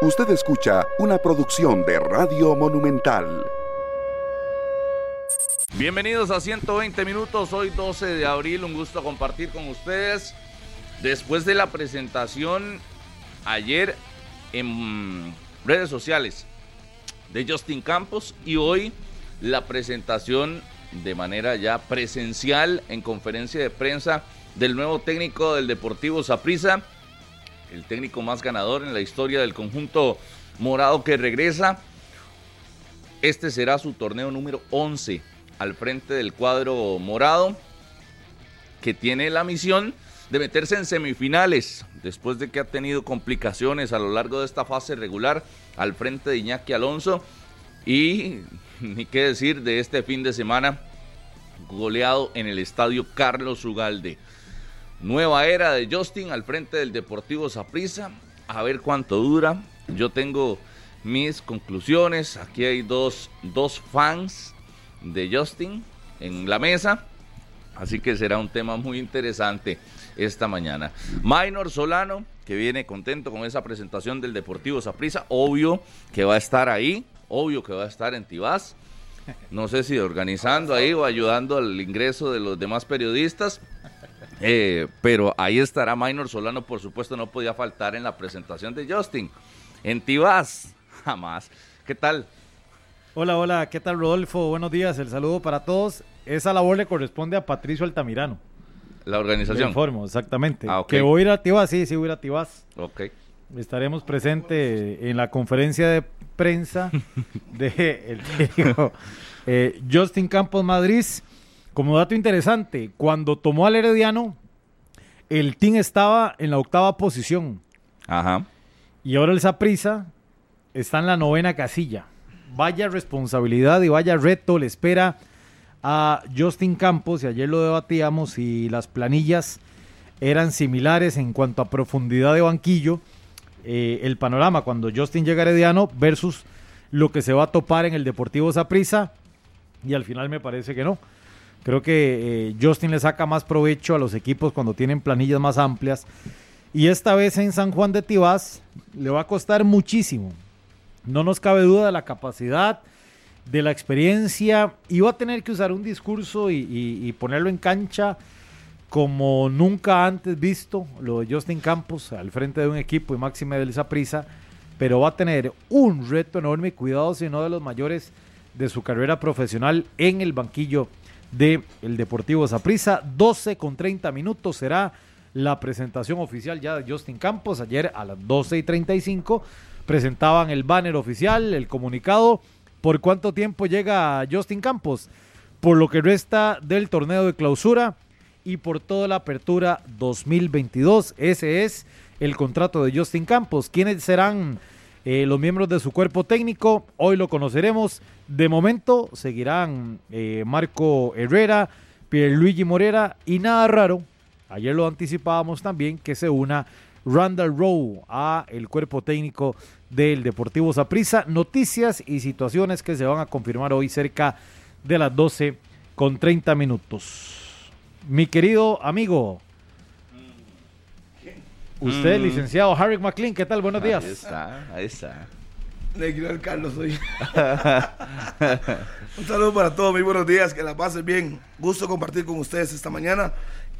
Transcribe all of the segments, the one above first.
Usted escucha una producción de Radio Monumental. Bienvenidos a 120 minutos, hoy 12 de abril, un gusto compartir con ustedes. Después de la presentación ayer en redes sociales de Justin Campos y hoy la presentación de manera ya presencial en conferencia de prensa del nuevo técnico del Deportivo Saprissa, el técnico más ganador en la historia del conjunto morado que regresa. Este será su torneo número 11 al frente del cuadro morado, que tiene la misión de meterse en semifinales después de que ha tenido complicaciones a lo largo de esta fase regular al frente de Iñaki Alonso y ni qué decir de este fin de semana goleado en el estadio Carlos Ugalde. Nueva era de Justin al frente del Deportivo Saprissa. A ver cuánto dura. Yo tengo mis conclusiones. Aquí hay dos, dos fans de Justin en la mesa. Así que será un tema muy interesante esta mañana. Minor Solano, que viene contento con esa presentación del Deportivo Saprissa. Obvio que va a estar ahí. Obvio que va a estar en Tibás. No sé si organizando ahí o ayudando al ingreso de los demás periodistas. Eh, pero ahí estará Minor Solano, por supuesto, no podía faltar en la presentación de Justin. En Tibás, jamás. ¿Qué tal? Hola, hola, ¿qué tal Rodolfo? Buenos días, el saludo para todos. Esa labor le corresponde a Patricio Altamirano. La organización. informo, exactamente. Ah, ok. Que voy a ir a Tibás, sí, sí voy a ir a Tibás. Ok. Estaremos presentes en la conferencia de prensa de el eh, Justin Campos Madrid. Como dato interesante, cuando tomó al Herediano, el team estaba en la octava posición Ajá. y ahora el Saprissa está en la novena casilla. Vaya responsabilidad y vaya reto le espera a Justin Campos, y ayer lo debatíamos, y las planillas eran similares en cuanto a profundidad de banquillo. eh, el panorama cuando Justin llega a Herediano versus lo que se va a topar en el Deportivo Saprissa, y al final me parece que no. Creo que eh, Justin le saca más provecho a los equipos cuando tienen planillas más amplias. Y esta vez en San Juan de Tibás le va a costar muchísimo. No nos cabe duda de la capacidad, de la experiencia. Y va a tener que usar un discurso y, ponerlo en cancha como nunca antes visto. Lo de Justin Campos al frente de un equipo y máxime del Prisa. Pero va a tener un reto enorme. Cuidado si no de los mayores de su carrera profesional en el banquillo del Deportivo Saprissa. 12 con 30 minutos será la presentación oficial ya de Justin Campos. Ayer a las 12 y 35 presentaban el banner oficial, el comunicado. ¿Por cuánto tiempo llega Justin Campos? Por lo que resta del torneo de clausura y por toda la apertura 2022. Ese es el contrato de Justin Campos. ¿Quiénes serán eh, los miembros de su cuerpo técnico? Hoy lo conoceremos. De momento seguirán eh, Marco Herrera, Pierluigi Morera y nada raro. Ayer lo anticipábamos también que se una Randall Rowe a el cuerpo técnico del Deportivo Saprissa. Noticias y situaciones que se van a confirmar hoy cerca de las 12 con 30 minutos. Mi querido amigo, usted, Mm. licenciado Harry McLean, ¿qué tal? Buenos días. Ahí está, ahí está. Negro el Carlos hoy. Un saludo para todos, muy buenos días, que la pasen bien. Gusto compartir con ustedes esta mañana.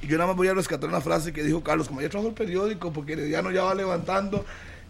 Y yo nada más voy a rescatar una frase que dijo Carlos, como ya trajo el periódico, porque Herediano ya va levantando.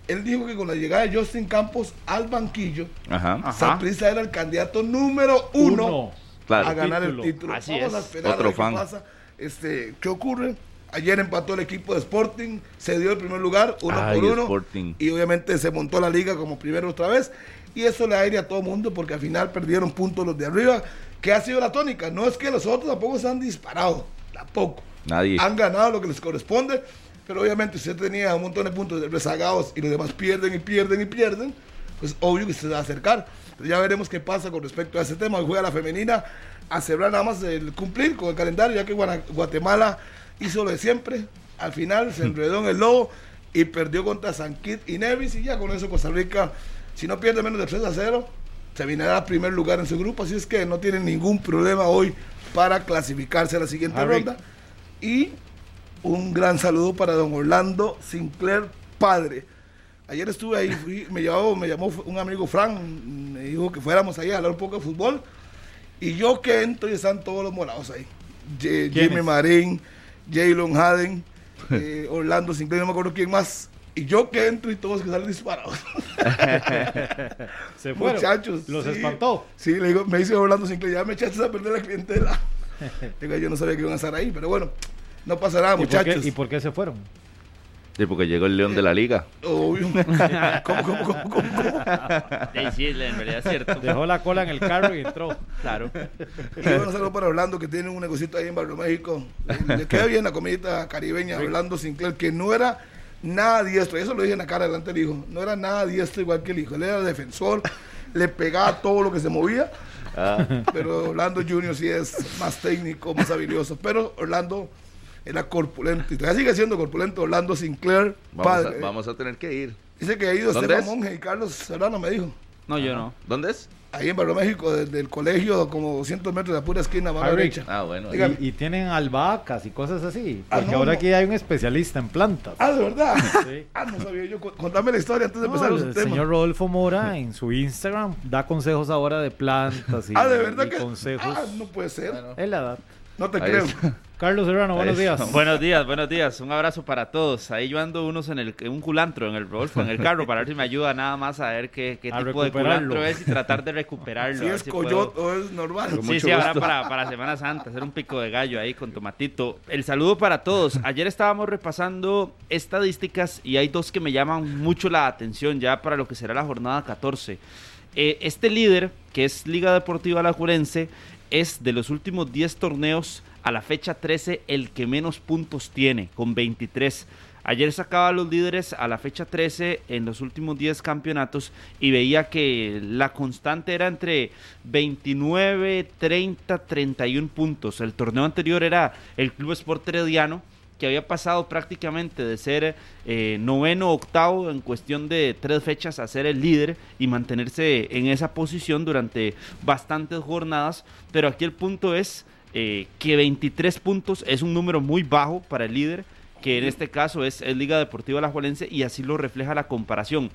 Él dijo que con la llegada de Justin Campos al banquillo, Ajá. Saprissa era el candidato número uno, Uno. Claro. a ganar Título. el título. Así Vamos es. a esperar Otro a ver fan. qué pasa. Este, ¿Qué ocurre? Ayer empató el equipo de Sporting, se dio el primer lugar, uno Ay, por uno. Sporting. Y obviamente se montó la liga como primero otra vez. Y eso le aire a todo mundo porque al final perdieron puntos los de arriba. que ha sido la tónica? No es que los otros tampoco se han disparado, tampoco. Nadie. Han ganado lo que les corresponde, pero obviamente usted tenía un montón de puntos rezagados y los demás pierden y pierden y pierden, pues obvio que se va a acercar. Pero ya veremos qué pasa con respecto a ese tema. Hoy juega la femenina a celebrar nada más el cumplir con el calendario, ya que Guatemala hizo lo de siempre. Al final se enredó en el lobo y perdió contra San y Nevis y ya con eso Costa Rica, si no pierde menos de 3 a 0, se viene a primer lugar en su grupo, así es que no tienen ningún problema hoy para clasificarse a la siguiente Harry. ronda. Y un gran saludo para don Orlando Sinclair, padre. Ayer estuve ahí, fui- me, llamó, me llamó un amigo Frank, me dijo que fuéramos ahí a hablar un poco de fútbol. Y yo que entro y están todos los morados ahí. Jimmy Marín, Jalen Haden, eh, Orlando Sinclair, no me acuerdo quién más. Y yo que entro y todos que salen disparados. Se fueron. Muchachos. Los sí. espantó. Sí, le digo, me dice Orlando Sinclair, ya me echaste a perder la clientela. Digo, yo no sabía que iban a estar ahí, pero bueno, no pasa nada, ¿Y por, qué, muchachos. ¿Y por qué se fueron? Sí, porque llegó el león de la liga. Obvio. ¿Cómo, cómo, cómo, cómo, cómo? Sí, sí, en realidad es cierto. Dejó la cola en el carro y entró. Claro. Y bueno, saludo para Orlando, que tiene un negocito ahí en Barrio México. Le queda bien la comidita caribeña, Orlando Sinclair, que no era nada diestro. Eso lo dije en la cara delante del hijo. No era nada diestro igual que el hijo. Él era defensor, le pegaba todo lo que se movía. Pero Orlando Junior sí es más técnico, más habilidoso. Pero Orlando era corpulento. Y todavía sigue siendo corpulento. Orlando Sinclair, Vamos a, padre. vamos a tener que ir. Dice que ha ido ¿Dónde Esteban es? Monge y Carlos Serrano, me dijo. No, yo no. ¿Dónde es? Ahí en Barrio México, desde el colegio, como 200 metros de la pura esquina, mano derecha. Ah, bueno. Y, y tienen albahacas y cosas así. Ah, Porque no, ahora no. aquí hay un especialista en plantas. Ah, de verdad. Sí. Ah, no sabía yo. Contame la historia antes de No, empezar el el tema. señor Rodolfo Mora en su Instagram da consejos ahora de plantas y, ah, de verdad y que. consejos. Ah, no puede ser. Es la edad. No te Ahí creo. está. Carlos Serrano, buenos Ahí días. está. Buenos días, buenos días. Un abrazo para todos. Ahí yo ando unos en, el, en un culantro, en el Rodolfo, en el carro, para ver si me ayuda nada más a ver qué, qué A tipo de culantro es y tratar de recuperarlo. Si es si puedo- coyote o es normal. Con Sí, sí, ahora para, para Semana Santa, hacer un pico de gallo ahí con tomatito. El saludo para todos. Ayer estábamos repasando estadísticas y hay dos que me llaman mucho la atención ya para lo que será la jornada 14. Eh, este líder, que es Liga Deportiva Alajuelense, es de los últimos 10 torneos a la fecha 13 el que menos puntos tiene, con 23. Ayer sacaba a los líderes a la fecha 13 en los últimos 10 campeonatos y veía que la constante era entre 29, 30, 31 puntos. El torneo anterior era el Club Sport Herediano, que había pasado prácticamente de ser eh, noveno octavo en cuestión de tres fechas a ser el líder y mantenerse en esa posición durante bastantes jornadas. Pero aquí el punto es eh, que 23 puntos es un número muy bajo para el líder que en este caso es, es Liga Deportiva Alajuelense y así lo refleja la comparación.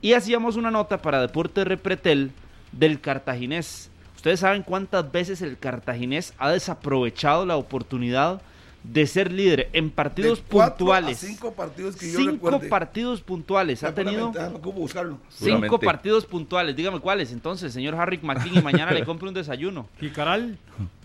Y hacíamos una nota para Deportes Repretel del cartaginés. ¿Ustedes saben cuántas veces el cartaginés ha desaprovechado la oportunidad de ser líder en partidos De puntuales? A cinco partidos que yo Cinco recuerde. partidos puntuales. Ha tenido buscarlo. cinco partidos puntuales. Dígame cuáles entonces, señor Harry McKinney, y mañana le compre un desayuno. Jicaral,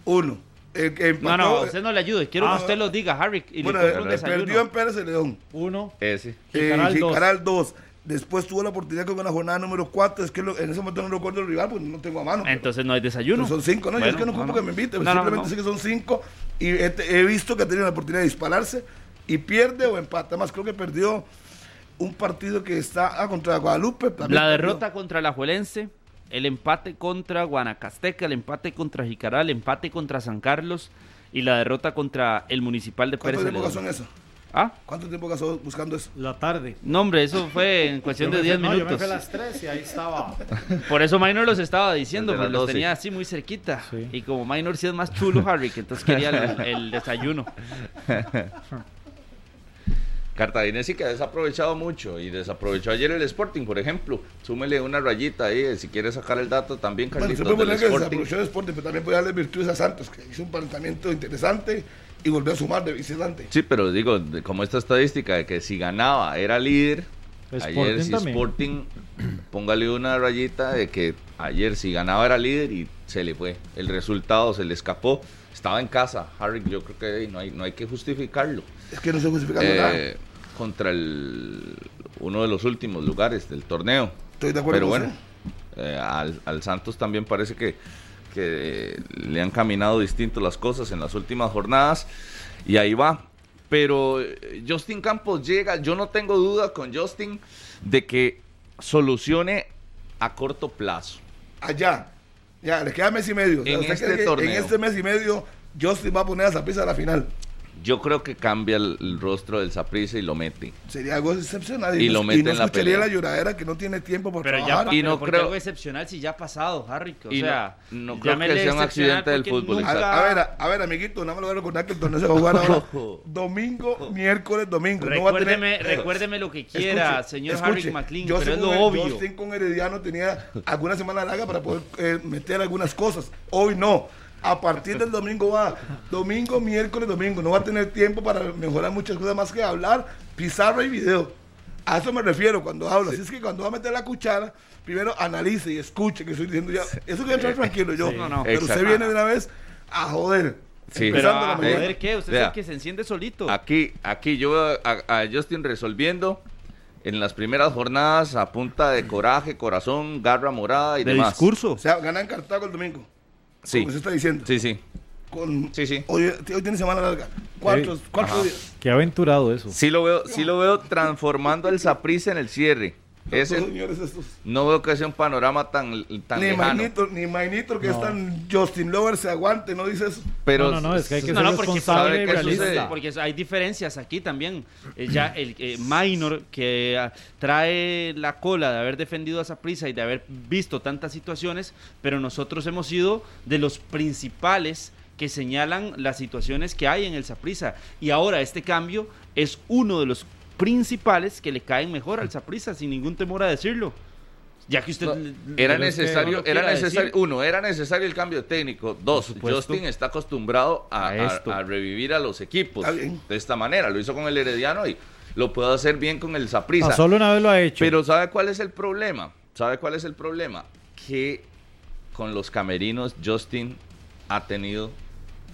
Uno. El que No, empató, no, usted no le ayude. Quiero Ah, que usted lo diga, Harry, y bueno, le un perdió en. Pérez León. uno. Ese. Jicaral, eh, dos. Jicaral 2. Después tuvo la oportunidad con la jornada número 4. Es que lo- en ese momento no recuerdo el rival, pues no tengo a mano. pero- Entonces no hay desayuno. son cinco, ¿no? Yo es que no ocupo no, que me invite. No, simplemente no. sé que son cinco. Y he, he visto que ha tenido la oportunidad de dispararse. Y pierde o empata. Además, creo que perdió un partido que está ah, contra Guadalupe. La perdió. derrota contra la Juelense, el empate contra Guanacasteca, el empate contra Jicaral, el empate contra San Carlos y la derrota contra el Municipal de ¿Cuánto Pérez tiempo Celedón. gasó en eso? ¿Ah? ¿Cuánto tiempo gasó buscando eso? La tarde. No, hombre, eso fue en cuestión de me 10 fui- no, yo me minutos. fui a las 3 y ahí estaba. Por eso Minor los estaba diciendo, las los 12. tenía así muy cerquita. Sí. Y como Minor sí es más chulo, Harry, que entonces quería el, el desayuno. Cartaginés sí que ha desaprovechado mucho y desaprovechó ayer el Sporting, por ejemplo. Súmele una rayita ahí, eh, si quiere sacar el dato también, Bueno, Carlitos, puede del poner que Sporting. desaprovechó el Sporting, pero también puede darle virtudes a Santos, que hizo un planteamiento interesante y volvió a sumar de visitante. Sí, pero digo, como esta estadística de que si ganaba era líder, ayer Sporting si también. Sporting, póngale una rayita de que ayer si ganaba era líder y se le fue. El resultado se le escapó. Estaba en casa, Harry, yo creo que no hay, no hay que justificarlo. Es que no estoy justificando nada. Eh, contra el, uno de los últimos lugares del torneo. Estoy de acuerdo Pero con bueno, eh, al, al Santos también parece que, que eh, le han caminado distinto las cosas en las últimas jornadas y ahí va. Pero eh, Justin Campos llega, yo no tengo duda con Justin de que solucione a corto plazo. Allá. Ya, le queda mes y medio. O sea, En ¿usted este torneo. En este mes y medio, Justin va a poner a Zapisa a la final. Yo creo que cambia el, el rostro del Saprissa y lo mete. Sería algo excepcional. Y lo no- mete no en la escucharía pelea. la lloradera que no tiene tiempo para Pero ya, trabajar. pa- Y no porque creo- algo excepcional si ya ha pasado, Harry. O Y no- sea, no creo llámele que sea un excepcional accidente del fútbol, nunca-. A, a ver, a, a ver, amiguito, nada más le voy a recordar que el torneo se va a jugar ahora domingo, miércoles, domingo. No va a tener- Recuérdeme, recuérdeme lo que quiera, escuche, señor escuche, Harry McLean, yo pero es lo el obvio. Justin con Herediano tenía alguna semana larga para poder eh, meter algunas cosas. Hoy no. A partir del domingo va. Domingo, miércoles, domingo. No va a tener tiempo para mejorar muchas cosas más que hablar, pizarra y video. A eso me refiero cuando hablo. Así es que cuando va a meter la cuchara, primero analice y escuche que estoy diciendo ya. Eso que entrar tranquilo yo. No, no. Pero usted viene de una vez a joder. Sí. Pero a joder, ¿qué? Usted es Vea. el que se enciende solito. Aquí, aquí yo veo a, a Justin resolviendo en las primeras jornadas a punta de coraje, corazón, garra morada y de demás. discurso. O sea, gana en Cartago el domingo. Sí, Como se está diciendo. sí, sí. Con, Sí, sí. Hoy, hoy tiene semana larga. Cuatro, Sí. cuatro días. Qué aventurado eso. Sí lo veo, sí lo veo transformando el Saprissa en el cierre. Ese, señores estos. no veo que sea un panorama tan, tan Ni lejano. Mainito, ni Mainito que No. es tan Justin Lover se aguante, no dice eso. Pero no, no, no, es que hay que No, ser no, porque, responsable ¿sabe y qué realista. sucede? porque hay diferencias aquí también. Eh, ya el eh, Minor que ah, trae la cola de haber defendido a esa prisa y de haber visto tantas situaciones, pero nosotros hemos sido de los principales que señalan las situaciones que hay en el Saprisa. Y ahora este cambio es uno de los principales que le caen mejor al Saprisa, sin ningún temor a decirlo. Ya que usted No, era que necesario, no era necesario, decir. uno, era necesario el cambio técnico. Dos. Justin está acostumbrado a, A a- esto. a revivir a los equipos de esta manera. Lo hizo con el Herediano y lo puede hacer bien con el Saprissa. No, solo una vez lo ha hecho. Pero ¿sabe cuál es el problema? ¿Sabe cuál es el problema? Que con los camerinos Justin ha tenido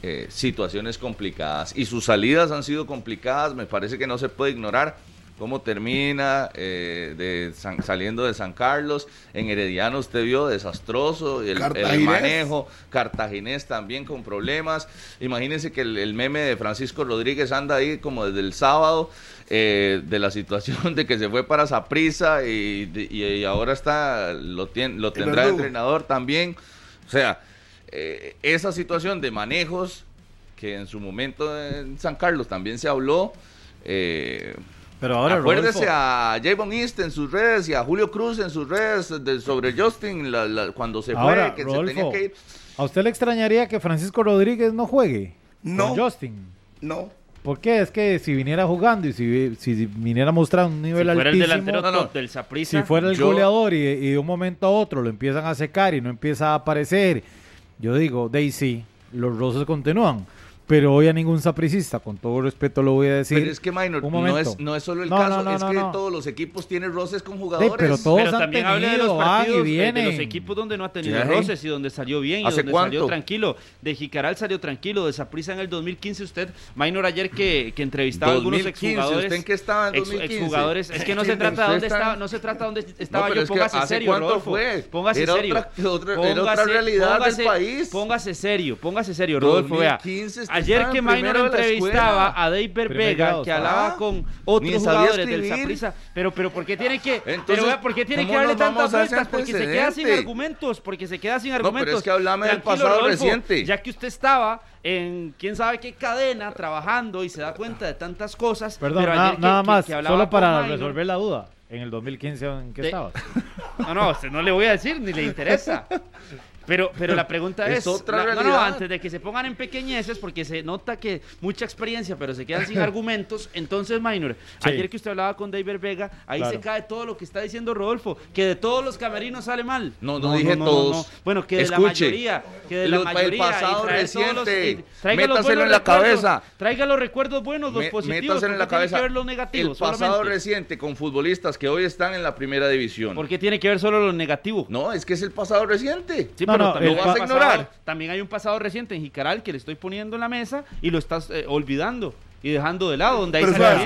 eh, situaciones complicadas y sus salidas han sido complicadas. Me parece que no se puede ignorar cómo termina eh, de San- saliendo de San Carlos. En Herediano usted vio desastroso el, el manejo. Cartaginés también con problemas. Imagínense que el, el meme de Francisco Rodríguez anda ahí como desde el sábado eh, de la situación de que se fue para Saprisa y, de- y- y ahora está lo, lo tendrá verdugo. entrenador también. O sea, eh, esa situación de manejos que en su momento en San Carlos también se habló. eh, Pero ahora, Acuérdese Rodolfo, a Javon East en sus redes y a Julio Cruz en sus redes de- sobre Justin la- la- cuando se Ahora, fue, que Rodolfo, se tenía que ir. ¿a usted le extrañaría que Francisco Rodríguez no juegue? No. Con Justin. No. ¿Por qué? Es que si viniera jugando y si, si viniera a mostrar un nivel Si fuera el altísimo, delantero No, no. top del Saprissa. si fuera el Yo- goleador y, y de un momento a otro lo empiezan a secar y no empieza a aparecer, yo digo, Daisy, los roces continúan. Pero hoy a ningún sapricista, con todo respeto lo voy a decir. Pero es que Minor, no es, no es solo el No, caso, no, no, es no, que no. todos los equipos tienen roces con Sí, jugadores. pero todos Pero han también hable de los tenido, van y partidos, eh, de los equipos donde no ha tenido Sí. roces y donde salió bien y ¿Hace donde salió cuánto? tranquilo. De Jicaral salió tranquilo, de Saprissa en el 2015 usted, Minor ayer que, que entrevistaba a algunos 2015, exjugadores. ¿usted en qué estaba en ex- 2015? exjugadores, es que no se trata de dónde está- estaba, no se trata de dónde estaba pero yo, es que póngase ¿hace serio, cuánto Rodolfo. fue? Póngase Era serio. otra- otra- era otra realidad del país. Póngase serio, póngase serio, Rodolfo, vea. 2015 usted Ayer estaba que la entrevistaba escuela. a David Primer Vega, que ah. hablaba con otros jugadores del. Saprissa, pero pero ¿por qué tiene que Entonces, pero vea, ¿por qué tiene que ¿cómo darle tantas vueltas? Porque se queda sin argumentos, porque se queda sin pero argumentos. es que háblame del pasado Rodolfo, reciente. Ya que usted estaba en quién sabe qué cadena trabajando y se da cuenta de tantas cosas, Perdón, pero que- nada que- más, que solo para Minor- resolver la duda. En el 2015, ¿en qué De- estabas? no, no, no le voy a decir, ni le interesa. Pero, pero la pregunta es, Es otra la- no, no, realidad. antes de que se pongan en pequeñeces, porque se nota que mucha experiencia, pero se quedan sin argumentos, entonces, Minor, Sí. ayer que usted hablaba con David Vega, ahí Claro. se cae todo lo que está diciendo Rodolfo, que de todos los camerinos sale mal. No, no dije todos. Bueno, que de la Escuche, mayoría, que de la los- el mayoría, y pasado todos los- reciente, y métaselo en la cabeza. Traiga los recuerdos buenos, los Me- positivos, métaselo en la ¿por qué tiene cabeza. que ver los negativos? El pasado solamente? reciente con futbolistas que hoy están en la primera división. ¿Por qué tiene que ver solo lo negativo? No, es que es el pasado reciente. Sí, No, pero no, también, el hay pa- un ¿Lo vas a ignorar? también hay un pasado reciente en Jicaral que le estoy poniendo en la mesa y lo estás eh, olvidando y dejando de lado. Donde ahí Pero suave,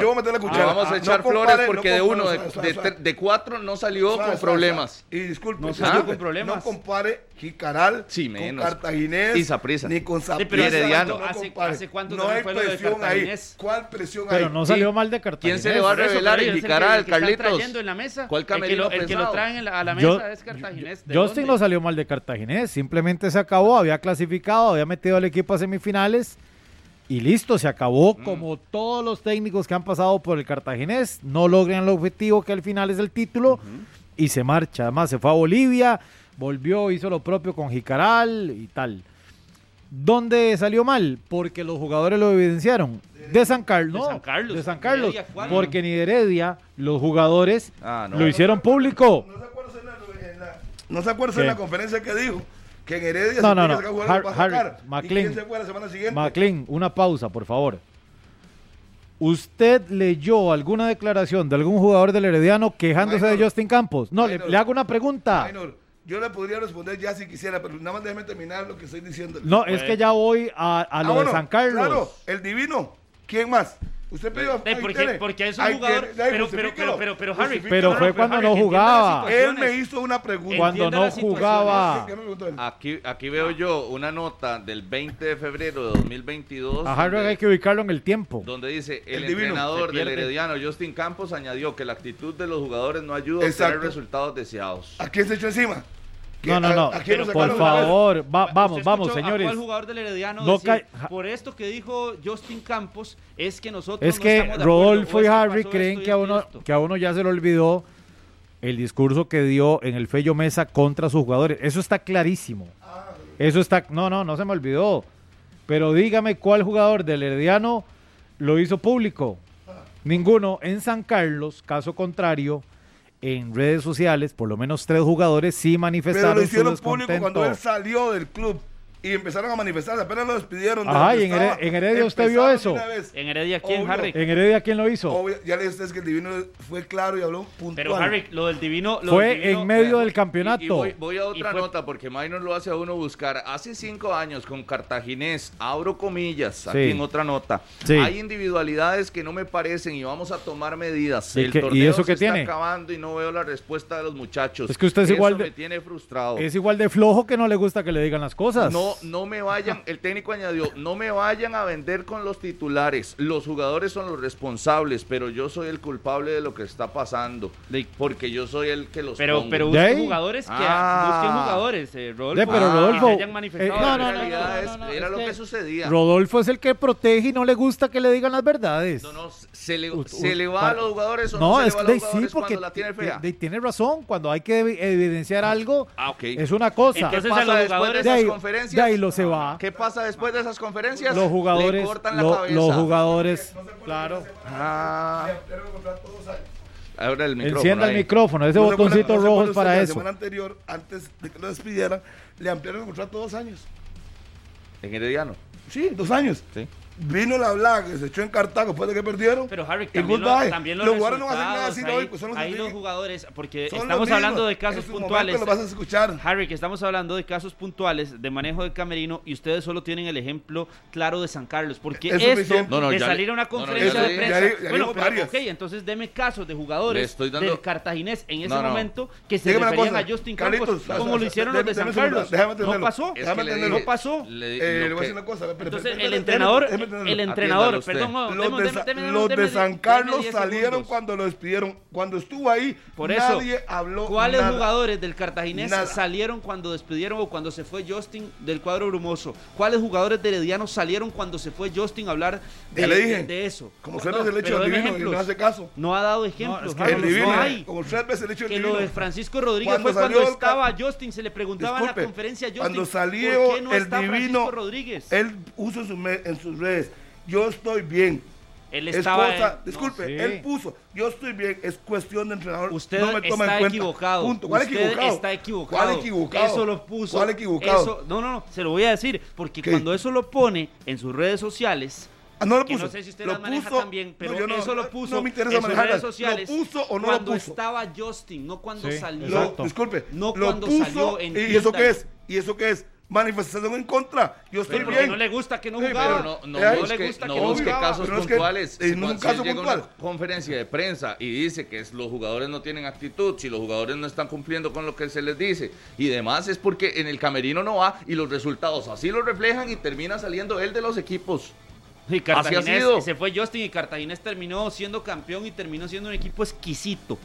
yo voy a meter la le cuchara. vamos a Ah, echar flores porque de uno, de, cuatro no salió con problemas. Y disculpe, No salió con problemas. No compare Jicaral con. Cartaginés Y Saprissa. ni con pero hace no cuánto- no hay presión ahí. Cartaginés. ¿Cuál presión Pero hay? no salió mal de Cartagena. ¿Quién se le va a revelar pero en Jicaral, Carlitos? trayendo en la mesa. ¿Cuál camerino El que lo traen a la mesa es Cartaginés. ¿De Justin no salió mal de Cartaginés, simplemente se acabó, había clasificado, había metido al equipo a semifinales y listo, se acabó como todos los técnicos que han pasado por el cartaginés, no logran el objetivo que al final es el título y se marcha. Además se fue a Bolivia, volvió, hizo lo propio con Jicaral y tal. ¿Dónde salió mal? Porque los jugadores lo evidenciaron. De San Carlos, De San Carlos. de San Carlos, porque ni de Heredia los jugadores Ah, no. lo hicieron público. ¿No se acuerdan en la, en la- no se acuerdan ¿Qué? en la conferencia que dijo? Que en Heredia No, se no, tiene no. que sacar jugadores Har- para Harry, sacar. ¿Y McLean. quién se fue la semana siguiente? McLean, una pausa, por favor. ¿Usted leyó alguna declaración de algún jugador del Herediano quejándose de. Justin Campos? No, le, Minor. le hago una pregunta. Minor, yo le podría responder ya si quisiera, pero nada más déjeme terminar lo que estoy diciendo. No, es que ya voy a, a lo Ah, bueno, de San Carlos. Claro, el divino. ¿Quién más? Usted pidió. Ahí porque, porque es un jugador. Pero, pero, pero, pero, pero, Harry. Pero fue cuando Harry, no jugaba. Él me hizo una pregunta. Cuando no jugaba. Aquí, aquí veo yo una nota del 20 de febrero de 2022. A Harry donde- hay que ubicarlo en el tiempo. donde dice el, entrenador del. Herediano Justin Campos añadió que la actitud de los jugadores no ayuda a obtener resultados deseados. ¿A quién se echó encima? ¿Qué- No, no, a- no. a Por favor, va- ¿Usted vamos, vamos, señores. cuál jugador del Herediano No decir, ca- por esto que dijo Justin Campos es que nosotros Es no que estamos de acuerdo, Rodolfo y Harry creen que a, uno, esto. que a uno ya se le olvidó el discurso que dio en el Fello Mesa contra sus jugadores. Eso está clarísimo. Eso está... No, no, no se me olvidó. Pero dígame cuál jugador del Herediano lo hizo público. Ninguno. En San Carlos, caso contrario, en redes sociales, por lo menos tres jugadores sí Pero manifestaron lo su público cuando él salió del club y empezaron a manifestarse. Apenas lo despidieron. de Ajá, y en estaba. Here- en Heredia usted vio eso. En Heredia, ¿quién, Obvio. Harry? ¿En Heredia quién lo hizo? Obvio, ya le dije ustedes que el divino fue claro y habló puntual. Pero Harry, lo del divino. Lo Fue del divino- en medio del campeonato. Y, voy, voy a otra fue- nota porque Minor lo hace a uno buscar. Hace cinco años con Cartaginés, abro comillas, aquí Sí. en otra nota. Sí. Hay individualidades que no me parecen y vamos a tomar medidas. ¿Y El y torneo eso se qué está tiene? acabando y no veo la respuesta de los muchachos. Es que usted es Eso igual de- me tiene frustrado. Es igual de flojo que no le gusta que le digan las cosas. No, no me vayan, el técnico añadió, no me vayan a vender con los titulares. Los jugadores son los responsables, pero yo soy el culpable de lo que está pasando. De- porque yo soy el que los Pero, pongo. pero ¿De busquen jugadores que Ah. busquen jugadores, eh, Rodolfo. De, pero Ah, Rodolfo, que hayan manifestado. eh, no, La no, no, realidad no, es- no, no, era es lo que, que sucedía. Rodolfo es el que protege y no le gusta que le digan las verdades. No, no, se le, U- se u- le va a los jugadores o no, No, se le es va a sí, jugadores porque cuando la tiene de- fea. de- tiene razón. Cuando hay que evi- evidenciar algo, Ah, es una cosa. Entonces, ¿Qué a pasa los después de jugadores- de esas ahí, conferencias? De ahí lo se va. ¿Qué pasa después de esas conferencias? Los Le jugadores, cortan la lo- cabeza. los jugadores, claro. Ah, ahora el micrófono. Encienda el ahí. micrófono, ese ¿No botoncito no rojo es para eso. La semana anterior, antes de que lo despidieran, le ampliaron el contrato dos años. En Herediano. Sí, dos años. Sí. Vino la Black, se echó en Cartago después de que perdieron. Pero Harry, también, lo- también los, Los jugadores no hacen nada así ahí, hoy, pues son los ahí los jugadores, porque Son estamos mismos. hablando de casos puntuales. lo vas a escuchar. Harry, que estamos hablando de casos puntuales de manejo de camerino y ustedes solo tienen el ejemplo claro de San Carlos, porque Es esto No, no, de salir a una no, no, conferencia ya de prensa, ya le- ya bueno, pero ok, entonces deme casos de jugadores estoy dando- del Cartaginés en ese No, no. momento que se Dígame una referían cosa, a Justin Campos Carlitos, como lo hicieron los de San Carlos. déjame No pasó. No pasó. le- Eh, voy a decir una cosa. Entonces el entrenador. El entrenador, perdón, no, Los deme- de, deme- Sa- deme- los deme- de San Carlos 10 salieron cuando lo despidieron. Cuando estuvo ahí, Por eso, nadie habló ¿cuáles nada. jugadores del Cartaginés Nada. salieron cuando despidieron o cuando se fue Justin del cuadro brumoso? ¿Cuáles jugadores de Herediano salieron cuando se fue Justin a hablar de, Ya le dije. de- de eso? Como No, tres veces pero hecho deme divino y no ejemplos. hace caso. No ha dado ejemplos, es que El no divino, hay. como tres veces he hecho el Que divino. lo de Francisco Rodríguez Cuando fue cuando el estaba Justin, se le preguntaba en la conferencia a Justin. Cuando ¿por salió no el divino, Rodríguez? Él, me- en sus redes, yo estoy bien. Es estaba. cosa, en- disculpe, sí. él puso, yo estoy bien, es cuestión de entrenador. Usted no me toma está en cuenta. equivocado. Punto. ¿Cuál Usted equivocado? está equivocado. ¿Cuál equivocado? Eso lo puso. ¿Cuál equivocado? eso- no, no, no. Se lo voy a decir. Porque ¿Qué? cuando eso lo pone en sus redes sociales. Ah, no lo puso. no sé si usted Lo las maneja puso- también, pero no, yo no- eso lo puso no me interesa en sus redes sociales. ¿Lo puso o no lo cuando puso? estaba Justin, no cuando Sí, salió. Lo- disculpe, No lo cuando puso, salió en ¿Y eso qué es? ¿Y eso qué es? Manifestación en contra. Yo estoy Pero bien. no le gusta que no jugaba. No, no Eh, busque, le gusta no que no busque jugaba. casos Pero es que puntuales. en un Cuando caso él llega a puntual. una conferencia de prensa y dice que es- los jugadores no tienen actitud, si los jugadores no están cumpliendo con lo que se les dice y demás, es porque en el camerino no va y los resultados así lo reflejan y termina saliendo él de los equipos. Y Cartaginés, sido. se fue Justin y Cartaginés terminó siendo campeón y terminó siendo un equipo exquisito.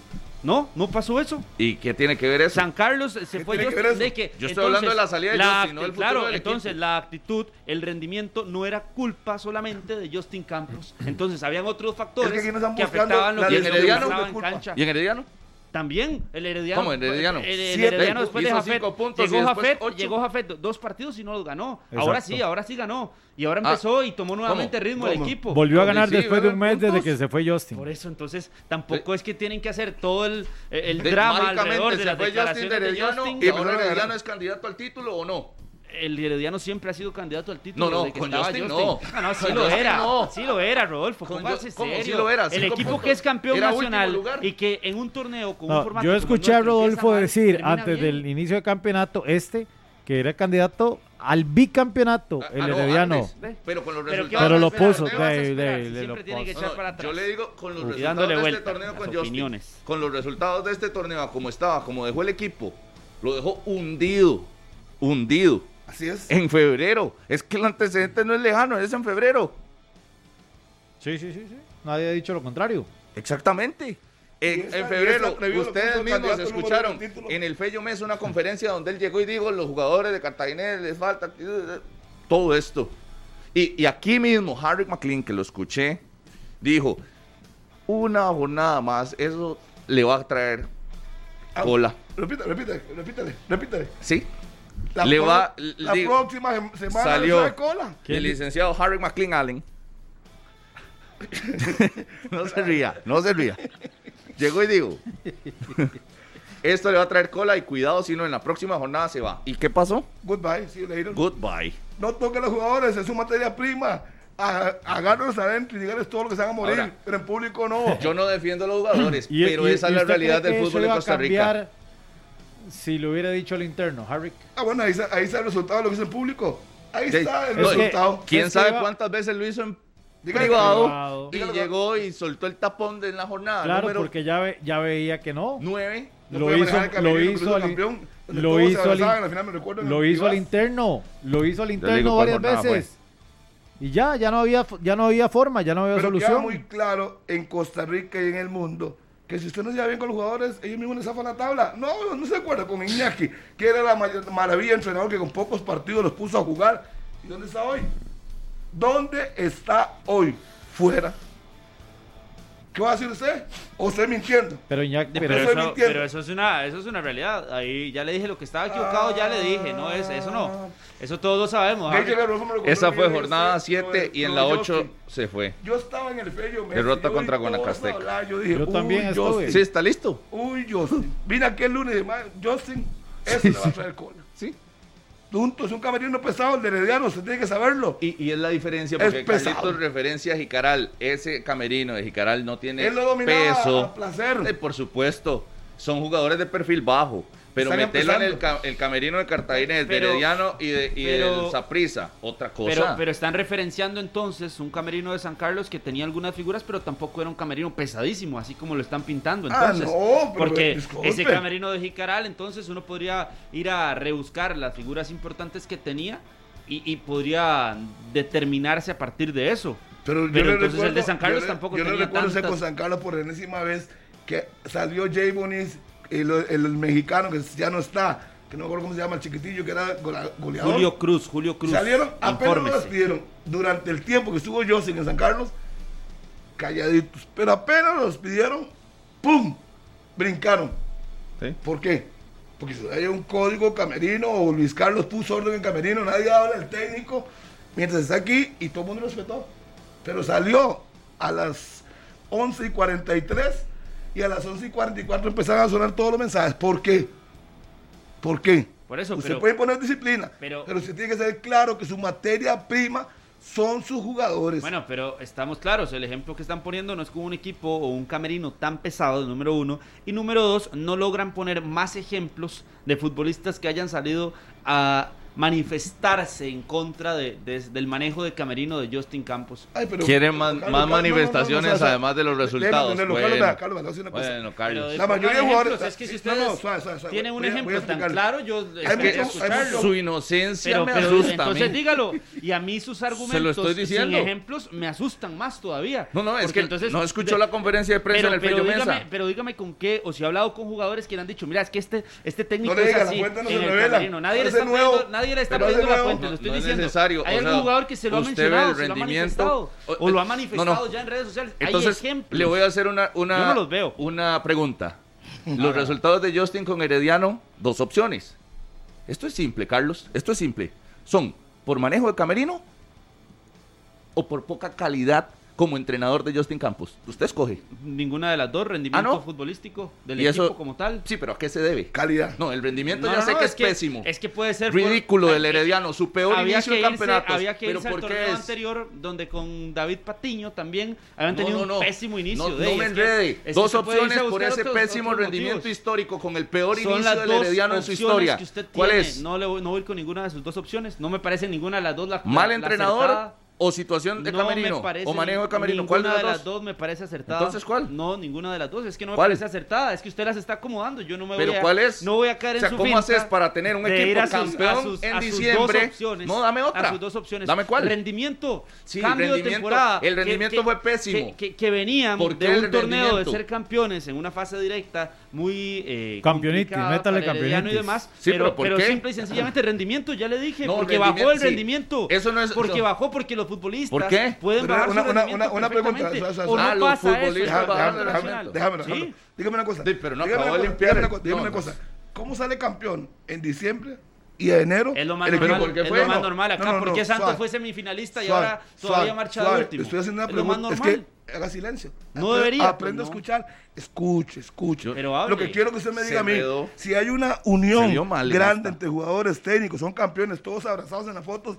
No, no pasó eso. ¿Y qué tiene que ver eso? San Carlos se fue que Justin ver eso? de que Yo estoy hablando de la salida de la Justin, no del Claro, del entonces equipo. la actitud, el rendimiento no era culpa solamente de Justin Campos. Entonces habían otros factores Es que que afectaban lo que, ¿Y en que en Culpa. cancha. ¿Y en Herediano? También el Herediano. ¿Cómo, el Herediano? El, el Siete. Herediano después de Jafet. cinco puntos y llegó, Jafet ocho. llegó Jafet dos partidos y no los ganó. Ahora sí, ahora sí ganó. Y ahora Ah, empezó y tomó nuevamente ¿cómo? ritmo el equipo. Volvió a ganar Sí, después de un mes desde que se fue Justin. Por eso, entonces, tampoco es que tienen que hacer todo el, el De- drama alrededor de se las fue Justin declaraciones de de Herediano Justin. y ahora Herediano es candidato al título o no. El Herediano siempre ha sido candidato al título. No, no, desde que con Justin Justin. no. Ah, no, sí Con lo Justin era. no. Sí lo era, Rodolfo. Con ¿cómo? serio. Sí lo era, el equipo puntos. que es campeón Era nacional lugar. y que en un torneo con No, un formato yo escuché a Rodolfo mal, decir antes bien. del inicio del campeonato este que era candidato al bicampeonato, Ah, el ah, no, Herediano. antes, pero con los Pero, ¿qué resultados. Pero lo puso, yo le digo con los Y resultados dándole de este torneo con Justin, opiniones. con los resultados de este torneo, como estaba, como dejó el equipo, lo dejó hundido, hundido. Así es. En febrero. Es que el antecedente no es lejano, es en febrero. Sí, sí, sí, sí. Nadie ha dicho lo contrario. Exactamente. En, esa- en y febrero, ustedes mismos escucharon en el Fello Mes una conferencia donde él llegó y dijo, los jugadores de Cartagena les falta todo esto. Y, y aquí mismo, Harry McLean, que lo escuché, dijo, una jornada más, eso le va a traer Ah, cola. Repítale, repítale, repítale, repítale. ¿Sí? La, Le pro- va- la le- próxima sem- semana salió. trae cola. El licenciado Harry McLean Allen. no se ría, no se ría. Llegó y dijo, esto le va a traer cola y cuidado si no en la próxima jornada se va. ¿Y qué pasó? Goodbye, see you later. Goodbye. No toquen a los jugadores, es su materia prima. A- Agárrenlos adentro y díganles todo lo que se van a morir. Ahora, pero en público no. Yo no defiendo a los jugadores, Y- pero y- esa y es la realidad del fútbol de Costa Rica. Si lo hubiera dicho el interno, Harry. Ah, bueno, ahí, está- ahí está el resultado de lo que es en público. Ahí Sí. está el No, es que- resultado. ¿Quién sabe cuántas veces lo hizo en Dígale privado, privado. y Dígale- llegó y soltó el tapón de en la jornada Claro, número porque ya, ve- ya veía que no. 9? No lo hizo, lo hizo hizo al, campeón, lo hizo al, in- al final me lo hizo al interno, lo hizo al interno varias veces. Y ya, ya no había, ya no había forma, ya no había Pero queda solución. muy claro en Costa Rica y en el mundo que si usted no se lleva bien con los jugadores, ellos mismos les zafan la tabla. No, no se acuerda con Iñaki, que era la maravilla entrenador que con pocos partidos los puso a jugar. ¿Y dónde está hoy? ¿Dónde está hoy? Fuera. ¿Qué va a decir usted? ¿O usted mintiendo? Pero De- pero, eso, mintiendo. pero eso es una eso es una realidad. Ahí ya le dije lo que estaba equivocado, ya le dije, no es eso no. Eso todos lo sabemos. Contó Esa fue jornada usted, lo 7 de- y en la de 8 Justin. se fue. Yo estaba en el Fello Messi, Derrota yo contra Guanacasteca. hablar, Yo dije, Yo también estuve. Justin, Sí, está listo. Uy, Justin. Vine aquí el lunes y demás, Justin, eso le va a traer cola. Sí. Punto, es un camerino pesado el de Herediano, usted tiene que saberlo. Y, y es la diferencia Es porque pesado. Carlitos referencia a Jicaral. Ese camerino de Jicaral no tiene Él lo dominaba peso. a placer. Eh, por supuesto, son jugadores de perfil bajo. Pero Están meterlo en el, empezando. ca- el camerino de Cartagena, de Pero- Herediano y, de, y pero- del otra cosa. Pero, pero están referenciando entonces un camerino de San Carlos que tenía algunas figuras, pero tampoco era un camerino pesadísimo, así como lo están pintando. Ah, Entonces, no, pero porque disculpe. ese camerino de Jicaral, entonces uno podría ir a rebuscar las figuras importantes que tenía y, y podría determinarse a partir de eso. Pero, yo entonces el de recuerdo- San Carlos yo le- tampoco yo le tenía recuerdo ese tantas- con San Carlos por enésima vez que salió Jay Bonis, el, el mexicano que ya no está, que no me acuerdo cómo se llama, el chiquitillo que era goleador. Julio Cruz, Julio Cruz. Salieron, apenas infórmese. despidieron. Durante el tiempo que estuvo Justin en San Carlos, calladitos. Pero apenas lo despidieron, ¡pum! Brincaron. Sí. ¿Por qué? Porque si hay un código camerino o Luis Carlos puso orden en camerino, nadie habla del técnico, mientras está aquí y todo el mundo respetó. Pero salió a las 11 y 43 y a las 11 y 44 empezaron a sonar todos los mensajes. ¿Por qué? ¿Por qué? Por eso, Usted pero- puede poner disciplina, pero- pero, usted tiene que ser claro que su materia prima son sus jugadores. Bueno, pero estamos claros, el ejemplo que están poniendo no es con un equipo o un camerino tan pesado, número uno, y número dos, no logran poner más ejemplos de futbolistas que hayan salido a manifestarse en contra de, del manejo de camerino de Justin Campos. Ay, Quieren más, más manifestaciones además de los resultados. Bueno, pues. Carlos, La mayoría de jugadores. Es que un ejemplo tan claro, yo. Este, su inocencia me asusta. Entonces dígalo. Y a mí sus argumentos Se ejemplos me asustan más todavía. No, no, es que entonces, no escuchó la conferencia de prensa en el Fello Mesa. Pero dígame con qué, o si he hablado con jugadores que le han dicho, mira, es que este, este técnico es así. Nadie le está nadie le está pero la fuente, lo estoy diciendo. Hay algún jugador que se lo ha mencionado, se lo ha manifestado, o, lo ha manifestado ya en redes sociales. Entonces, Hay ejemplos. le voy a hacer una, una, los veo. una pregunta. Los resultados de Justin con Herediano, dos opciones. Esto es simple, Carlos, esto es simple. Son por manejo de camerino o por poca calidad como entrenador de Justin Campos? ¿Usted escoge? Ninguna de las dos, rendimiento ah, futbolístico del equipo como tal. Sí, pero ¿a qué se debe? Calidad. No, el rendimiento ya sé que es, pésimo. Es que puede ser ridículo eh, del Herediano, su peor había inicio de campeonato. Había que pero irse al torneo es? anterior donde con David Patiño también habían tenido un pésimo inicio. No, de, me enrede. Dos opciones por ese pésimo rendimiento histórico con el peor inicio del Herediano en su historia. ¿Cuál es? No voy con ninguna de sus dos opciones, no me parece ninguna de las dos la Mal entrenador o situación de camerino o manejo de camerino. ¿Cuál de las, dos? me parece acertada. Entonces, ¿cuál? No, ninguna de las dos. Es que no me parece acertada. Es que usted las está acomodando. Yo no me voy a, cuál es? No voy a caer o sea, en su ¿cómo haces para tener un equipo a sus, campeón en diciembre? No, dame otra. Sus dos opciones. Dame cuál. Rendimiento. Sí, cambio rendimiento, de temporada. El rendimiento fue pésimo. Que, que, que veníamos de un torneo de ser campeones en una fase directa muy eh, campeonitis, métale y demás, sí, pero, pero, pero simple y sencillamente rendimiento, ya le dije, porque bajó el rendimiento. Eso no es porque bajó porque los futbolistas ¿Por qué? pueden bajar una, su una, una, pregunta. O sea, o no ah, los déjame, déjame, ¿Sí? Dígame una cosa. Sí, pero no dígame de limpiar. Dígame, el... dígame no, una cosa. ¿Cómo sale campeón en diciembre y de enero. Es lo más, normal, es lo más normal acá. No, no, no, porque Santos fue semifinalista y ahora todavía marcha de último? Estoy haciendo una pregunta. Es, que haga silencio. No debería. Aprende a escuchar. Escuche, escuche. Pero lo que quiero que usted me diga a mí, si hay una unión grande entre jugadores técnicos, son campeones, todos abrazados en las fotos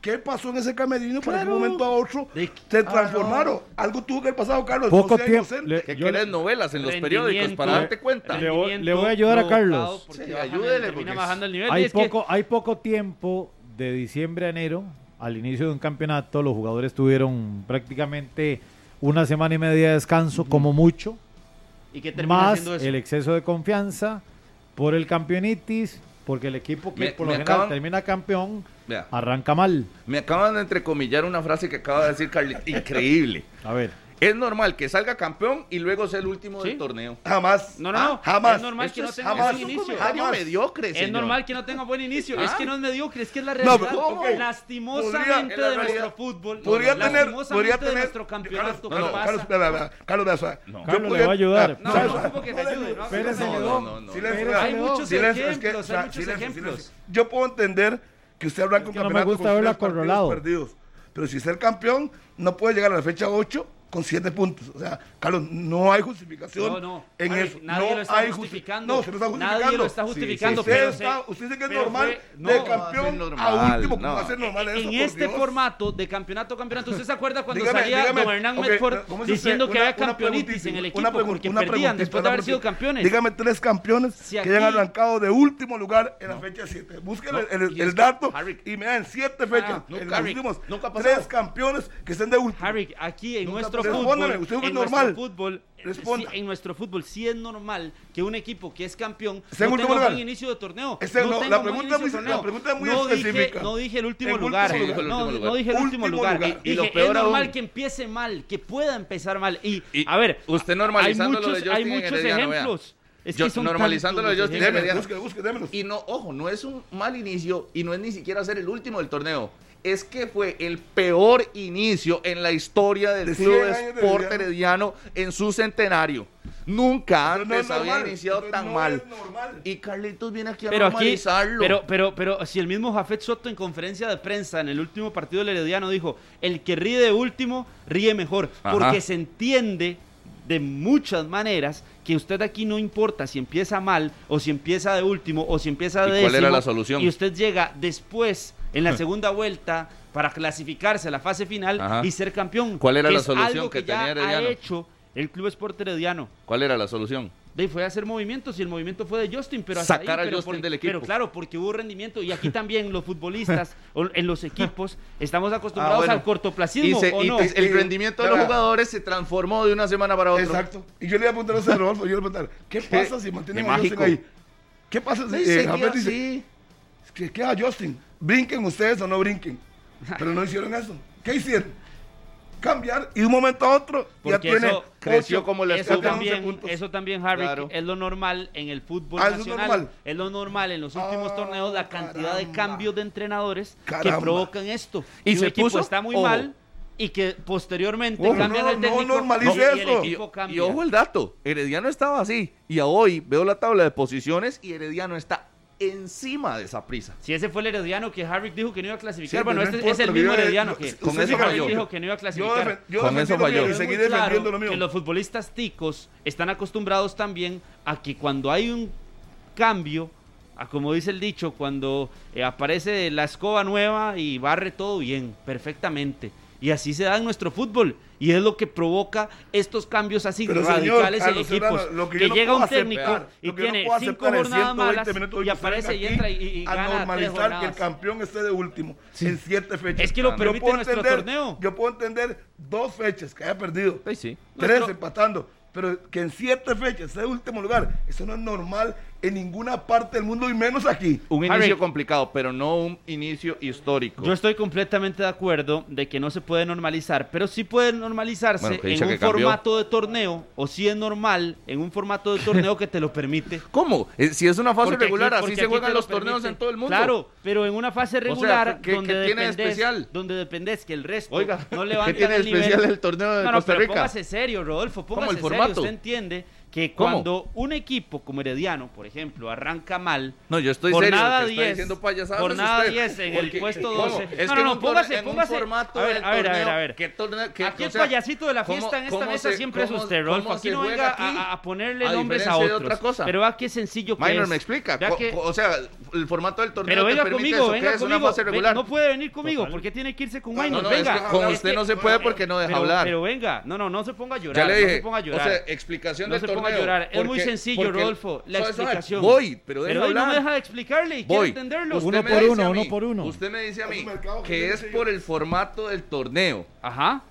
¿Qué pasó en ese camerino? Claro. Para un momento a otro se transformaron. Algo tuvo que haber pasado, Carlos. Poco tiempo. Le, que yo, novelas en los periódicos para darte cuenta. Le, voy, a ayudar a Carlos. Ayúdele. Bajando el nivel hay, poco, hay poco tiempo de diciembre a enero. Al inicio de un campeonato, los jugadores tuvieron prácticamente una semana y media de descanso, como mucho. ¿Y qué termina más eso? el exceso de confianza por el campeonitis porque el equipo que por lo general termina campeón arranca mal. Me acaban de entrecomillar una frase que acaba de decir Carly, increíble. A ver. Es normal que salga campeón y luego sea el último del torneo. Jamás. No, no, ah, jamás. Es normal que no tenga jamás, buen inicio. Jamás. mediocre, señor. Es normal que no tenga buen inicio. Es ah. que no es mediocre, es que es la realidad. No. Lastimosamente de nuestro fútbol. Podría tener. Podría tener. Nuestro campeonato. Carlos, Carlos, Carlos, Carlos, Carlos, Carlos le va a ayudar. No, no, no, que te ayude. Hay muchos ejemplos. Hay muchos ejemplos. Yo puedo entender que usted arranca un campeonato. No me gusta. Perdidos. Pero si ser campeón, no puede llegar a la fecha 8 con siete puntos. O sea, Carlos, no hay justificación no, no. en eso. Nadie no lo está hay justificando. No, se está justificando. Nadie lo está justificando. Usted, dice que es normal de campeón a, último. No. Va a ser normal eso, En este formato de campeonato campeonato, ¿usted se acuerda cuando salía dígame, don Hernán okay, Medford diciendo que había campeonitis en el equipo una porque perdían después de haber sido campeones? Dígame tres campeones que hayan arrancado de último lugar en la fecha 7. Busquen el, dato y me dan siete fechas. Ah, en los últimos tres campeones que estén de último. Harry, aquí en nuestro nuestro usted es en normal. Nuestro eh, en nuestro fútbol sí es normal que un equipo que es campeón tenga lugar. inicio de torneo. No, no, la, pregunta torneo. la pregunta es muy no específica. Dije, no dije el último lugar. No, dije el último lugar. Y- lo peor es normal que empiece mal, que pueda empezar mal. Y, a ver, usted hay normalizando lo de muchos, hay muchos ejemplos. Es Yo- que normalizando de los Justin busque, busque. Y no, ojo, no es un mal inicio y no es ni siquiera ser el último del torneo es que fue el peor inicio en la historia del de Club Sport Herediano en su centenario. Nunca antes no había iniciado tan mal. Y Carlitos viene aquí a pero normalizarlo. Pero, pero, pero si el mismo Jafet Soto en conferencia de prensa en el último partido del Herediano dijo: el que ríe de último ríe mejor. Porque se entiende de muchas maneras que usted aquí no importa si empieza mal o si empieza de último o si empieza de ¿Y cuál era la solución? Y usted llega después en la hmm. segunda vuelta para clasificarse a la fase final y ser campeón. ¿Cuál era la solución que, que tenía ya Herediano? Ha hecho el Club Sport Herediano. ¿Cuál era la solución? De, fue hacer movimientos y el movimiento fue de Justin, pero sacar ahí, a Justin del equipo. Pero claro, porque hubo rendimiento y aquí también los futbolistas en los equipos estamos acostumbrados ah, al cortoplacismo. Y, ¿o no? el rendimiento de los jugadores se transformó de una semana para otra. Exacto. Y yo le voy a preguntar a Rodolfo, yo le voy a preguntar, ¿qué pasa si mantienen a Justin ahí? ¿Qué pasa si eh, dice, ¿qué queda Justin? ¿Brinquen ustedes o no brinquen? Pero no hicieron eso. ¿Qué hicieron? Cambiar y de un momento a otro ya Porque tiene eso creció ocho, como la Eso también, puntos. eso también, Harry, Claro. es lo normal en el fútbol Ah, ¿eso es nacional. normal? Es lo normal en los últimos Ah, torneos, la cantidad de caramba. cambios de entrenadores que Caramba. provocan esto. Y un se equipo puso- está muy ojo. mal y que posteriormente Ojo, cambian no, el no técnico normalice y, y el eso. Y, cambia. y ojo el dato, Herediano estaba así. Y a hoy veo la tabla de posiciones y Herediano está encima de esa prisa. Si ese fue el herediano que Harry dijo que no iba a clasificar, Sí, bueno, no este es el mismo yo- herediano que, con eso Harry falló. dijo que no iba a Yo, clasificar. defen- yo Con eso falló. y seguí claro defendiendo lo mío. que los futbolistas ticos están acostumbrados también a que cuando hay un cambio, a como dice el dicho, cuando eh, aparece la escoba nueva y barre todo bien, perfectamente. Y así se da en nuestro fútbol. Y es lo que provoca estos cambios así Pero, señor, radicales en equipos. Serrano, que que no llega un técnico aceptar, y no tiene puedo cinco jornadas 120 malas minutos y aparece y entra y, y a gana normalizar que el campeón esté de último en siete fechas. Es que lo permite nuestro entender- torneo. Yo puedo entender dos fechas que haya perdido, Sí, sí. tres Nuestro- empatando, pero que en siete fechas de último lugar, eso no es normal en ninguna parte del mundo y menos aquí. Un Harry. inicio complicado, pero no un inicio histórico. Yo estoy completamente de acuerdo de que no se puede normalizar, pero sí puede normalizarse Bueno, en un formato de torneo, o sí es normal en un formato de torneo que te lo permite. ¿Cómo? Eh, Si es una fase Porque aquí- regular, así se juegan lo los torneos en todo el mundo. Claro, pero en una fase regular ¿qué- qué donde, tiene de dependes, especial? donde dependes que el resto Oiga, no ¿qué levanta tiene el nivel. especial el torneo de no, no, Costa pero Rica? póngase serio, Rodolfo, ¿Cómo, póngase el serio. formato? Usted entiende que ¿Cómo? cuando un equipo como Herediano, por ejemplo, arranca mal, No, yo estoy serio. jornada está 10, diciendo payasadas jornada usted. 10 en el puesto ¿cómo? 12. Es No, no, no, en póngase, un póngase. formato A ver, a ver, a ver, a ver. ¿qué torneo- qué- Aquí o el payasito de la ¿cómo- fiesta en esta mesa se- siempre es usted, Rodolfo. Aquí no venga aquí? a, a ponerle A nombres a otros. otra cosa. Pero vea qué sencillo que Minor es. me explica. Que- O sea, el formato del torneo pero te venga permite conmigo, eso, que venga una conmigo. fase Ven- regular. no puede venir conmigo porque tiene que irse con No, Minor. venga. con usted no se puede porque no deja hablar. Pero venga, no, no, no se ponga a llorar. Ya le no dije, se ponga a llorar. o sea, explicación del torneo. A llorar. Es muy sencillo, porque- Rodolfo, la explicación. Voy, pero Pero él no me deja de explicarle y quiere Voy. entenderlo. Usted Uno me por dice uno, a uno mí- por uno. Usted me dice a mí mercado que es por el formato del torneo. Ajá.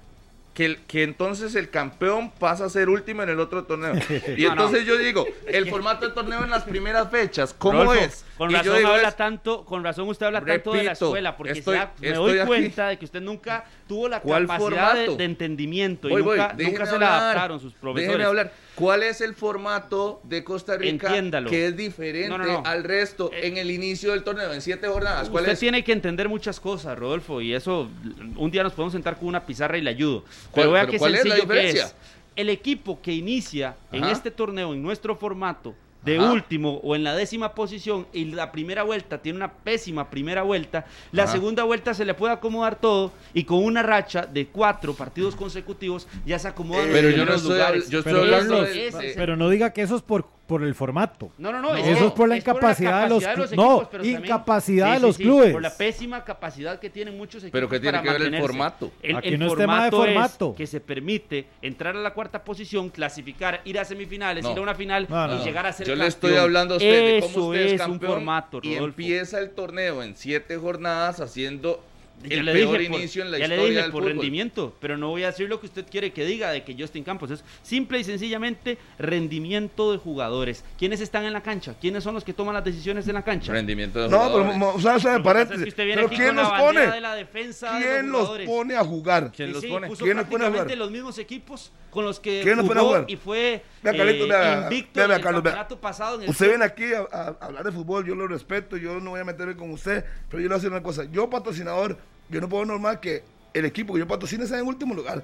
Que, el- que entonces el campeón pasa a ser último en el otro torneo. Y No, no. entonces yo digo, el formato del torneo en las primeras fechas, ¿cómo Rodolfo, es? Con razón habla es- tanto, con razón usted habla tanto de la escuela, porque estoy- da- me doy aquí. cuenta de que usted nunca tuvo la ¿Cuál capacidad de, entendimiento y Voy, nunca, se adaptaron sus profesores. Déjeme hablar. ¿Cuál es el formato de Costa Rica Entiéndalo. que es diferente No, no, no. al resto Eh, en el inicio del torneo, en siete jornadas? ¿Cuál Usted es? tiene que entender muchas cosas, Rodolfo, y eso un día nos podemos sentar con una pizarra y le ayudo. ¿Cuál- Pero vea qué es la que diferencia? es. El equipo que inicia en este torneo, en nuestro formato, de Ajá. último o en la décima posición y la primera vuelta tiene una pésima primera vuelta, la Ajá. segunda vuelta se le puede acomodar todo y con una racha de cuatro partidos consecutivos ya se acomodan los Pero yo no primeros estoy, lugares. habl- yo estoy Pero hablando Carlos, de- Pero no diga que eso es por, por el formato. No, no, no. Eso es por la incapacidad de los capacidad clu- no, pero también- incapacidad de los clubes. Por la pésima capacidad que tienen muchos equipos. Pero ¿qué tiene para que ver el formato? El, Aquí el no es tema de formato es formato. que se permite entrar a la cuarta posición, clasificar, ir a semifinales, No. ir a una final No, no, y no. llegar a ser Yo le estoy hablando a usted de Eso cómo usted es, es un formato, y Rodolfo. empieza el torneo en siete jornadas haciendo el le peor dije por- inicio en la ya le historia dije del por fútbol. rendimiento, pero no voy a decir lo que usted quiere que diga de que Justin Campos es simple y sencillamente rendimiento de jugadores. ¿Quiénes están en la cancha? ¿Quiénes son los que toman las decisiones en la cancha? Rendimiento de No, pero jugadores. o sea, de que pasa es que Pero aquí ¿quién los pone? de la defensa de ¿Quién los los jugadores? pone a jugar? ¿Quién los sí, pone? puso ¿Quién los pone a jugar? los mismos equipos con los que ¿Quién los pone a jugó jugar? y fue Vea, Carlitos, eh, vea, invicto vea, en vea, el Carlos, pasado en el Usted viene aquí a, a- a hablar de fútbol, yo lo respeto, yo no voy a meterme con usted, pero yo le voy a decir una cosa. Yo, patrocinador, yo no puedo normal que el equipo que yo patrocine sea en último lugar.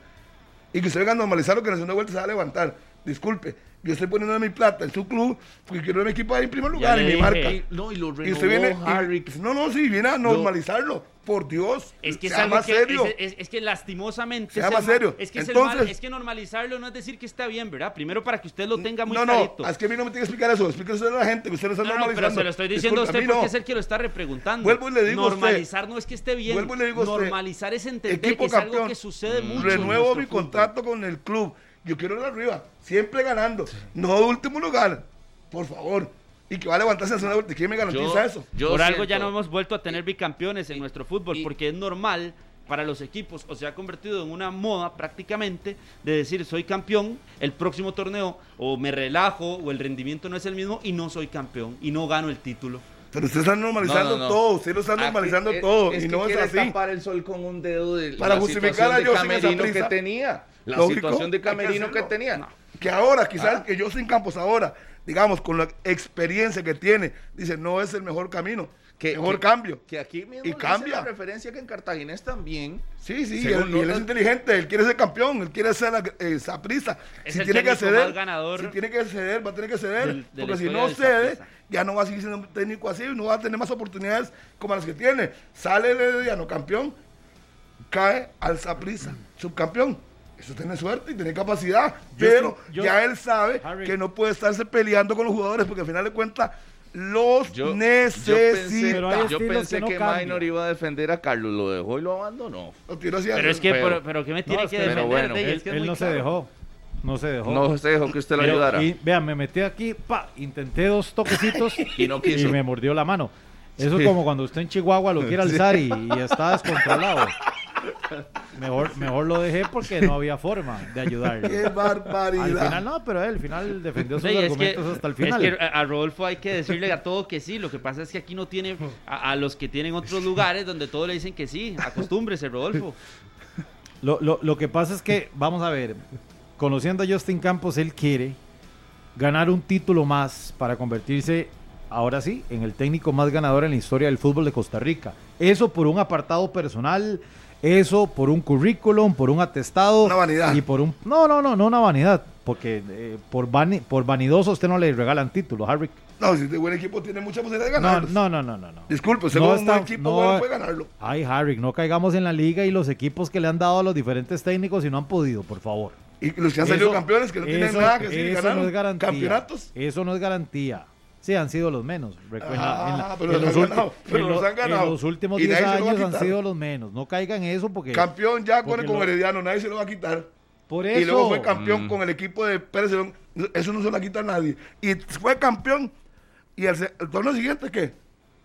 Y que usted venga a normalizar lo que en la segunda vuelta se va a levantar. Disculpe, yo estoy poniendo mi plata en su club porque quiero mi equipo ahí en primer lugar, en mi marca. Y- no, y lo Y usted viene. renovó y- Harry. no, no, sí, viene a normalizarlo. Por Dios. Es que es sea algo más que, serio. Es, es- es que lastimosamente Sea es más serio. Es que es, el Entonces- mal- es que normalizarlo no es decir que está bien, ¿verdad? Primero para que usted lo tenga muy no, no, clarito. es que a mí no me tiene que explicar eso. Explíquese a la gente que usted lo está No, no, normalizando. pero se lo estoy diciendo Disculpe, a usted mí no. porque es el que lo está repreguntando. Vuelvo y le digo usted- Normalizar no es que esté bien. Vuelvo y le digo a usted, Normalizar es entender que es algo que sucede mucho. en Renuevo mi fútbol. contrato con el club. Yo quiero ir arriba, siempre ganando, no último lugar, por favor. Y que va a levantarse a hacer una vuelta. ¿Quién me garantiza Yo- eso? yo Por algo ya no hemos vuelto a tener bicampeones en y- nuestro fútbol, y- porque es normal para los equipos, o se ha convertido en una moda prácticamente de decir soy campeón, el próximo torneo o me relajo o el rendimiento no es el mismo y no soy campeón y no gano el título. Pero usted está normalizando No, no, no. todo, usted lo está normalizando Aquí, todo. es y que no es así. tapar el sol con un dedo de Para la justificar a de camerino que tenía. La Lógico, situación de que camerino que hacerlo. tenía. Que ahora, quizás Ah. que Justin Campos ahora, digamos, con la experiencia que tiene, dice, no es el mejor camino, Que- mejor que- cambio. Que aquí mismo Y cambia. la referencia que en Cartaginés también. Sí, sí, él, y él es inteligente, él quiere ser campeón, él quiere ser eh, Saprissa. Es Si tiene que ceder, ganador si tiene que ceder, va a tener que ceder, del- de porque si no cede, ya no va a seguir siendo un técnico así, no va a tener más oportunidades como las que tiene. Sale el Herediano campeón, cae al Saprissa, subcampeón. Eso tiene suerte y tiene capacidad, pero yo- ya él sabe Harry. que no puede estarse peleando con los jugadores porque al final de cuentas los Yo, yo necesita. pensé, yo pensé que no que, cambian. Minor iba a defender a Carlos, lo dejó y lo abandonó. Lo tiró hacia Pero es que, Pero- pero, pero ¿qué me tiene que defender? pero bueno, Dey? Él, Es que es él muy no se dejó. No se dejó. No se dejó que usted lo ayudara. Y vean, me metí aquí, pa, intenté dos toquecitos Y no quiso. y me mordió la mano. Eso es como cuando usted en Chihuahua lo quiere alzar y, y está descontrolado. Mejor, mejor lo dejé porque no había forma de ayudarle. ¡Qué barbaridad! Al final no, pero él al final defendió sus Sí, es que, argumentos hasta el es final. que a Rodolfo hay que decirle a todo que sí. Lo que pasa es que aquí no tiene a, a los que tienen otros lugares donde todos le dicen que sí. Acostúmbrese, Rodolfo. Lo, lo- lo que pasa es que, vamos a ver, conociendo a Justin Campos, él quiere ganar un título más para convertirse, ahora sí, en el técnico más ganador en la historia del fútbol de Costa Rica. Eso por un apartado personal, eso por un currículum, por un atestado. Una vanidad. Y por un... No, no, no, no una vanidad, porque eh, por, vani- por vanidoso usted no le regalan títulos, Harry. No, si este buen equipo tiene mucha posibilidad de No, ganarlos. no, no, no, no. no. Disculpe, usted No un buen equipo no- bueno puede ganarlo. Ay, Harry, no caigamos en la liga y los equipos que le han dado a los diferentes técnicos y no han podido, por favor. Y los que han salido Eso- campeones que no tienen eso- nada que decir, ganaron no es garantía. campeonatos. Eso no es garantía. Sí, han sido los menos. Recuerda, Ah, en la- pero en los han ganado, en los lo- han ganado. En los últimos Y 10 nadie se lo va a años han sido los menos. No caigan en eso porque... Campeón ya con porque el lo- con Herediano, nadie se lo va a quitar. Por eso... Y luego fue campeón Mm. con el equipo de Pérez León. Eso no se lo va a nadie. Y fue campeón. ¿Y el, el torneo siguiente qué?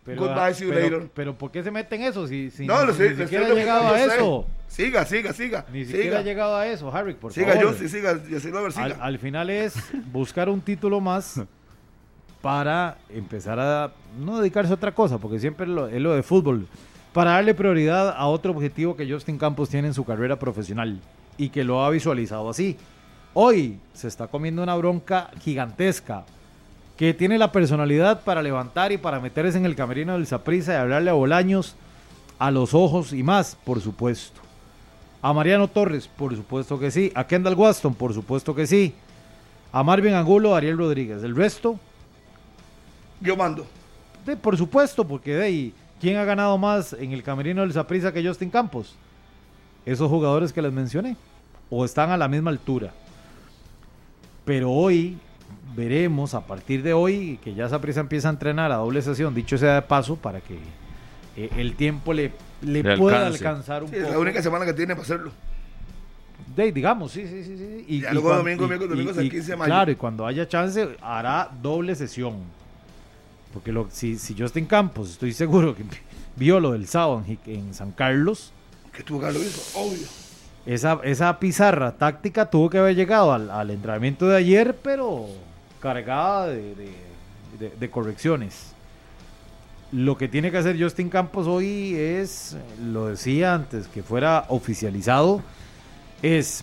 pero, Goodbye, see you pero- later. pero ¿por qué se meten en eso? Si, si no, ni, siquiera ha llegado a eso. sé. Siga, siga, siga. Ni siga. siquiera ha llegado a eso, Harry, por Siga, favor. yo sí, siga. Yo sí lo ver, siga. Al, al final es buscar un título más para empezar a no dedicarse a otra cosa, porque siempre lo- es lo de fútbol, para darle prioridad a otro objetivo que Justin Campos tiene en su carrera profesional y que lo ha visualizado así. Hoy se está comiendo una bronca gigantesca que tiene la personalidad para levantar y para meterse en el camerino del Saprissa y hablarle a Bolaños a los ojos y más, por supuesto. A Mariano Torres, por supuesto que sí. A Kendall Waston, por supuesto que sí. A Marvin Angulo, a Ariel Rodríguez. El resto, Yo mando. de, por supuesto, porque de ahí, ¿quién ha ganado más en el camerino del Saprissa que Justin Campos? Esos jugadores que les mencioné. O están a la misma altura. Pero hoy veremos, a partir de hoy, que ya Saprissa empieza a entrenar a doble sesión, dicho sea de paso, para que eh, el tiempo le, le Le pueda alcance. alcanzar un Sí, es poco. la única semana que tiene para hacerlo. De, digamos, sí, sí, sí. sí. Y, Ya y luego domingo, y- miércoles, domingo y- es el y- 15 de mayo. Claro, y cuando haya chance hará doble sesión. Porque lo, si, si Justin Campos, estoy seguro que vio lo del sábado en, en San Carlos, Que tuvo que lo hizo, obvio. esa, esa pizarra táctica tuvo que haber llegado al, al entrenamiento de ayer, pero cargada de, de- de- de correcciones. Lo que tiene que hacer Justin Campos hoy es, lo decía antes, que fuera oficializado, es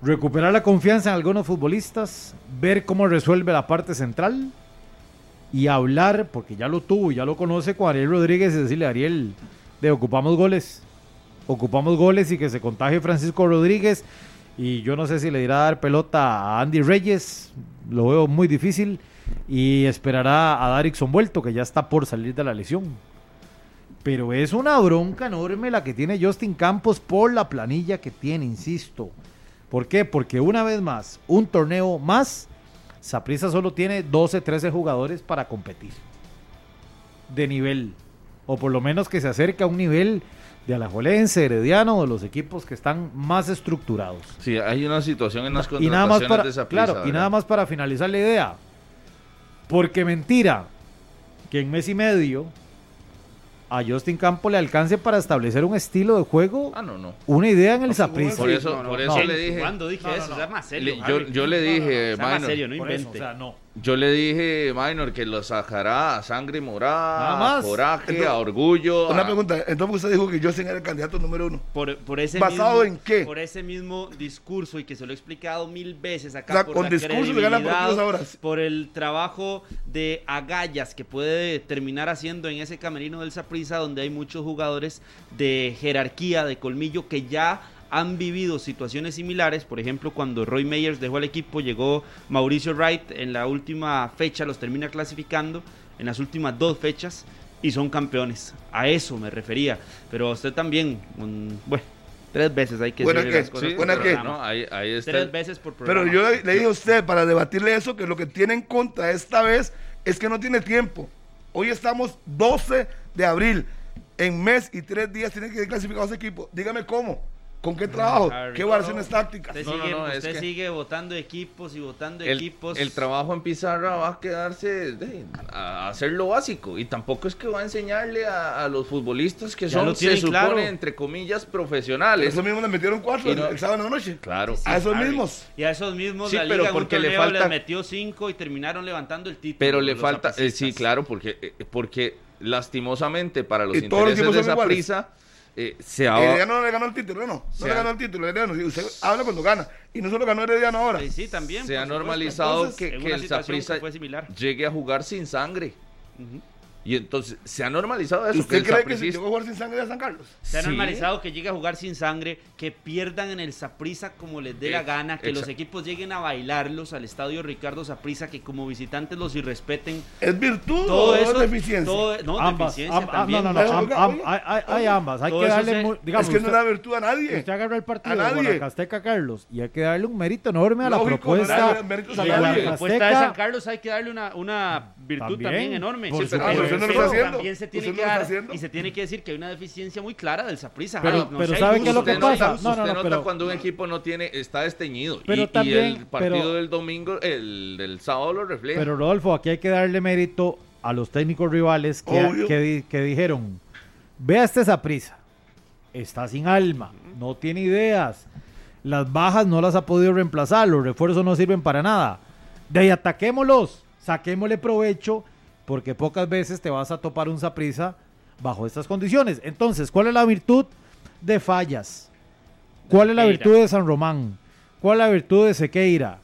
recuperar la confianza en algunos futbolistas, ver cómo resuelve la parte central y hablar, porque ya lo tuvo ya lo conoce con Ariel Rodríguez y decirle, Ariel, de ocupamos goles, ocupamos goles y que se contagie Francisco Rodríguez y yo no sé si le irá a dar pelota a Andy Reyes, lo veo muy difícil y esperará a Darixon vuelto que ya está por salir de la lesión. Pero es una bronca enorme la que tiene Justin Campos por la planilla que tiene, insisto. ¿Por qué? Porque una vez más, un torneo más, Saprissa solo tiene 12, 13 jugadores para competir. De nivel. o por lo menos que se acerque a un nivel de Alajuelense, Herediano, de los equipos que están más estructurados. Sí, hay una situación en las Y nada más contrataciones para, de Saprissa, claro, y nada más para finalizar la idea. Porque mentira que en mes y medio a Justin Campo le alcance para establecer un estilo de juego, Ah, no, no. una idea en el No, Saprissa. Por eso, No, no, por no. eso le dije. ¿Cuándo dije No, no, eso? no. Sea más serio. Le- yo, yo le dije, Sea más serio, no invente. o sea, no. Yo le dije, Minor, que lo sacará a sangre morada, Nada más. a coraje, Entonces, a orgullo. Una a- pregunta, entonces usted dijo que Justin era el candidato número uno. Por, por ese ¿Basado mismo, en qué? Por ese mismo discurso y que se lo he explicado mil veces acá. O sea, por con la discurso le ganan partidos ahora. Por el trabajo de agallas que puede terminar haciendo en ese camerino del Saprissa, donde hay muchos jugadores de jerarquía, de colmillo, que ya han vivido situaciones similares. Por ejemplo, cuando Roy Meyers dejó el equipo, llegó Mauricio Wright en la última fecha, los termina clasificando en las últimas dos fechas y son campeones. A eso me refería. Pero a usted también, un- bueno, tres veces hay que Buena que- las cosas Sí, buena pero que- no, ahí, ahí está. Tres veces por Pero programa. yo le, le dije a usted, para debatirle eso, que lo que tiene en contra esta vez es que no tiene tiempo. Hoy estamos 12 de abril. En mes y tres días tienen que ir clasificados equipos. Dígame cómo. ¿Con qué trabajo? Harry. ¿Qué variaciones tácticas? Usted, No, no, sigue, no, es usted que- sigue votando equipos y votando el, equipos. el trabajo en pizarra va a quedarse de- a hacer lo básico y tampoco es que va a enseñarle a, a los futbolistas que Ya son se supone claro. entre comillas profesionales Eso mismo le metieron cuatro Y no- el, el sábado en la noche. claro a esos Harry. mismos. Y a esos mismos Sí, la pero liga porque le falta- les metió cinco y terminaron levantando el título. pero le falta eh, sí claro porque eh, porque lastimosamente para los Y todos los intereses de equipos esa prisa eh, se ha- Herediano no le ganó el título, no. No Se le ha- ganó el título, Herediano. Usted habla cuando gana. Y no solo ganó Herediano ahora. Sí, sí, también. se ha supuesto. normalizado Entonces, que, que el Saprissa llegue a jugar sin sangre Ujú. Y entonces se ha normalizado eso que ¿Usted el cree que se llegó a jugar sin sangre a San Carlos? Se ha Sí. normalizado que llegue a jugar sin sangre, que pierdan en el Saprissa como les dé la Ex- gana, que los equipos lleguen a bailarlos al estadio Ricardo Saprissa, que como visitantes los irrespeten. ¿Es virtud Todo o eso. es deficiencia? todo- no, ambas, deficiencia am- ah, también. no, no, no, am- am- hay, ambas. Hay Todo que darle, se- mu- digamos, es que no usted- da virtud a nadie. Usted agarró el partido A de nadie. Guanacasteca, Carlos, y hay que darle un mérito enorme a la Lógico, propuesta a de la propuesta de San Carlos hay que darle una, una virtud También, también, enorme. por Sí, pero, supuesto. Usted no lo pero está haciendo. también se tiene Usted que dar y se tiene que decir que hay una deficiencia muy clara del Saprissa. Pero- no pero sea ¿sabe injusto. qué es lo que Usted nota- pasa? No, no, usted no, nota cuando un equipo no tiene, está desteñido. Pero y, y también- el partido pero- del domingo, el del sábado lo refleja. Pero Rodolfo, aquí hay que darle mérito a los técnicos rivales que, que dijeron, vea este Saprissa, está sin alma, no tiene ideas, las bajas no las ha podido reemplazar, los refuerzos no sirven para nada. De ahí ataquémoslos, saquémosle provecho, porque pocas veces te vas a topar un Saprissa bajo estas condiciones. Entonces, ¿cuál es la virtud de Fallas? ¿Cuál es la virtud de San Román? ¿Cuál es la virtud de Sequeira?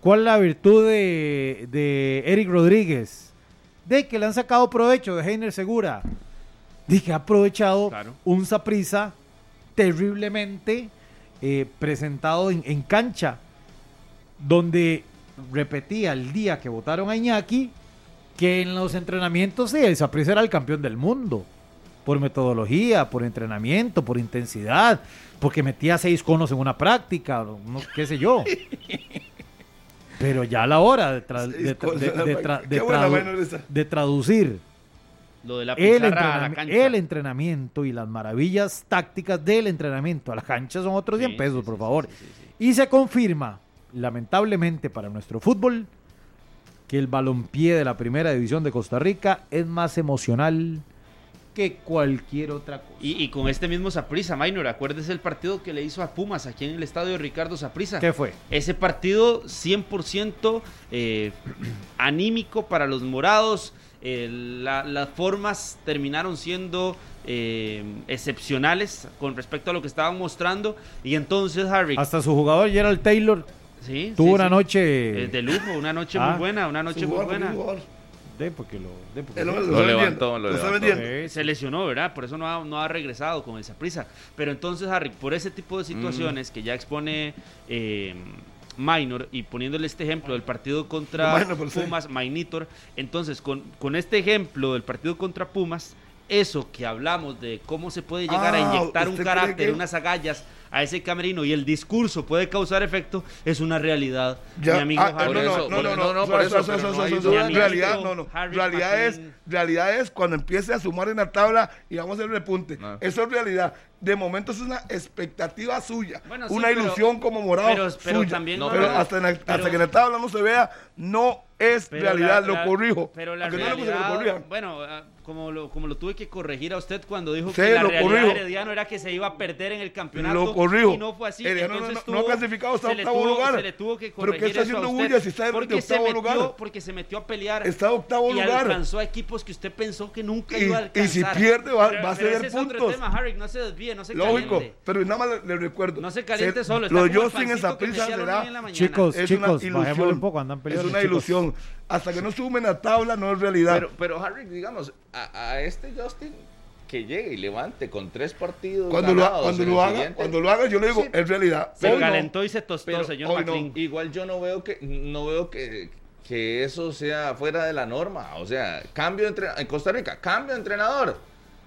¿Cuál es la virtud de, de Eric Rodríguez? De que le han sacado provecho de Heiner Segura. De que ha aprovechado Claro. un Saprisa terriblemente eh, presentado en, en cancha. Donde repetía el día que votaron a Iñaki que en los entrenamientos sí, el Saprissa era el campeón del mundo. Por metodología, por entrenamiento, por intensidad, porque metía seis conos en una práctica, no, qué sé yo. Pero ya a la hora de, tra- tra- tra- traducir Lo de la el, la entrenamiento y las maravillas tácticas del entrenamiento a la cancha son otros 100 Sí, pesos, sí, por sí, favor. sí, sí, sí. Y se confirma, lamentablemente para nuestro fútbol, que el balompié de la primera división de Costa Rica es más emocional que cualquier otra cosa. Y, y con este mismo Saprissa, Minor, acuérdese el partido que le hizo a Pumas aquí en el estadio Ricardo Saprissa. ¿Qué fue? Ese partido 100% eh, anímico para los morados. eh, la- las formas terminaron siendo eh, excepcionales con respecto a lo que estaban mostrando. Y entonces Harry... Hasta su jugador Gerald Taylor sí, tuvo sí, una sí. noche... Eh, de lujo, una noche Ah. muy buena, una noche muy buena. de porque lo, de porque El lo- Lo está levantó, vendiendo, lo está levantó. vendiendo. Sí, Se lesionó, ¿verdad? Por eso no ha, no ha regresado con el Saprissa. Pero entonces, Harry, por ese tipo de situaciones que ya expone eh, Minor y poniéndole este ejemplo del partido contra Minor, por sí. Pumas, Mainitor, entonces con, con este ejemplo del partido contra Pumas, eso que hablamos de cómo se puede llegar Ah, a inyectar un ¿usted cree carácter, que- unas agallas a ese camerino y el discurso puede causar efecto, es una realidad. Ya, Mi amigo ah, Harry. no, no, no, no, no, no, no, por eso, eso, pero eso, no hay eso, duda. eso, Mi realidad, no, no, realidad es, realidad es cuando empiece a sumar en la tabla y vamos a hacer repunte. No. Eso es realidad. De momento es una expectativa suya, Bueno, sí, una pero- ilusión como morado pero- pero suya. también no, pero no, hasta, en la- hasta pero- que en la tabla no se vea, no es Pero realidad, la- lo la- corrijo. Pero la Aunque no le guste que lo realidad, corrijan. bueno, ah, como lo, como lo tuve que corregir a usted cuando dijo Sí, que la lo realidad corrijo. de Herediano era que se iba a perder en el campeonato. Lo corrijo. Y no fue así. Herediano no- no- no ha clasificado, le octavo tuvo- lugar. Se le tuvo que ¿Pero qué corregir está haciendo bulla si está de- de porque se octavo metió, lugar? Porque se metió a pelear. Está de octavo y lugar. alcanzó a equipos que usted pensó que nunca Y- iba a y alcanzar. si pierde, va- Pero- va a ceder es otro puntos. tema, Harry, no se desvíe, no se Lógico, caliente. pero nada más le, le recuerdo. No se caliente Se- solo. Lo de Justin esa prisa será nueve en la mañana. Chicos, es chicos, una bajémosle ilusión. un poco, andan es peleando, una chicos. Ilusión. Hasta que no sumen la tabla no es realidad. Pero, pero Harry, digamos, a, a este Justin que llegue y levante con tres partidos cuando lo, cuando haga, siguiente, cuando lo haga, yo le digo, Sí. es realidad. Se Hoy no. calentó y se tostó, pero señor no. McLean. igual yo no veo que no veo que, que eso sea fuera de la norma. O sea, cambio entre, en Costa Rica, cambio de entrenador.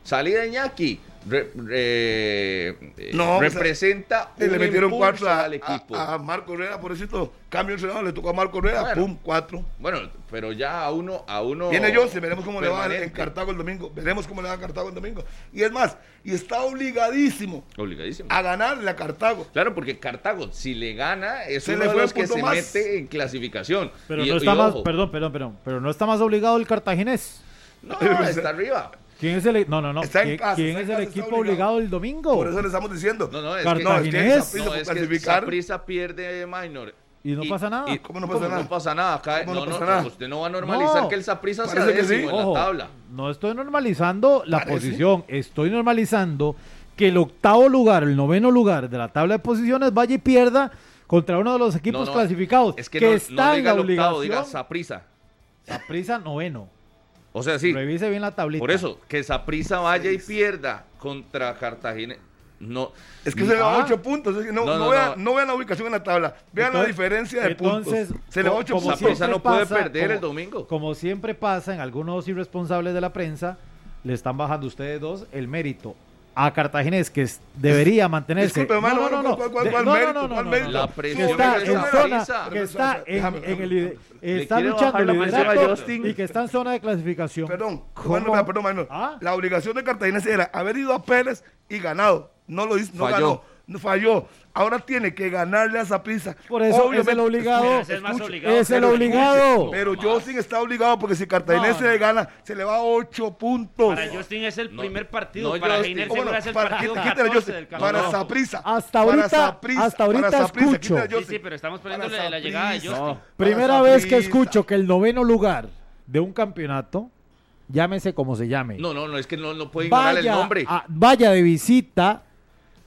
Salida de Iñaki. Re- re- eh, No, o sea, representa Y le un metieron impulso cuatro a, al equipo. a- a Marco Herrera, por eso cambio de entrenador, le tocó a Marco Herrera, Bueno. pum, cuatro. Bueno, pero ya a uno a uno Viene Jose, veremos cómo le va en. Cartago el domingo. Veremos cómo le va a Cartago el domingo. Y es más, y está obligadísimo Obligadísimo. a ganarle a Cartago. Claro, porque Cartago, si le gana, es Se uno le de fue los que punto se más. mete en clasificación. Pero Y- no y está más, ojo, perdón, perdón, perdón, pero no está más obligado el cartaginés. No, está arriba. ¿Quién es el no, no, no? Está en ¿Quién, casa, quién está en es el equipo obligado. obligado el domingo? Por eso le estamos diciendo. No, no, es Cartaginés. que, No, no, es que pierde minor. ¿Y no pasa nada? ¿Cómo no pasa nada? No pasa nada. Acá, ¿Cómo no, no no, nada? usted no va a normalizar No. que el Saprissa sea que sí. décimo en Ojo, la tabla. no estoy normalizando la Parece. posición, estoy normalizando que el octavo lugar, el noveno lugar de la tabla de posiciones vaya y pierda contra uno de los equipos No, no, clasificados Es que, que no, está no en diga la el octavo, diga obligación. Saprissa. Saprissa noveno. O sea, sí. Revise bien la tablita. Por eso, que Saprissa vaya y pierda contra Cartagena. No. Es que se le va Ah. 8 puntos. es que no, No, no, no, vean, no. no vean la ubicación en la tabla. Vean la diferencia de entonces, puntos. Se le va co- 8 como puntos. Siempre no puede pasa, perder como- el domingo. Como siempre pasa en algunos irresponsables de la prensa, le están bajando ustedes dos el mérito a Cartaginés, que debería mantenerse. Disculpe, hermano, no, no, no, ¿cuál- cuál- de- cuál no, no, mérito? no, no, ¿Cuál no, mérito? no. La que presión está en esa zona, prisa. que está en, en el está luchando liderato y que está en zona de clasificación. Perdón, ¿Cómo? Mano, vea, perdón, Manuel. ¿Ah? La obligación de Cartagena era haber ido a Pérez y ganado. No lo hizo, no Falló. ganó, falló. Ahora tiene que ganarle a esa prisa. Por eso es el obligado. Es más obligado. Es el obligado. escuche, Pero Justin está obligado porque si Cartagena No, se no. le gana, se le va a 8 puntos. Para Justin es el No, primer partido. no, para Justin. Oh, bueno, es el para, partido quítale, 14 Justin, del para. Saprissa. Hasta para ahorita- Saprissa, hasta ahorita para Saprissa, escucho. Sí, sí, pero estamos Para poniéndole la llegada de. Justin. Para Primera vez que escucho que el noveno lugar de un campeonato, llámese como se llame, No, no, no, es que no, no puede ignorar el nombre. a, vaya de visita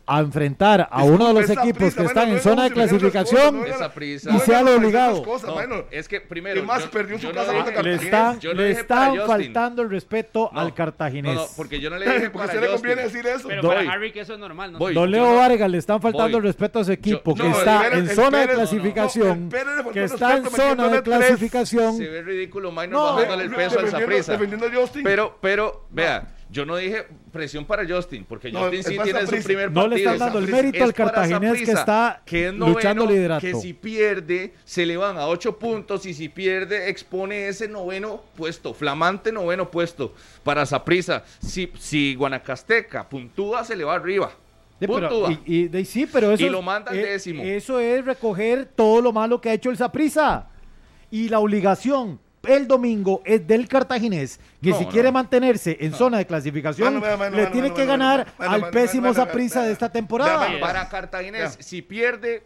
a enfrentar a uno de los esa equipos prisa, que están bueno, en no zona de clasificación cosas, no Esa prisa. no y sea venga lo obligado. cosas, No, bueno. es que primero. Y más yo- perdió su yo no casa dije- le están, no le están Justin. faltando el respeto No, al cartaginés. No, no, porque yo no le dije Porque para usted le conviene decir eso. Pero Voy. para Harry que eso es normal. ¿no? Voy. Don Leo no- Vargas le están faltando voy. el respeto a su equipo, Yo- que no, está el en Pérez- zona el de clasificación, no, el que el está en zona de clasificación. Se ve ridículo Minor No, bajándole el peso a Justin. Pero, pero, vea, yo no dije presión para Justin, porque No, Justin sí tiene su primer No partido. le están dando el mérito al Es cartaginés que está que es luchando liderato. Que si pierde, se le van a ocho puntos y si pierde, expone ese noveno puesto, flamante noveno puesto para Saprissa. Si, si Guanacasteca puntúa, se le va arriba. Sí, pero- Puntúa. y, y- de- sí, pero eso Y lo manda al eh, décimo. Eso es recoger todo lo malo que ha hecho el Saprissa. Y la obligación el domingo es del cartaginés, que No, si no. quiere mantenerse en zona de clasificación, le tiene que ganar al pésimo mano, de esta temporada. mano, Para Cartaginés, si pierde,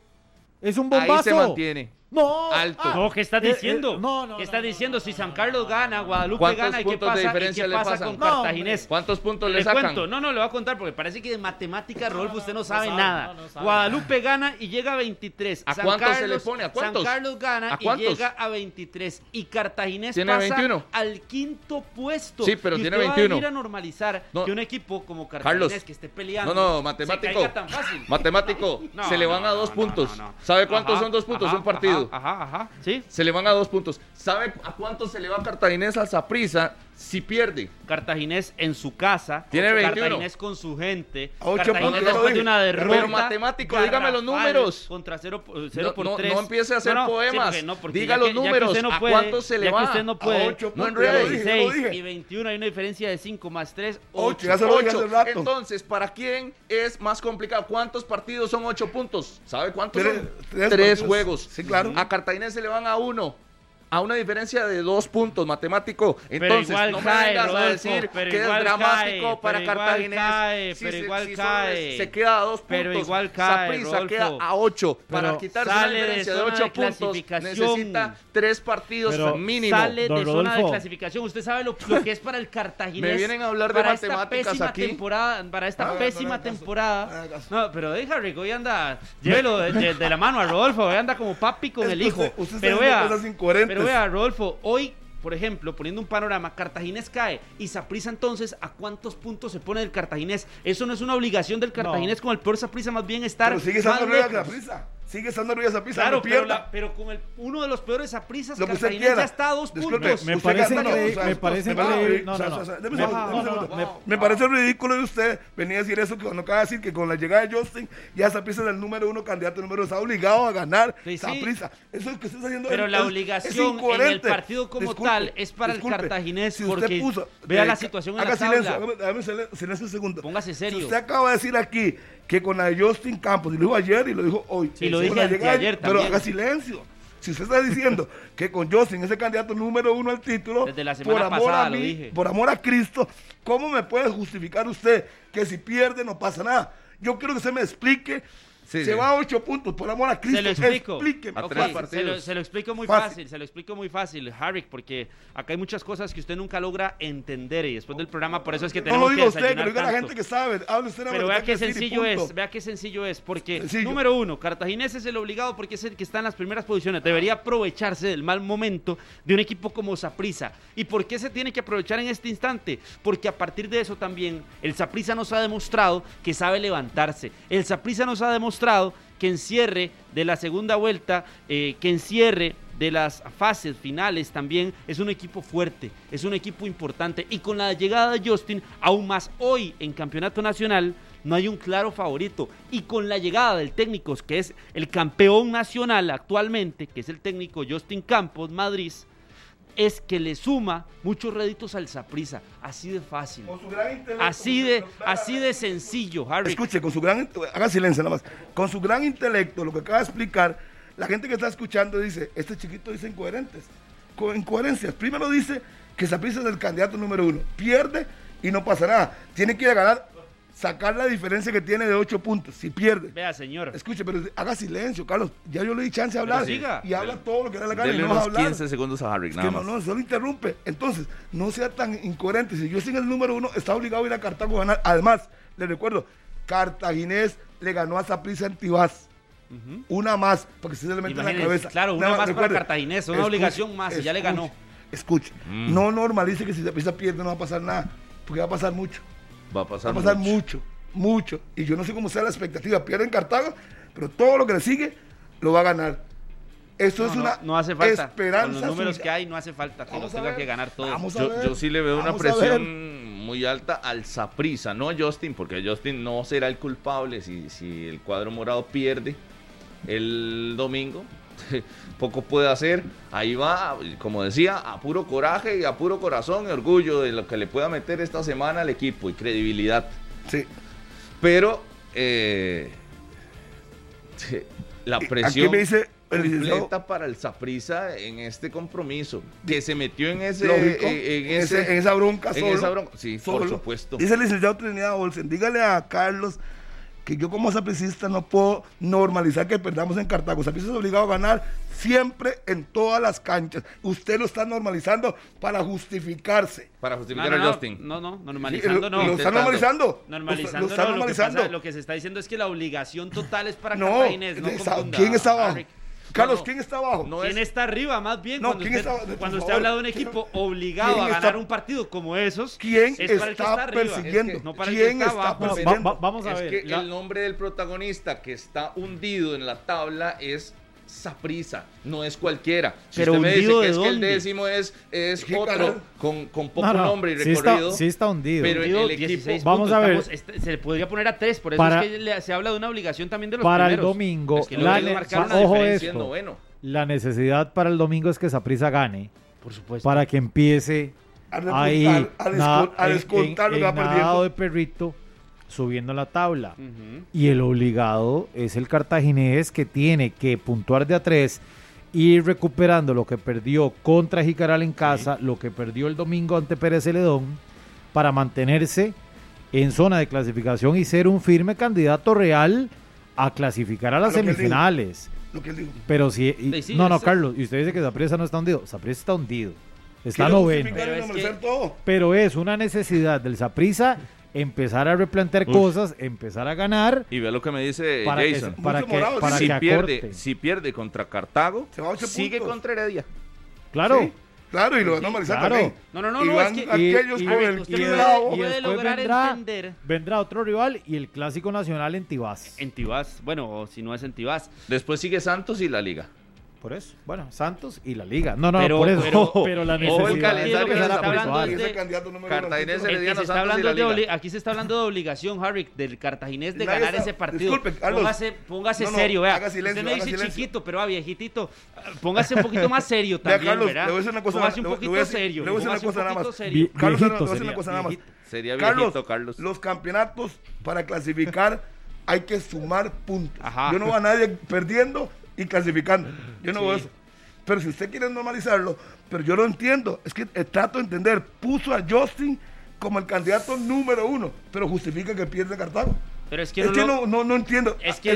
Es un ahí bombazo. se mantiene. No, Alto. ah, No, ¿qué estás eh, eh, diciendo? no, no, ¿Qué no, estás no, diciendo? si San Carlos gana, Guadalupe ¿Cuántos gana, ¿y qué puntos de pasa, ¿y diferencia qué le pasa con No, Cartaginés? ¿Cuántos puntos le Le sacan? cuento, no, no, le voy a contar porque parece que de matemáticas, Rodolfo, usted no sabe nada. no, no sabe. Guadalupe gana y llega a 23. ¿A San cuántos se le pone? ¿A cuántos? San Carlos gana ¿A y llega a 23. Y Cartaginés Tiene pasa 21. al quinto puesto. Sí, pero Y tiene usted va a 21. venir a normalizar No. que un equipo como Cartaginés Carlos. que esté peleando No, no, se matemático. caiga tan fácil. Matemático. Se le van a dos puntos. ¿Sabe cuántos son dos puntos? un partido. Partido. Ajá, ajá, ajá, sí. Se le van a dos puntos. ¿Sabe a cuánto se le va Cartaginés al Saprissa si pierde? Cartaginés en su casa. Tiene 21. Cartaginés con su gente. A ocho Cartaginés después de una Pero derrota. matemático, dígame los números. Contra 0 No, por no, 3. no empiece a hacer poemas. Diga los números. ¿A cuánto se le va? Que usted no puede. A ocho No enrede. lo 16 dije. y 21 hay una diferencia de 5 más 3, Ocho, 8. ya se lo dije Ocho. hace rato. Entonces, ¿para quién es más complicado? ¿Cuántos partidos son ocho puntos? ¿Sabe cuántos Tres- son? tres Tres partidos. juegos. Sí, claro. A Cartaginés se le van a uno. A una diferencia de dos puntos, matemático. Entonces, igual no me cae, vengas a Rodolfo, decir que es dramático cae, para pero igual Cartaginés. cae, Si pero se- igual si cae. Se queda a dos puntos. Pero igual cae, Saprissa queda Rodolfo. a ocho. Para quitarse una de diferencia de ocho de puntos, necesita tres partidos Pero mínimo. Sale de zona de Rodolfo. clasificación. Usted sabe lo, lo que es para el Cartaginés. Me vienen a hablar de para esta matemáticas pésima aquí. temporada, para esta no, pésima no temporada. caso. No, pero deja Rico, hoy anda, llévelo de, de- de la mano a Rodolfo, hoy anda como papi con el hijo. usted- pero vea, cosas incoherentes. Pero vea, Rodolfo, hoy por ejemplo, poniendo un panorama, Cartaginés cae y Saprissa entonces, ¿a cuántos puntos se pone el Cartaginés? Eso no es una obligación del Cartaginés con el peor Saprissa, más bien estar Pero sigue estando arriba que la lejos. prisa. Sigue estando arriba esa prisa. Claro, no pero, la- pero con el, uno de los peores Saprisas, Lo que usted quiera. ya está a dos Disculpe, puntos. Me parece gasta- increíble- o sea, me parece me parece ridículo de usted venir a decir eso que cuando acaba de decir que con la llegada de Justin ya Saprissa es el número uno candidato número uno, está obligado a ganar Sí, sí. Saprissa. Eso es que usted está haciendo Pero la obligación en el partido como Disculpe, tal es para el. Cartaginés, Si usted porque puso- vea eh, la situación en haga la silencio, tabla. hágame- hágame silen- silencio un segundo. Póngase serio. Si usted acaba de decir aquí que con la de Justin Campos, y lo dijo ayer y lo dijo hoy. Sí, lo dije Pero haga silencio. Si usted está diciendo que con Justin es el candidato número uno al título, Desde la semana por amor pasada a mí, por amor a Cristo, ¿cómo me puede justificar usted que si pierde no pasa nada? Yo quiero que usted me explique. Sí, se sí. va a ocho puntos, por amor a Cristo. Se lo explico. Explíqueme. A Ok, tres se, lo, se lo explico muy Fácil. fácil. se lo explico muy fácil, Harry, porque acá hay muchas cosas que usted nunca logra entender y después del programa por eso es que No tenemos lo diga que usted, diga la gente que sabe. Hable usted la Pero vea qué sencillo es, vea qué sencillo es, porque Sencillo. número uno, Cartaginés es el obligado porque es el que está en las primeras posiciones, debería aprovecharse del mal momento de un equipo como Saprissa. ¿Y por qué se tiene que aprovechar en este instante? Porque a partir de eso también el Saprissa nos ha demostrado que sabe levantarse, el Saprissa nos ha demostrado que en cierre de la segunda vuelta, eh, que en cierre de las fases finales también es un equipo fuerte, es un equipo importante. Y con la llegada de Justin, aún más hoy en Campeonato Nacional, no hay un claro favorito. Y con la llegada del técnico que es el campeón nacional actualmente, que es el técnico Justin Campos Madrid, es que le suma muchos réditos al Saprissa, así de fácil. Con su gran intelecto, Así de, con así de sencillo, Harry. Escuche, con su gran, haga silencio nada más, con su gran intelecto, lo que acaba de explicar, la gente que está escuchando dice, este chiquito dice incoherentes, Co- incoherencias. Primero dice que Saprissa es el candidato número uno, pierde y no pasa nada, tiene que ir a ganar, sacar la diferencia que tiene de ocho puntos, si pierde. Vea, señor. Escuche, pero haga silencio, Carlos, ya yo le di chance de hablar siga. y habla todo lo que da la gana y Denle no unos hablar. 15 segundos a Harry, Es nada que no, más. no, solo interrumpe. Entonces, no sea tan incoherente. Si yo soy el número uno, está obligado a ir a Cartago a ganar. Además, le recuerdo, Cartaginés le ganó a Saprissa en Tibás. Una más, porque se le mete en la cabeza. claro, una Nada más para Cartaginés, una obligación más, y ya le ganó. Escuche, no normalice que si Saprissa pierde no va a pasar nada, porque va a pasar mucho. Va a Va pasar, a pasar mucho. mucho, mucho. Y yo no sé cómo sea la expectativa. Pierde en Cartago, pero todo lo que le sigue lo va a ganar. Eso No, es no, una no hace falta. esperanza. Con los números suya. que hay, no hace falta que Vamos lo a tenga ver, que ganar todo. vamos a Yo, yo sí le veo una vamos presión muy alta al Saprissa, no a Justin, porque Justin no será el culpable si, si el cuadro morado pierde el domingo. Poco puede hacer. Ahí va, como decía, a puro coraje y a puro corazón y orgullo de lo que le pueda meter esta semana al equipo y credibilidad. Sí. Pero eh, la presión me dice completa para el Saprissa en este compromiso que se metió en ese lógico, eh, en en, ese- en esa bronca en solo. esa bronca, sí, por solo. supuesto. Dice el licenciado Trinidad Olsen, dígale a Carlos que yo como sapricista no puedo normalizar que perdamos en Cartago. Saprissa es obligado a ganar siempre en todas las canchas. Usted lo está normalizando para justificarse. para justificar no, a Justin. no, no, Sí, normalizando lo, no. lo está normalizando. Normalizando, lo, lo está no, lo, que normalizando. pasa- lo que se está diciendo es que la obligación total es para no, Cartaginés. No ¿quién está abajo? Harry. Carlos, No, ¿quién está abajo? no ¿Quién es- está arriba? Más bien, No, cuando ¿quién usted, está- cuando usted habla de un ¿quién- equipo obligado quién a está- ganar un partido como esos, ¿Quién es para el que está, está arriba. persiguiendo? Es que- no para el que ¿Quién está abajo. Va- persiguiendo? va- vamos a es ver. que la- el nombre del protagonista que está hundido en la tabla es Saprisa, no es cualquiera. Si Pero usted me dice que es que el décimo es, es ¿Qué otro carajo? con, con poco No, no, nombre y sí está- recorrido. sí está hundido. Pero el, Hundido, el equipo 16 Vamos a ver. Estamos- este- se le podría poner a tres, por eso Para- es que le- se habla de una obligación también de los Para el primeros. domingo, Es que la ojo diferencia. esto. La necesidad para el domingo es que Saprisa gane Por supuesto. para que empiece A repuntar, ahí a na- a descontar en- en nadado de perrito subiendo la tabla. Y el obligado es el cartaginés que tiene que puntuar de a tres ir recuperando lo que perdió contra Jicaral en casa, lo que perdió el domingo ante Pérez Celedón, para mantenerse en zona de clasificación y ser un firme candidato real a clasificar a las lo semifinales. Lo que él dijo. Pero si... y- Sí, sí, no, no, Carlos, y usted dice que Saprissa no está hundido. Saprissa está hundido. Está noveno. y Pero es que-. Pero es una necesidad del Saprissa empezar a replantear cosas, empezar a ganar Y vea lo que me dice para que, Jason. para Mucho que, morado, para si, que pierde, si pierde contra Cartago, Se va a ocho sigue puntos. contra Heredia. Claro. Sí, claro, y lo van a normalizar claro. también. No, no, no, y no, van es que- Y- aquellos y- con el usted y- puede- cuidado. y puede después lograr vendrá, entender. vendrá otro rival y el clásico nacional en Tibás. En Tibás, bueno, o si no es en Tibás. Después sigue Santos y la Liga. Por eso. Bueno, Santos y la Liga. No, no, Pero- por eso. pero- Pero, la necesidad el calendario que se a está hablando de- Cartaginés. El que se está hablando de aquí se está hablando de obligación, Harry, del cartaginés de ganar está- ese partido. disculpe, Carlos. póngase póngase No, no, serio, vea. haga silencio, Usted me haga dice silencio. chiquito, pero ah, viejitito. Póngase un poquito más serio Vea, también, Carlos, ¿verdad? le voy a decir una cosa, póngase un poquito voy a decir- serio. le voy a decir una cosa nada más. Carlos, le voy a decir sería, una cosa nada más. Sería Carlos, viejito, Carlos. los campeonatos para clasificar hay que sumar puntos. Ajá. Yo no veo a nadie perdiendo y clasificando. Yo no Sí. veo eso. Pero si usted quiere normalizarlo, pero yo lo entiendo. Es que eh, trato de entender. Puso a Justin como el candidato número uno, pero justifica que pierde Cartago. Pero es que es no que no, no, no entiendo. Es que,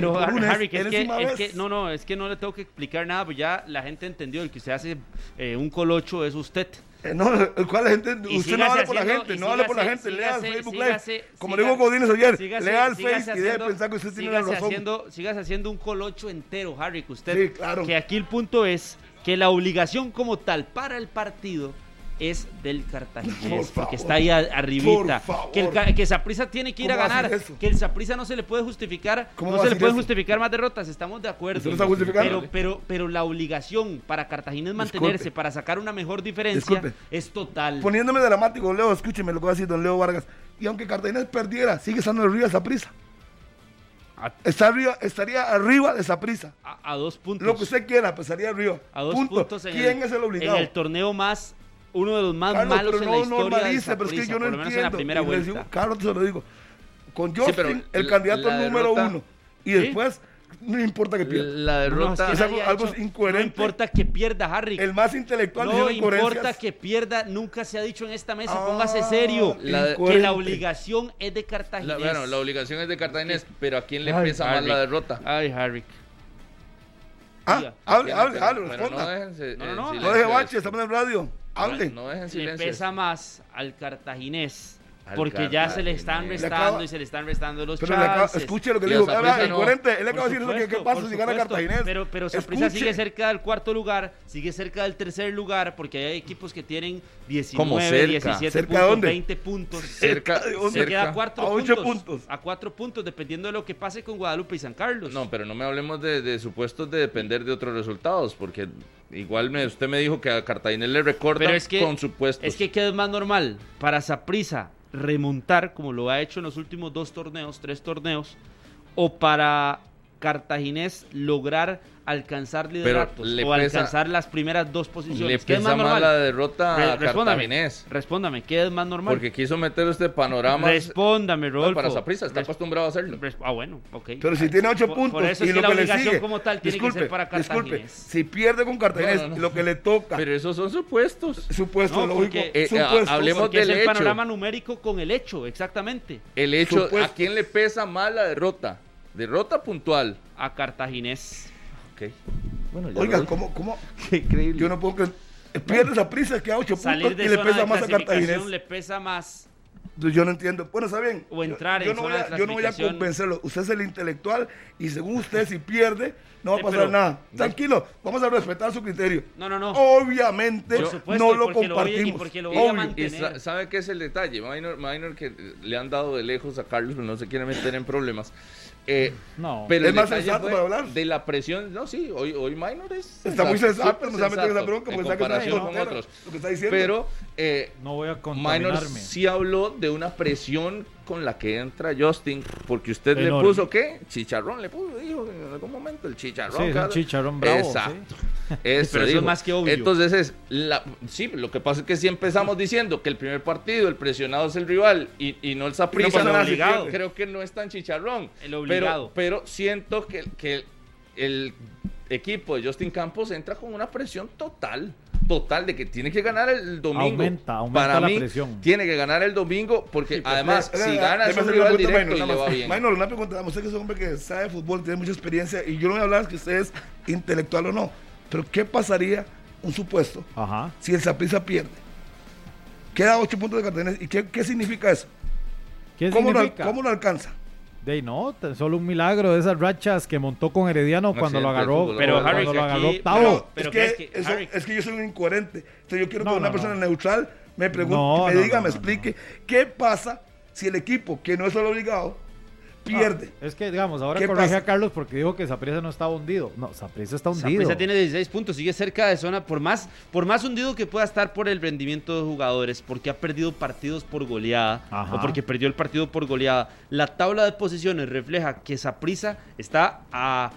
por Har- una Harry, que es, que, es que- no, no, es que no le tengo que explicar nada, pues ya la gente entendió, el que usted hace eh, un colocho es usted. Eh, no, el cual la gente, Y usted no hable por la gente, no hable por la gente, lea el Facebook sígase- Live. Como siga- dijo Godínez ayer, sígase- lea el sígase Face y deje de haciendo- pensar que usted tiene la razón. haciendo, sígase haciendo un colocho entero, Harry, que usted, Sí, claro. que aquí el punto es que la obligación como tal para el partido es del cartaginés, porque está ahí arribita. Que el que Saprissa tiene que ir a ¿Cómo va a ganar, que el Saprissa no se le puede justificar, ¿Cómo no se le eso? justificar más derrotas, estamos de acuerdo. Pero, pero, pero la obligación para Cartaginés Disculpe. mantenerse, para sacar una mejor diferencia, Disculpe. es total. Poniéndome dramático, Leo, escúcheme lo que va a decir don Leo Vargas. Y aunque Cartaginés perdiera, sigue estando arriba de esa prisa. A, Está arriba, estaría arriba de esa prisa. a- a dos puntos. Lo que usted quiera, pues estaría arriba. a dos Punto. puntos en ¿Quién el, es el obligado? En el torneo más, uno de los más Carlos, malos pero en no la historia normalice, del pero es que yo no entiendo. en la primera vuelta. digo, Carlos, se lo digo. Con Sí, Justin, pero el la- candidato la número derrota- uno. Y después, no importa que pierda. La No, derrota. que Es algo- hecho- incoherente. No importa que pierda Harry. El más intelectual no importa que pierda, nunca se ha dicho en esta mesa, Ah, póngase serio. La- que la obligación es de la- Cartaginés. bueno, la obligación es de Cartaginés, pero ¿a quién le Ay, pesa más Harry. la derrota? Ay, Harry. Ah, Diga. ¿A hable, hable, hable, responda. no déjense No, no, no. No deje bache, estamos en radio. Hable. No dejen Le silencio. pesa más al cartaginés. Porque ya se le están restando Le acaba- y se le están restando los Pero le acaba- chances. escuche lo que le digo. No. incoherente. Él Por acaba de decir eso qué pasa si gana. Cartaginés. Pero, pero Escuche. sigue cerca del cuarto lugar, sigue cerca del tercer lugar, porque hay equipos que tienen 19, Como cerca. 17 ¿Cerca de puntos, dónde? 20 puntos. Cerca, ¿De dónde? Se queda a cerca. cuatro A ocho puntos, puntos. A cuatro puntos, dependiendo de lo que pase con Guadalupe y San Carlos. No, pero no me hablemos de, de supuestos de depender de otros resultados, porque igual me, usted me dijo que a Cartaginés le recorta es que, con supuestos. es que ¿qué es más normal? Para Saprissa remontar, como lo ha hecho en los últimos dos torneos, tres torneos, o para Cartaginés lograr alcanzar lideratos le o pesa- alcanzar las primeras dos posiciones. le ¿Qué es pesa más más normal? la derrota Re- a respóndame, Cartaginés. respóndame, ¿qué es más normal? Porque quiso meter este panorama Respóndame, Rodolfo. para Saprissa, está acostumbrado a hacerlo. Ah, bueno, ok. Pero si tiene ocho Por- puntos por eso y es lo que la que le obligación sigue, como tal tiene disculpe, que ser para disculpe, Cartaginés. si pierde con Cartaginés, No, no, no. lo que le toca, Pero esos son supuestos. supuesto, No, lógico, porque- Eh, eh, supuestos. hablemos Porque es del el hecho. panorama numérico con el hecho, exactamente. El hecho, Supuesto. ¿a quién le pesa más la derrota? Derrota puntual. A Cartaginés. Ok. Bueno, ya Oiga. ¿cómo, cómo? Qué increíble. Yo no puedo creer. Pierde esa prisa, queda ocho Salir puntos de y le pesa más a Cartaginés. le pesa más. Yo no entiendo. Bueno, está bien. O entrar yo, en no zona voy a, de yo no voy a convencerlo. Usted es el intelectual y según usted, si pierde, no va a pasar pero- nada. Tranquilo, vamos a respetar su criterio. No, no, no. Obviamente Por supuesto, no lo porque lo voy a- y compartimos. porque lo a Y ¿Sabe qué es el detalle? Minor, Minor que le han dado de lejos a Carlos, pero no se quiere meter en problemas. Eh, No. pero Es más sensato fue para hablar. De la presión, no, sí, hoy, hoy Minor es. Está muy sensato, súper no se va a meter en esa bronca porque comparación con otros. lo que está diciendo. Pero eh, No voy a Minor sí habló de una presión con la que entra Justin, porque usted Enorme. le puso, ¿qué? Chicharrón le puso, dijo en algún momento, el chicharrón. Sí, es un cada- chicharrón bravo, Exacto. Eso Pero eso es más que obvio. Entonces es, la, sí, lo que pasa es que si empezamos diciendo que el primer partido, el presionado es el rival y, y no el Saprissa, pasa nada, obligado. sí, creo que no es tan chicharrón. El obligado. Pero, pero siento que, que el equipo de Justin Campos entra con una presión total. Total, de que tiene que ganar el domingo. Aumenta, aumenta Para la mí, presión. tiene que ganar el domingo porque además, Eh, si eh, gana es un rival directo y Minor, le va bien. Minor, una pregunta. Usted que es un hombre que sabe de fútbol, tiene mucha experiencia y yo no voy a hablar que usted es intelectual o no. Pero ¿qué pasaría, un supuesto, Ajá. si el Saprissa pierde? Queda 8 puntos de Cartagena. ¿Y qué, qué significa eso? ¿Qué ¿Cómo lo? ¿Cómo lo alcanza? De no, solo un milagro de esas rachas que montó con Herediano cuando lo agarró, fútbol. Pero, cuando Harry, lo que agarró aquí- octavo. Pero es, que, que, eso- es que yo soy un incoherente. Entonces yo quiero que No, una no, persona no. neutral me pregunte, No, me no, diga, no, me no, explique qué pasa si el equipo, que no es solo obligado, pierde. Ah, es que, digamos, ahora ¿Qué corrige pasa? a Carlos porque dijo que Saprissa no estaba hundido. No, Saprissa está hundido. Saprissa tiene 16 puntos, sigue cerca de zona, por más, por más hundido que pueda estar por el rendimiento de jugadores, porque ha perdido partidos por goleada, Ajá. o porque perdió el partido por goleada. La tabla de posiciones refleja que Saprissa está a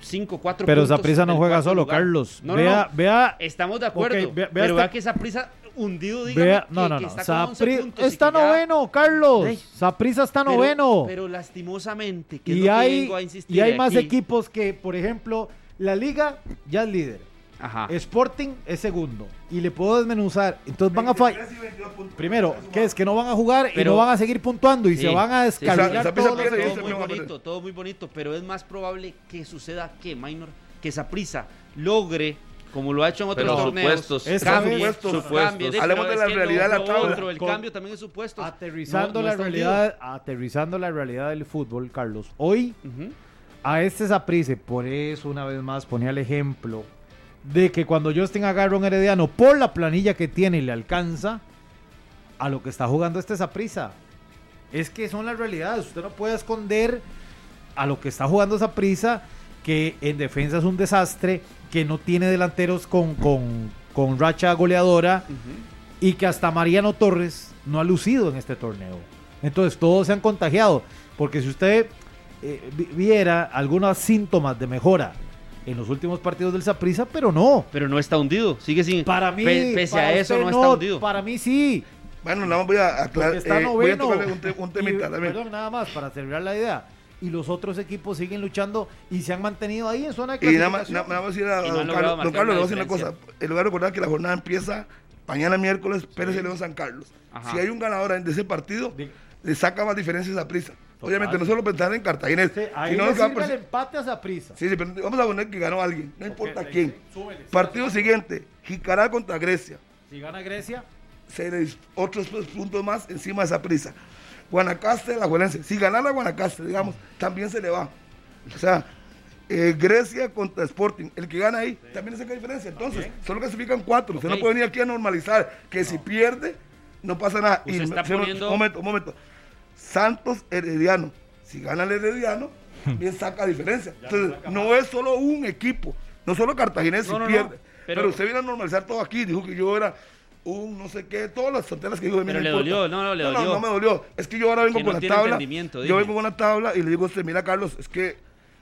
5, 4 Pero puntos Saprissa no juega solo, lugar. Carlos. No, no, vea, no. vea, Estamos de acuerdo, Ok, vea- vea pero esta- vea que Saprissa hundido, dígame, vea, que- no, no, que no. está con 11 Sapri- puntos y está noveno, Carlos. Ey. Saprissa está Pero- noveno. Pero, lastimosamente, que es y que hay, vengo a insistir y hay más equipos que, por ejemplo, la liga ya es líder. Ajá. Sporting es segundo. Y le puedo desmenuzar. Entonces van a fallar. Primero, ¿qué es? Que no van a jugar y Pero- no van a seguir puntuando y Sí, se van a sí, sí. todo pierde, muy no bonito, todo muy bonito, pero es más probable que suceda que Minor, que Saprissa logre, como lo ha hecho en otros Pero torneos, supuestos. Esta cambie, vez- supuestos. cambie, de- Hablemos de es la realidad de la tabla. otro, el Con- cambio también es supuesto. Aterrizando No- no la realidad, aterrizando la realidad del fútbol, Carlos. Hoy Ujú. a este Saprissa, por eso una vez más ponía el ejemplo de que cuando Justin agarra un herediano por la planilla que tiene y le alcanza a lo que está jugando este Saprissa. Es que son las realidades. Usted no puede esconder a lo que está jugando Saprissa, que en defensa es un desastre, que no tiene delanteros con, con, con racha goleadora y que hasta Mariano Torres no ha lucido en este torneo. Entonces todos se han contagiado, porque si usted eh, vi- viera algunos síntomas de mejora en los últimos partidos del Saprissa, pero no. Pero no está hundido, sigue sin. Para mí, pe- pese para a eso, usted no está hundido. Para mí sí. Bueno, nada más voy a aclarar. Está eh, voy a noveno. tocarle un, te- un Y, temita también. perdón, nada más para cerrar la idea. Y los otros equipos siguen luchando y se han mantenido ahí en zona de Y nada nada más decir a, a no don Carlos, don Carlos, le una voy a decir una cosa. En lugar de recordar que la jornada empieza mañana miércoles, Pérez y León San Carlos. Ajá. Si hay un ganador de ese partido, le saca más diferencias a prisa. Total. Obviamente, no solo pensar en Cartagena. Sí, ahí le va sirve por- el empate a Saprissa. Sí, sí, pero vamos a poner que ganó alguien, no importa quién. sí, súbele, sí, Partido siguiente, Jicará contra Grecia. Si gana Grecia, Se le dis- otros puntos más encima de esa prisa. Guanacaste, la Juelense. Si ganara Guanacaste, digamos, también se le va. O sea, eh, Grecia contra Sporting. El que gana ahí también saca diferencia. Entonces, solo clasifican cuatro. Usted no puede venir aquí a normalizar que si pierde, no pasa nada. Usted está se- poniendo- Un momento, un momento. Santos Herediano. Si gana el Herediano, también saca diferencia. Entonces, no es solo un equipo. No solo Cartaginés si No, no, no, pierde. pero- pero, usted viene a normalizar todo aquí. Dijo que yo era un no sé qué, todas las tonteras que dijo de mí. Pero no le importa. dolió, no, no, le No, dolió. no, me dolió. Es que yo ahora vengo Que con no la tabla. dime. Yo vengo con una tabla y le digo a usted, mira, Carlos, es que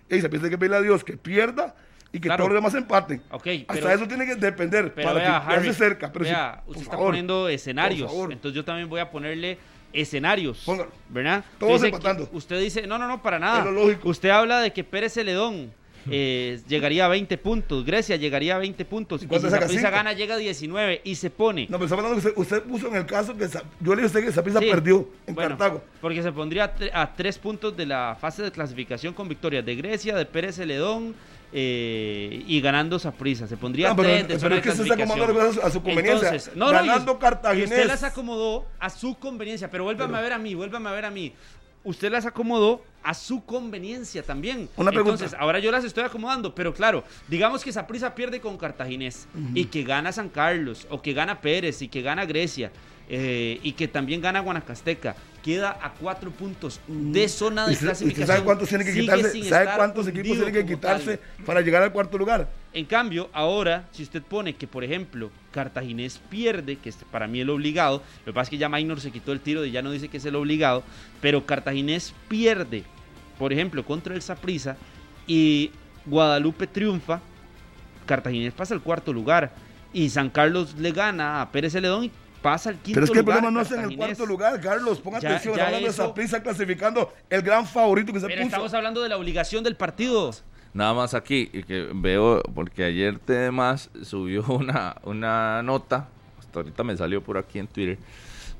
ey, se piensa que pedirle a Dios que pierda y que Claro. todos los demás empaten. Ok, Hasta pero- eso tiene que depender Pero para vea, que Harry, cerca. Pero vea, por usted está favor, poniendo escenarios. Entonces yo también voy a ponerle escenarios. Póngalo. ¿Verdad? Todos empatando. Usted dice, no, no, no, para nada. Es lo lógico. Usted habla de que Pérez Celedón eh, llegaría a 20 puntos, Grecia llegaría a 20 puntos. ¿Y Y, si gana, llega a 19 y se pone. No, pero estamos hablando que usted, usted puso en el caso que yo le dije a usted que Saprissa Sí, perdió en bueno, Cartago. Porque se pondría a, a tres puntos de la fase de clasificación con victorias de Grecia, de Pérez Celedón eh, y ganando Saprissa. Se pondría No, a pero, tres de pero es que usted está acomodando a su conveniencia. Entonces, no, no, y ganando Cartaginés. Y usted las acomodó a su conveniencia, pero vuélvame a ver a mí, vuélvame a ver a mí. Usted las acomodó a su conveniencia también. Una pregunta. Entonces, ahora yo las estoy acomodando, pero claro, digamos que Saprissa pierde con Cartaginés y que gana San Carlos, o que gana Pérez y que gana Grecia. Eh, y que también gana Guanacasteca, queda a cuatro puntos de zona de ¿Y usted- usted clasificación. ¿Sabe cuántos tiene que quitarse? ¿Sabe cuántos equipos tienen que tal. quitarse para llegar al cuarto lugar? En cambio, ahora, si usted pone que, por ejemplo, Cartaginés pierde, que es para mí el obligado, lo que pasa es que ya Minor se quitó el tiro y ya no dice que es el obligado, pero Cartaginés pierde, por ejemplo, contra el Saprissa y Guadalupe triunfa, Cartaginés pasa al cuarto lugar y San Carlos le gana a Pérez Celedón y pasa al quinto Pero es que el lugar. problema no es en el cuarto lugar, Carlos. Ponga Ya- atención, ya hablando eso- de esa prisa clasificando el gran favorito que se Pero puso. estamos hablando de la obligación del partido. Nada más aquí, y que veo, porque ayer Temas subió una, una nota, hasta ahorita me salió por aquí en Twitter,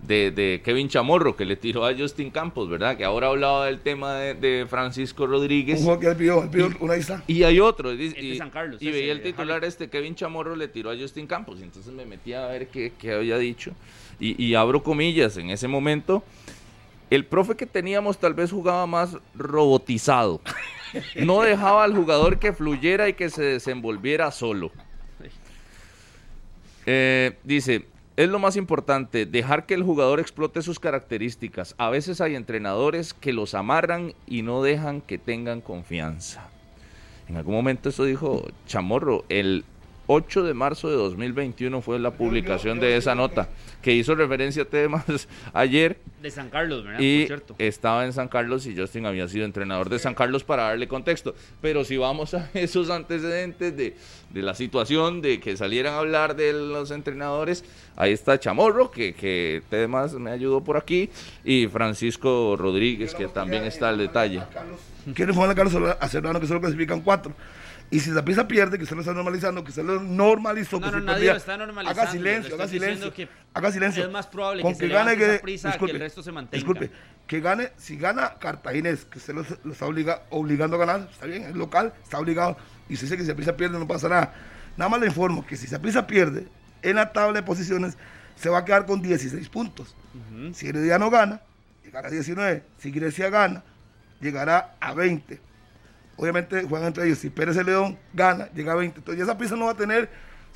de, de Kevin Chamorro, que le tiró a Justin Campos, ¿verdad? Que ahora hablaba del tema de, de Francisco Rodríguez. Un juego que él pidió, él pidió una isla. Y hay otro, y, El de y- San Carlos, y ese, veía el titular este, Kevin Chamorro le tiró a Justin Campos, y entonces me metí a ver qué, qué había dicho, y, y abro comillas, en ese momento, el profe que teníamos tal vez jugaba más robotizado, no dejaba al jugador que fluyera y que se desenvolviera solo. Eh, dice, es lo más importante, dejar que el jugador explote sus características. A veces hay entrenadores que los amarran y no dejan que tengan confianza. En algún momento eso dijo Chamorro, el 8 de marzo de 2021 fue la publicación de esa nota, que hizo referencia a temas ayer De San Carlos, ¿verdad? y Por cierto. estaba en San Carlos y Justin había sido entrenador de San Carlos para darle contexto. Pero si vamos a esos antecedentes de, de la situación, de que salieran a hablar de los entrenadores, ahí está Chamorro, que, que además me ayudó por aquí, y Francisco Rodríguez, que también está al detalle. Quiere jugar a Carlos a Serrano que solo clasifican cuatro. Y si la pierde, que usted lo está normalizando, que usted lo normalizó. No, que no, nadie perdía, lo está normalizando, Haga silencio, le haga silencio. que Haga silencio. es más probable Con que se levante esa prisa que el resto se mantenga. Disculpe, que gane, si gana Cartaginés, que usted lo, lo está obliga- obligando a ganar, está bien, es local, está obligado. Y si dice que si prisa pierde, no pasa nada. Nada más le informo que si prisa pierde, en la tabla de posiciones, se va a quedar con 16 puntos. Si Herediano gana, llegará a 19. Si Grecia gana, llegará a 20. Obviamente juegan entre ellos. Si Pérez León gana, llega a 20. Entonces esa prisa no va a tener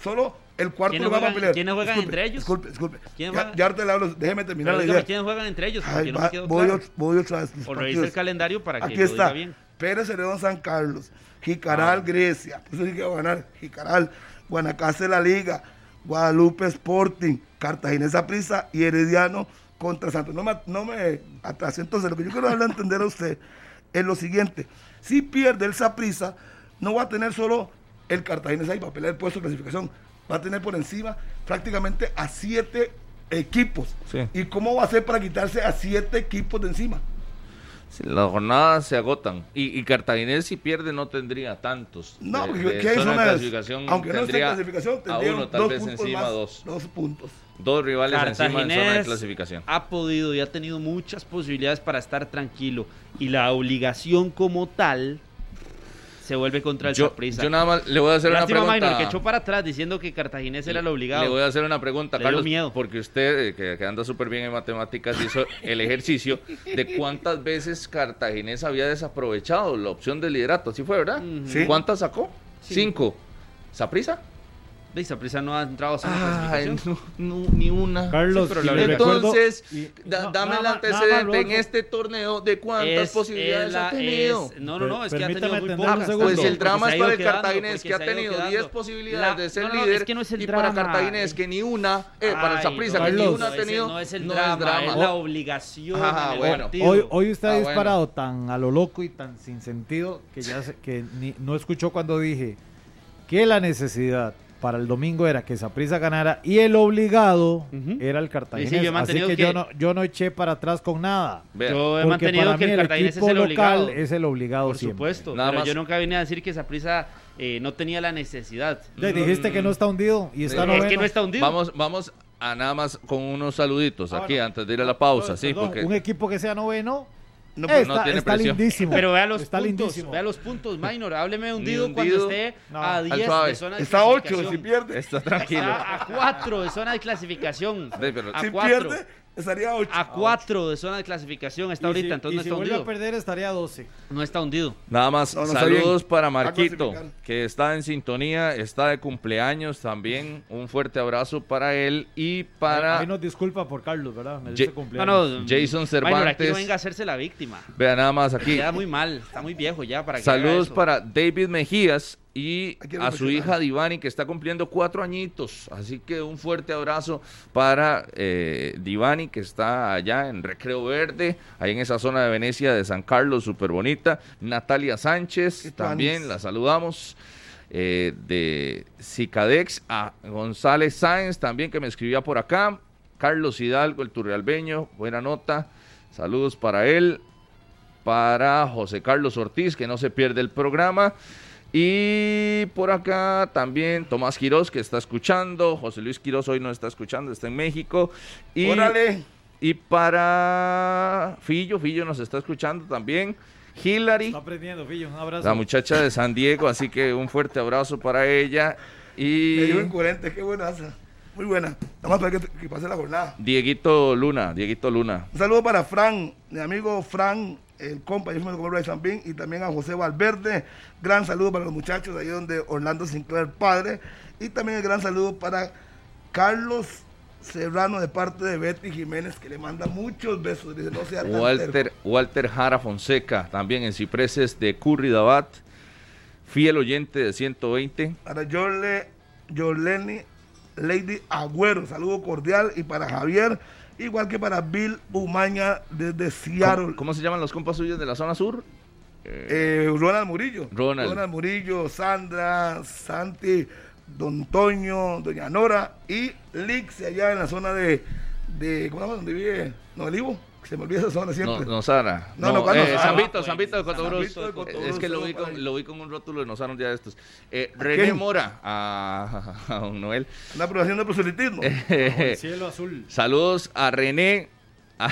solo el cuarto ¿Quiénes lugar para pelear. quiénes juegan Disculpe, entre ellos? Disculpe, disculpe. ¿Quién Ya, ya le hablo, déjeme terminar Pero la idea. quiénes juegan entre ellos, Ay, no va- voy, claro. voy otra vez. O revisa el calendario para que Aquí lo está. diga bien. Pérez León San Carlos, Jicaral Grecia, eso sí que va a ganar. Jicaral, Guanacaste la Liga, Guadalupe Sporting, Cartaginesa Prisa y Herediano contra Santos. No me, no me atrase. Entonces, lo que yo quiero darle a entender a usted es lo siguiente: si pierde el Saprisa, no va a tener solo el Cartaginesa ahí para pelear el puesto de clasificación, va a tener por encima prácticamente a siete equipos. Sí. ¿Y cómo va a hacer para quitarse a siete equipos de encima? Las jornadas se agotan. Y, y Cartaginés si pierde no tendría tantos. No, De- porque de ¿qué hay zona de clasificación Aunque no esté en tendría clasificación, a tendría uno, tal dos vez puntos encima más, dos. Dos puntos. Dos rivales encima en zona de Cartaginés clasificación. ha podido y ha tenido muchas posibilidades para estar tranquilo. Y la obligación como tal se vuelve contra el Yo, Saprissa. yo nada más le voy a hacer Lástima, una Minor, pregunta. que echó para atrás diciendo que Cartaginés era el obligado. Le voy a hacer una pregunta, Le Carlos, miedo. porque usted, eh, que, que anda súper bien en matemáticas, hizo el ejercicio de cuántas veces Cartaginés había desaprovechado la opción de liderato. ¿Así fue, verdad? Sí. ¿Cuántas sacó? Cinco. ¿Saprisa? De Saprissa no ha entrado a clasificación. no, no, ni una. Carlos, Sí, le Entonces, y- da- no, dame nada el antecedente en este torneo de cuántas Es- posibilidades ha tenido. es- no, no, no, es que ha tenido muy pocas. Pues el drama es para el Cartaginés, que ha tenido quedando. 10 posibilidades La- de ser no, no, líder. es que no es el y para. Cartaginés, que ni una, eh, para el no, que ni una ha tenido. No es el no drama, es, drama. la obligación. Hoy, hoy usted Ah, ha disparado tan a lo loco y tan sin sentido que ya no escuchó cuando dije que la necesidad para el domingo era que Saprissa ganara y el obligado era el Cartaginés. Sí, sí, yo he Así que, que- yo no yo no eché para atrás con nada. Vea, Yo he Porque mantenido que el Cartaginés es equipo el local obligado. es el obligado Por siempre. supuesto. Nada pero más- yo nunca vine a decir que Saprissa eh, no tenía la necesidad. Ya dijiste que no está hundido y está Es noveno. Es que no está hundido. Vamos, vamos a nada más con unos saluditos Ah, aquí bueno. antes de ir a la pausa, Perdón, sí, porque Un equipo que sea noveno No, eh, pues, está, no tiene está presión. lindísimo. Pero vea los está puntos, lindísimo. vea los puntos, Minor. Hábleme hundido, hundido. cuando esté No, a al 10 suave. de zona de está 8 clasificación. si pierde. está tranquilo. Está a 4 de zona de clasificación. Ve, pero- a Si 4. pierde, estaría 8. A 4 de zona de clasificación está Y ahorita, si- entonces no si está vuelve a hundido. perder estaría 12. No está hundido. Nada más, No, no está saludos para a Marquito, que está en sintonía, está de cumpleaños también. Un fuerte abrazo para él y para Ahí nos disculpa por Carlos, ¿verdad? Me dice No, cumpleaños. no. Jason Minor, aquí Cervantes. no venga a hacerse la víctima. Vea nada más aquí. Queda muy mal, está muy viejo ya para que haga Saludos eso. para David Mejías y a su hija Divani, que está cumpliendo cuatro añitos. Así que un fuerte abrazo para eh, Divani, que está allá en Recreo Verde, ahí en esa zona de Venecia de San Carlos, súper bonita. Natalia Sánchez, también la saludamos. Eh, de Cicadex a González Sáenz, también que me escribía por acá. Carlos Hidalgo, el turrealbeño, buena nota. Saludos para él para José Carlos Ortiz, que no se pierde el programa. Y por acá también Tomás Quirós, que está escuchando. José Luis Quirós hoy no está escuchando, está en México. Y, Órale. y para Fillo, Fillo nos está escuchando también. Hilary, Está aprendiendo, Fillo. Un abrazo. la muchacha de San Diego, así que un fuerte abrazo para ella. Me Y incoherente, qué buena esa. Muy buena. Nada más para que, que pase la jornada. Dieguito Luna, Dieguito Luna. Un saludo para Fran, mi amigo Fran, el compa, yo me lo de Zambín, y también a José Valverde. Gran saludo para los muchachos ahí donde Orlando Sinclair padre. Y también el gran saludo para Carlos Serrano de parte de Betty Jiménez, que le manda muchos besos. Dice, no sea Walter. Walter Jara Fonseca, también en Cipreses de Curridabat, fiel oyente de 120. Para Yorle, Yorleni Lady Agüero, saludo cordial. Y para Javier, igual que para Bill Umaña desde Seattle. ¿Cómo, cómo se llaman los compas suyos de la zona sur? Eh, Ronald Murillo. Ronald. Murillo, Sandra, Santi, Don Toño, Doña Nora y Lix allá en la zona de, de ¿cómo se llama? ¿Dónde vive? No, Olivo. Se me olvida esa zona No, siempre. no, Sara. No, no, ¿cuál eh, Nosara? Pues, Zambito de Cotobruz. Zambito de Cotobruz, Es que lo vi, con, para lo vi con un rótulo de Nosara un día de estos. Eh, René quién? Mora, a, a don Noel. Una aprobación de proselitismo. El cielo azul. Saludos a René. a-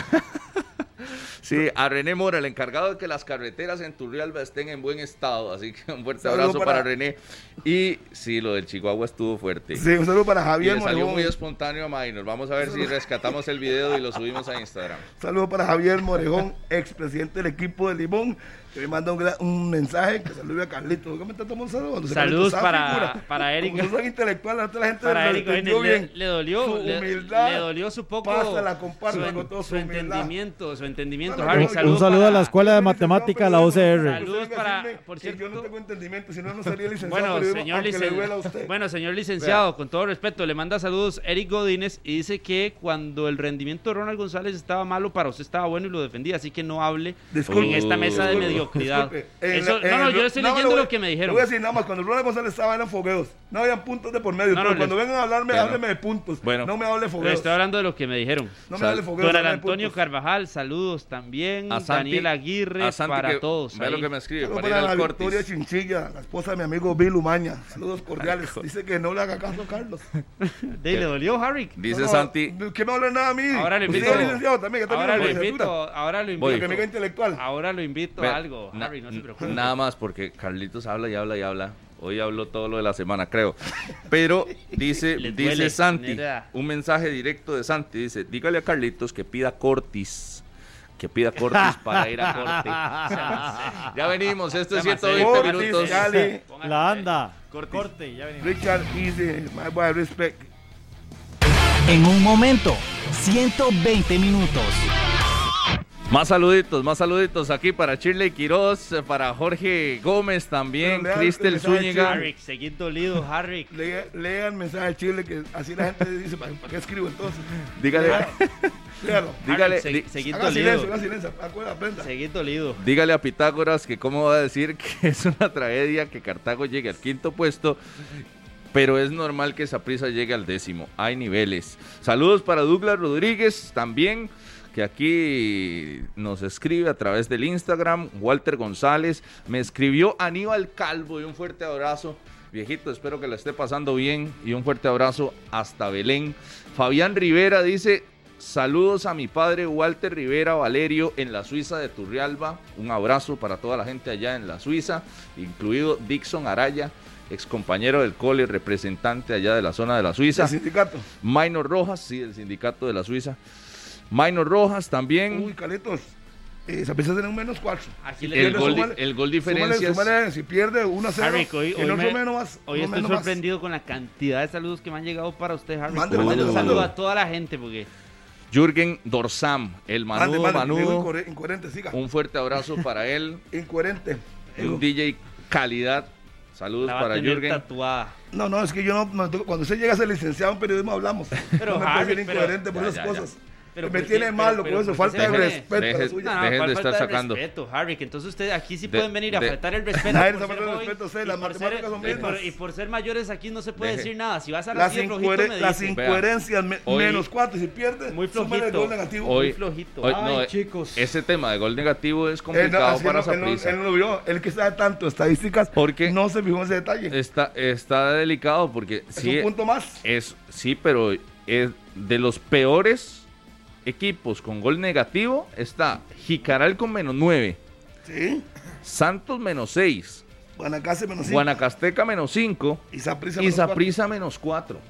sí, a René Mora, el encargado de que las carreteras en Turrialba estén en buen estado. Así que un fuerte Saludo abrazo para... para- René. Y sí, lo del Chihuahua estuvo fuerte. Sí, un saludo para Y Javier le salió Morejón. muy espontáneo a Minor. Vamos a ver si rescatamos el video y lo subimos a Instagram. Saludo para Javier Morejón, expresidente del equipo de Limón, que me manda un, mensaje que salude a Carlitos. ¿Cómo está tomando Saludos Carlitos, para- para Eric. Como no son intelectuales, la gente Para Eric le, bien. le dolió, Su le, humildad. le dolió su poco Pásala, compártela su, con todo su su humildad. entendimiento, su entendimiento, Harry. un- saludos saludo para- a la Escuela de Matemática, la OCR. Saludos para- por Yo cierto- no tengo entendimiento, si no, no sería licenciado. Bueno, señor, aunque le licen- duela a usted. bueno, señor licenciado, con todo respeto, le manda saludos Eric Godínez y dice que cuando el rendimiento de Ronald González estaba malo, para usted estaba bueno y lo defendía, así que no hable Disculpe. en esta mesa de Disculpe. Mediocridad. Eso- la- no, no, yo estoy leyendo voy- lo que me dijeron. Voy a decir nada más, cuando Ronald González estaba eran fogueos. No habían puntos de por medio. No, pero no, cuando les- vengan a hablarme, Bueno. hábleme de puntos. Bueno. No me hable fogueos. estoy hablando de lo que me dijeron. No me hable de fogueos. Don Antonio. Carvajal, saludos también. A Santi- Daniel Aguirre, a Santi para que- todos. Ve lo que me escribe, Saludos para la Victoria. Chinchilla, la esposa de mi amigo Bill Umaña. Saludos cordiales. Dice que no le haga caso a Carlos. De ahí le dolió, Harry. Dice Santi, ¿Qué me habla nada a mí? Ahora le invito- Ahora lo invito, ahora lo invito. Ahora lo invito a algo, na- Harry, no se preocupe. Nada más porque Carlitos habla y habla y habla. Hoy habló todo lo de la semana, creo. Pero dice, dice duele, Santi, un mensaje directo de Santi. Dice, dígale a Carlitos que pida Cortis. Que pida Cortis para ir a corte. ya venimos, esto es Se llama 120 Cortis, minutos. La anda. Cortis. Corte, ya venimos. Richard Easy, my boy, respect. En un momento, 120 minutos. Más saluditos, más saluditos aquí para Shirley Quiroz, eh, para Jorge Gómez también, Cristel Zúñiga. Harry, seguid dolido, Lean el mensaje de Chile que así la gente dice, ¿para, para qué escribo entonces? Dígale, Lea- Léalo. dígale, se- seguid silencio, haga silencio. Acuerda, aprenda. Seguid dolido. dígale a Pitágoras que cómo va a decir que es una tragedia que Cartago llegue al quinto puesto, pero es normal que Saprissa llegue al décimo. Hay niveles. Saludos para Douglas Rodríguez también, que aquí nos escribe a través del Instagram. Walter González me escribió Aníbal Calvo y un fuerte abrazo. Viejito, espero que la esté pasando bien y un fuerte abrazo hasta Belén. Fabián Rivera dice, saludos a mi padre Walter Rivera Valerio en la Suiza de Turrialba. Un abrazo para toda la gente allá en la Suiza, incluido Dixon Araya, ex compañero del cole, representante allá de la zona de la Suiza. El sindicato. Minor Rojas, sí, del sindicato de la Suiza. Minor Rojas también. Uy, Caletos. Eh, Saprissa tiene un menos 4. Aquí le el, digo, gol, súmale- el gol súmale, si pierde 1 a 0, Harry, hoy, en hoy otro me- menos más. hoy estoy menos más. sorprendido con la cantidad de saludos que me han llegado para usted, Harry. Mándele un saludo a toda la gente, porque Jürgen Dorsam, el manudo, mande, le digo manudo. incohe- incoherente, siga. Un fuerte abrazo para él. Incoherente. Un DJ calidad. Saludos la va a para tener Jürgen. tatuada. No, no, es que yo no, cuando usted llega a ser licenciado en periodismo hablamos. Pero, no me Harry, puede ser pero- incoherente por Ya, esas ya, ya. Pero me ¿por tiene Pero- por eso ¿por falta de respeto a Deje- suya. No, no, Dejen ¿cuál de falta estar sacando. respeto, Harry, que entonces usted aquí sí De- pueden venir a faltar el respeto. Nadie está faltando el respeto, usted, y las por ser- matemáticas son mismas. Y por ser mayores aquí no se puede Deje. decir nada. Si vas a la Las, incohere- me las incoherencias me- Hoy- menos 4 si pierde, Muy el flojito. gol negativo. Hoy, flojito. hoy- Ay, no, eh, chicos. Ese tema de gol negativo es Él no, complicado así para no- él, no, él lo vio, él que sabe tanto estadísticas, Porque- no se fijó en ese detalle. Está, está delicado porque es sí, un punto más. es, sí, pero es de los peores equipos con gol negativo está Jicaral con menos 9, Sí. Santos menos 6, Guanacaste menos 5. Guanacasteca menos 5 Y Saprissa y menos cuatro. Saprissa menos 4.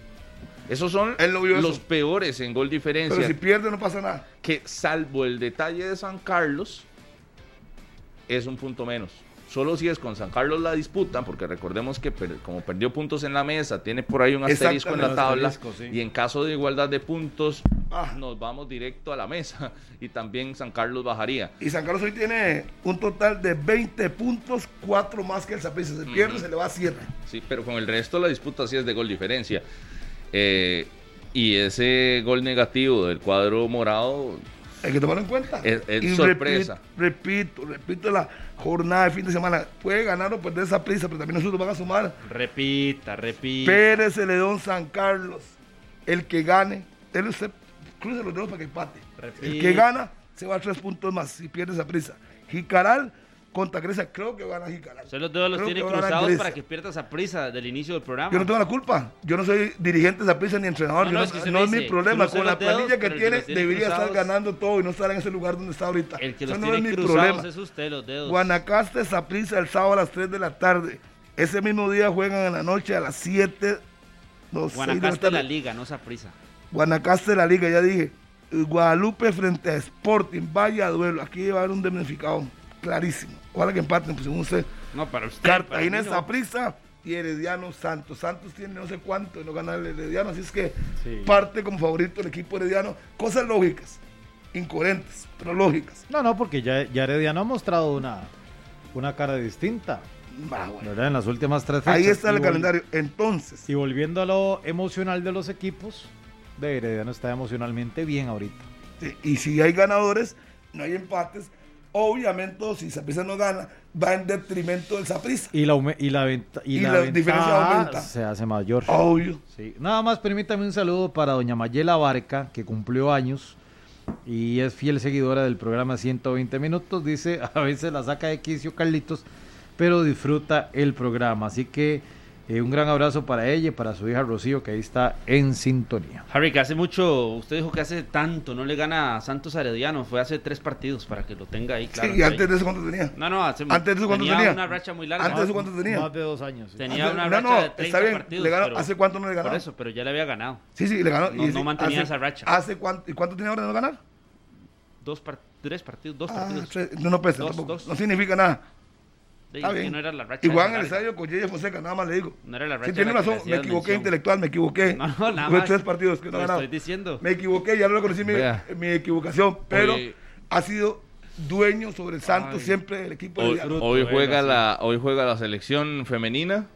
Esos son lo los eso. peores en gol diferencia. Pero si pierde no pasa nada. que salvo el detalle de San Carlos, es un punto menos. Solo si es con San Carlos la disputan, porque recordemos que per- como perdió puntos en la mesa, tiene por ahí un asterisco en la tabla, sí. y en caso de igualdad de puntos, Ah. nos vamos directo a la mesa, y también San Carlos bajaría. Y San Carlos hoy tiene un total de 20 puntos, 4 más que el Saprissa. Se pierde, se le va a 7. Sí, pero con el resto la disputa sí es de gol diferencia. Eh, y ese gol negativo del cuadro morado, Hay que tomarlo en cuenta. Es- es Y sorpresa. Repito, repito, repito la jornada de fin de semana. Puede ganar o perder esa prisa, pero también nosotros van a sumar. Repita, repita. Pérez Celedón San Carlos. El que gane, él usted cruce los dedos para que empate. El que gana se va a tres puntos más si pierde esa prisa. Jicaral contra Grecia, creo que gana Jicaral. Usted los dedos los Creo tiene a cruzados para que pierda esa prisa del inicio del programa. Yo no tengo la culpa. Yo no soy dirigente de esa prisa ni entrenador. No, Yo no, no, es que no es mi problema. Con la planilla que tiene, debería estar ganando todo y no estar en ese lugar donde está ahorita. El que Eso no es mi problema. es usted, los dedos. Guanacaste Saprissa el sábado a las 3 de la tarde. Ese mismo día juegan en la noche a las 7. No, seis de la Guanacaste la liga, no esa prisa. Guanacaste la liga, ya dije. Guadalupe frente a Sporting, vaya duelo. Aquí va a haber un damnificado, clarísimo. Ojalá que empaten, pues según usted. No, para usted. Cartagena para no. Saprissa y Herediano Santos. Santos tiene no sé cuánto y no gana el Herediano, así es que Sí. parte como favorito el equipo Herediano. Cosas lógicas, incoherentes, pero lógicas. No, no, porque ya, ya Herediano ha mostrado una, una cara distinta, Va, bueno. En las últimas tres fechas. Ahí está el calendario. Entonces, Y volviendo a lo emocional de los equipos, de Herediano está emocionalmente bien ahorita. Sí, Y si hay ganadores, no hay empates. Obviamente, si Saprissa no gana, va en detrimento del Saprissa. Y la, y la, venta- y Y la diferencia aumenta. se hace mayor. Obvio. Sí. Nada más permítame un saludo para doña Mayela Barca, que cumplió años y es fiel seguidora del programa 120 Minutos. Dice, a veces la saca de quicio Carlitos, pero disfruta el programa. Así que eh, un gran abrazo para ella y para su hija Rocío, que ahí está en sintonía. Harry, que hace mucho, usted dijo que hace tanto, no le gana a Santos Herediano, fue hace tres partidos para que lo tenga ahí, claro. sí, y antes de eso, ¿cuánto tenía? No, no, hace ¿Antes de eso cuánto tenía? tenía? una racha muy larga. Antes de eso, ¿cuánto tenía? Más de dos años. sí. Tenía Antes- una no, racha no, de está 30 bien, partidos. le ganó- pero- ¿hace cuánto no le ganó? Por eso, pero ya le había ganado. Sí, sí, le ganó. No- Y no sí, mantenía hace- esa racha. ¿Hace cuánto, ¿Y cuánto tiene ahora de no ganar? Dos par- tres partidos, dos Ah, partidos. tres- no, no pesa Dos, tampoco. dos. No significa nada. De- Está bien. no era la racha Igual en el estadio con Yeye Fonseca, nada más le digo. No era la racha Sí, tiene razón, me equivoqué mención. intelectual, me equivoqué. No, nada Fue más. tres partidos que no ganado. estoy diciendo. Me equivoqué, ya lo reconocí mi, mi equivocación, pero Hoy- ha sido dueño sobre el Santos Ay. siempre el equipo Hoy, herediano. hoy juega venga, la, hoy juega la selección femenina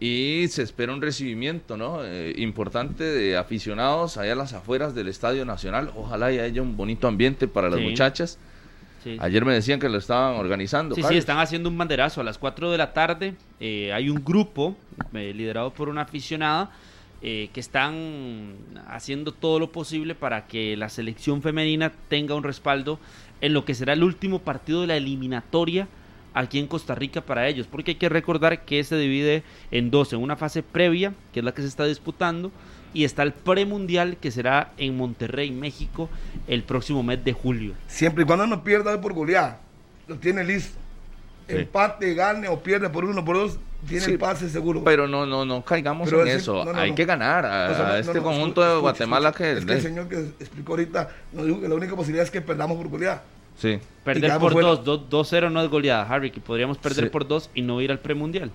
y se espera un recibimiento ¿no? Eh, importante de aficionados allá a las afueras del Estadio Nacional. Ojalá y haya un bonito ambiente para las Sí. muchachas. Sí. Ayer me decían que lo estaban organizando. Sí, sí, están haciendo un banderazo a las 4 de la tarde. eh, hay un grupo eh, liderado por una aficionada eh, que están haciendo todo lo posible para que la selección femenina tenga un respaldo en lo que será el último partido de la eliminatoria aquí en Costa Rica para ellos, porque hay que recordar que se divide en dos, en una fase previa, que es la que se está disputando, y está el premundial que será en Monterrey, México, el próximo mes de julio. Siempre y cuando no pierda por goleada, lo tiene listo. Sí. Empate, gane o pierde por uno, por dos, tiene Sí, el pase seguro. Pero no, no, no caigamos Pero en ese- eso. no, no, Hay no. que ganar a, O sea, no, a este no, no, conjunto escucha, de Guatemala escucha. que... Es que el señor que explicó ahorita nos dijo que la única posibilidad es que perdamos por goleada. Sí. Perder por fuera. dos, dos- 2-0 no es goleada, Harry, que podríamos perder Sí. por dos y no ir al premundial.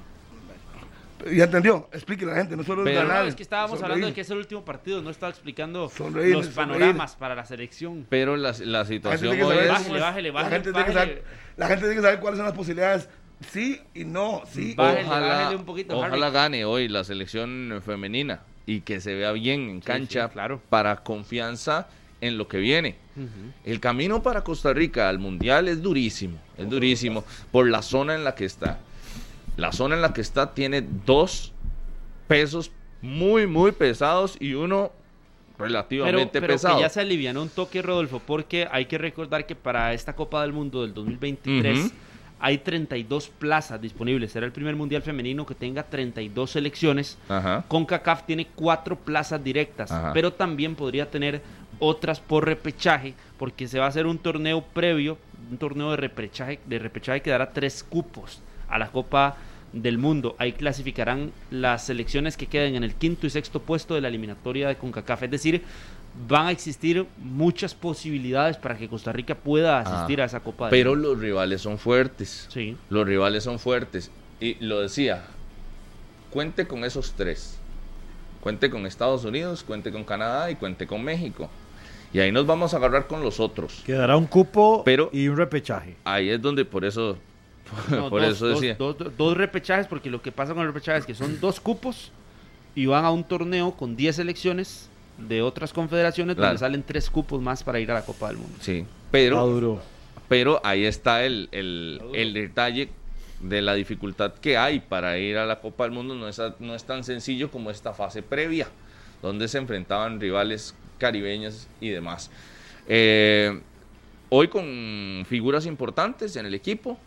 ¿Ya entendió? Explique a la gente, no solo Pero- ganar. No, es que estábamos sonreír. hablando de que es el último partido, no estaba explicando Sonreír, los sonreír. panoramas para la selección. Pero la, la La situación tiene que hoy Bájele, es. bájele, La bájele, gente tiene que bájele. saber- La gente tiene que saber cuáles son las posibilidades. Sí y no, sí. Bájele, ojalá, bájele un poquito, ojalá Harry. gane hoy la selección femenina y que se vea bien en cancha sí, claro. para confianza en lo que viene. Ujú. El camino para Costa Rica al Mundial es durísimo, es durísimo por la zona en la que está. La zona en la que está tiene dos pesos muy, muy pesados y uno Pero, relativamente pero pesado. que ya se alivianó un toque, Rodolfo, porque hay que recordar que para esta Copa del Mundo del 2023 Ujú. hay 32 plazas disponibles. Será el primer mundial femenino que tenga 32 selecciones. Ajá. CONCACAF tiene cuatro plazas directas, Ajá. pero también podría tener otras por repechaje, porque se va a hacer un torneo previo, un torneo de repechaje, de repechaje que dará tres cupos a la Copa del Mundo. Ahí clasificarán las selecciones que queden en el quinto y sexto puesto de la eliminatoria de CONCACAF. Es decir, van a existir muchas posibilidades para que Costa Rica pueda asistir Ah, a esa Copa del Pero Mundo. los rivales son fuertes. Sí. Los rivales son fuertes. Y lo decía, cuente con esos tres. Cuente con Estados Unidos, cuente con Canadá y cuente con México. Y ahí nos vamos a agarrar con los otros. Quedará un cupo Pero- y un repechaje. Ahí es donde por eso, No, por dos, eso decía. Dos, dos- dos repechajes, porque lo que pasa con el repechaje es que son dos cupos y van a un torneo con 10 selecciones de otras confederaciones Claro. donde salen tres cupos más para ir a la Copa del Mundo. Sí, pero, duro. pero ahí está el, el, el detalle de la dificultad que hay para ir a la Copa del Mundo. No es, no es tan sencillo como esta fase previa, donde se enfrentaban rivales caribeños y demás. Eh, hoy con figuras importantes en el equipo.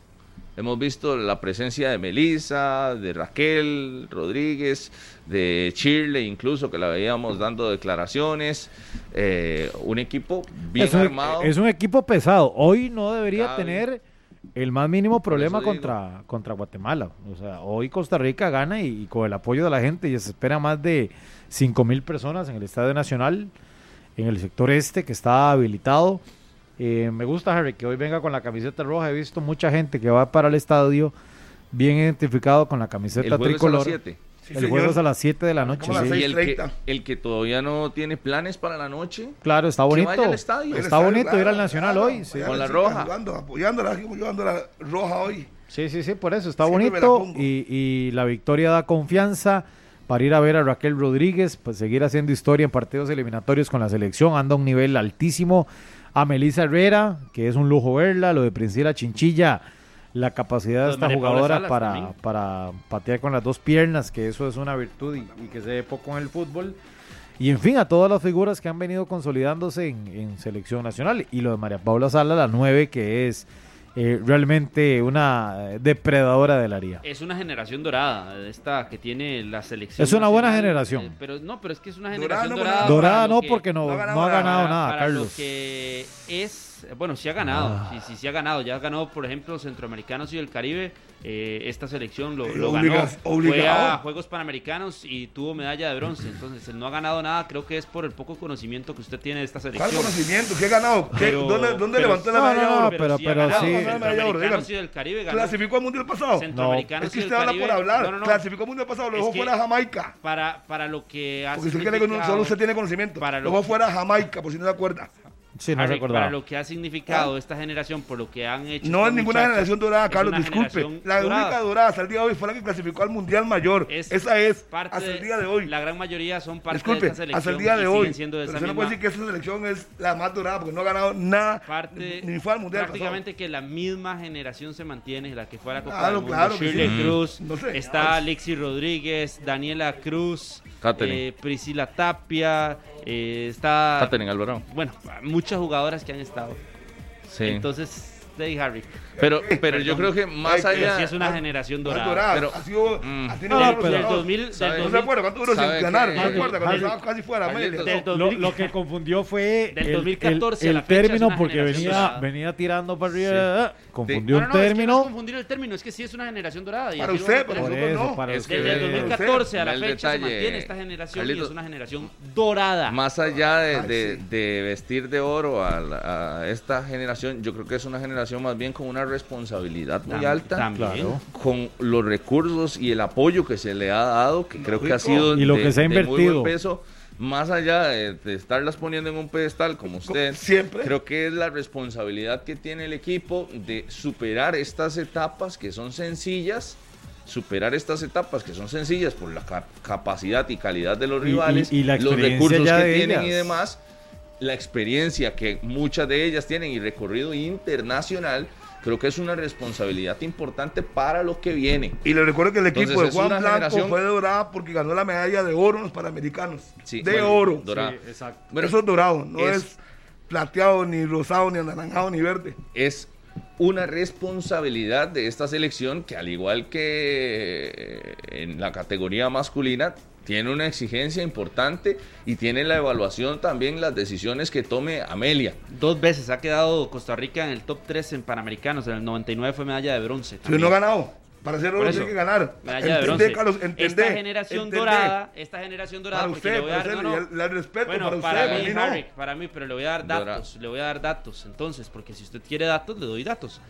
Hemos visto la presencia de Melissa, de Raquel Rodríguez, de Chirle, incluso que la veíamos dando declaraciones. Eh, un equipo bien es, un, armado. es un equipo pesado. Hoy no debería Cabe. tener el más mínimo problema contra, contra Guatemala. O sea, hoy Costa Rica gana y, y con el apoyo de la gente y se espera más de 5 mil personas en el Estadio Nacional, en el sector este que está habilitado. Eh, me gusta, Harry, que hoy venga con la camiseta roja. He visto mucha gente que va para el estadio bien identificado con la camiseta el es a tricolor. las 7. Sí, el señor. juego es a las 7 de la noche. Sí. Y el que, 6:30. el que todavía no tiene planes para la noche, Claro, está Que bonito. vaya al estadio. Está Claro, bonito ir al Nacional claro. hoy. sí. Con la roja. Jugando, apoyándola, así como yo ando la roja hoy. Sí, sí, sí, por eso está Siempre me la bonito y la victoria da confianza para ir a ver a Raquel Rodríguez, pues seguir haciendo historia en partidos eliminatorios con la selección, anda a un nivel altísimo. A Melissa Herrera, que es un lujo verla, lo de Priscila Chinchilla, la capacidad de esta jugadora para, para patear con las dos piernas, que eso es una virtud y, y que se ve poco en el fútbol. Y en fin, a todas las figuras que han venido consolidándose en, en selección nacional. Y lo de María Paula Sala, la 9, que es eh, realmente una eh, depredadora del área. Es una generación dorada, esta que tiene la selección. Es una buena nacional, generación. eh, pero no, pero es que es una Dorada generación no, dorada. Dorada no, que- porque no, no ha no, ganado ha nada, ganado para, nada, para lo Carlos. que es, bueno, sí ha ganado, Ah. sí, sí, sí ha ganado, ya ha ganado, por ejemplo, Centroamericanos y el Caribe, eh, esta selección lo, Eh, lo obliga- ganó, fue a Juegos Panamericanos y tuvo medalla de bronce, entonces él no ha ganado nada, creo que es por el poco conocimiento que usted tiene de esta ¿Cuál selección. conocimiento? ¿Qué ha ganado? ¿Qué- Pero- ¿Dónde, dónde pero- levantó la No, medalla de no, oro? no, pero- ha pero ganado, sí. Centroamericanos y del Caribe ganó. ¿Clasificó al mundial pasado? Centroamericanos Es que usted habla por hablar. No, no, no. Clasificó al mundial pasado, lo Es dejó fuera Jamaica. Para, para lo que ha Porque usted que no- solo usted tiene conocimiento. Para Lo dejó fuera Jamaica, por si no se acuerda. Sí, no Harry, recordaba. para lo que ha significado esta generación, por lo que han hecho. No es ninguna generación dorada, Carlos, disculpe. La dorada. única dorada hasta el día de hoy fue la que clasificó al mundial mayor. Es Esa es, parte hasta el de- día de hoy. La gran mayoría son parte Disculpe, de esta selección. hasta el día de hoy. siendo de Pero esa usted no puede decir que esa selección es la más dorada porque no ha ganado nada. parte. ni fue al mundial. pasado. prácticamente que la misma generación se mantiene, la que fue a la Copa Claro, del Mundo. claro que Shirley sí. Cruz, No sé. está Alexis Rodríguez, Daniela Cruz, eh, Priscila Tapia, eh, está. Katherine Alvarado. Bueno, muchas jugadoras que han estado. Sí. Entonces, usted y Harry. Pero, pero yo creo que más Ay, Pero allá. sí es una Ah, generación dorada. dorada, pero- ha sido, Mm. ha tenido No, pero- Del dorados. 2000, del ¿sabe? ¿No se 2000 acuerda cuánto duró ¿Sabe sin ganar? ¿No se acuerda cuando estaba casi fuera Lo, 2000 lo que confundió fue Del el- 2014 el, a la el término porque venía, venía tirando para arriba, confundió No, no, un no, es que no término. confundir el término, es que sí es una generación dorada. Para usted, para nosotros no. para Es que- Desde el usted. 2014 a la fecha se mantiene esta generación y es una generación dorada. Más allá de, sí. vestir de oro a esta generación, yo creo que es una generación más bien con una responsabilidad muy Tam- alta, También. Con los recursos y el apoyo que se le ha dado, que creo que ha sido Y lo de- que se ha de muy invertido. buen peso, más allá de, de estarlas poniendo en un pedestal como usted, Siempre. creo que es la responsabilidad que tiene el equipo de superar estas etapas que son sencillas superar estas etapas que son sencillas por la ca- capacidad y calidad de los Y- y- rivales, y la los recursos que tienen y demás, la experiencia que muchas de ellas tienen y recorrido internacional, creo que es una responsabilidad importante para lo que viene. Y le recuerdo que el equipo Entonces, de Juan Blanco generación- fue dorada porque ganó la medalla de oro en los Panamericanos. Sí, de bueno, oro. dorada. Sí, exacto. Bueno, Eso es dorado, no es- es, plateado, ni rosado, ni anaranjado, ni verde. es una responsabilidad de esta selección que al igual que eh, en la categoría masculina tiene una exigencia importante y tiene la evaluación también las decisiones que tome Amelia. Dos veces ha quedado Costa Rica en el top 3 en Panamericanos. En el 99 fue medalla de bronce. Si también. no ha ganado, para ser oro tiene que ganar. Medalla de Entendé, bronce. Carlos, entendé. esta generación entendé. dorada, esta generación dorada, Para porque usted, le voy a para dar, no, no. respeto Bueno, para para, usted, mí, para mí no. Harry, para mí, pero le voy a dar Dora- datos, le voy a dar datos, entonces, porque si usted quiere datos, le doy datos.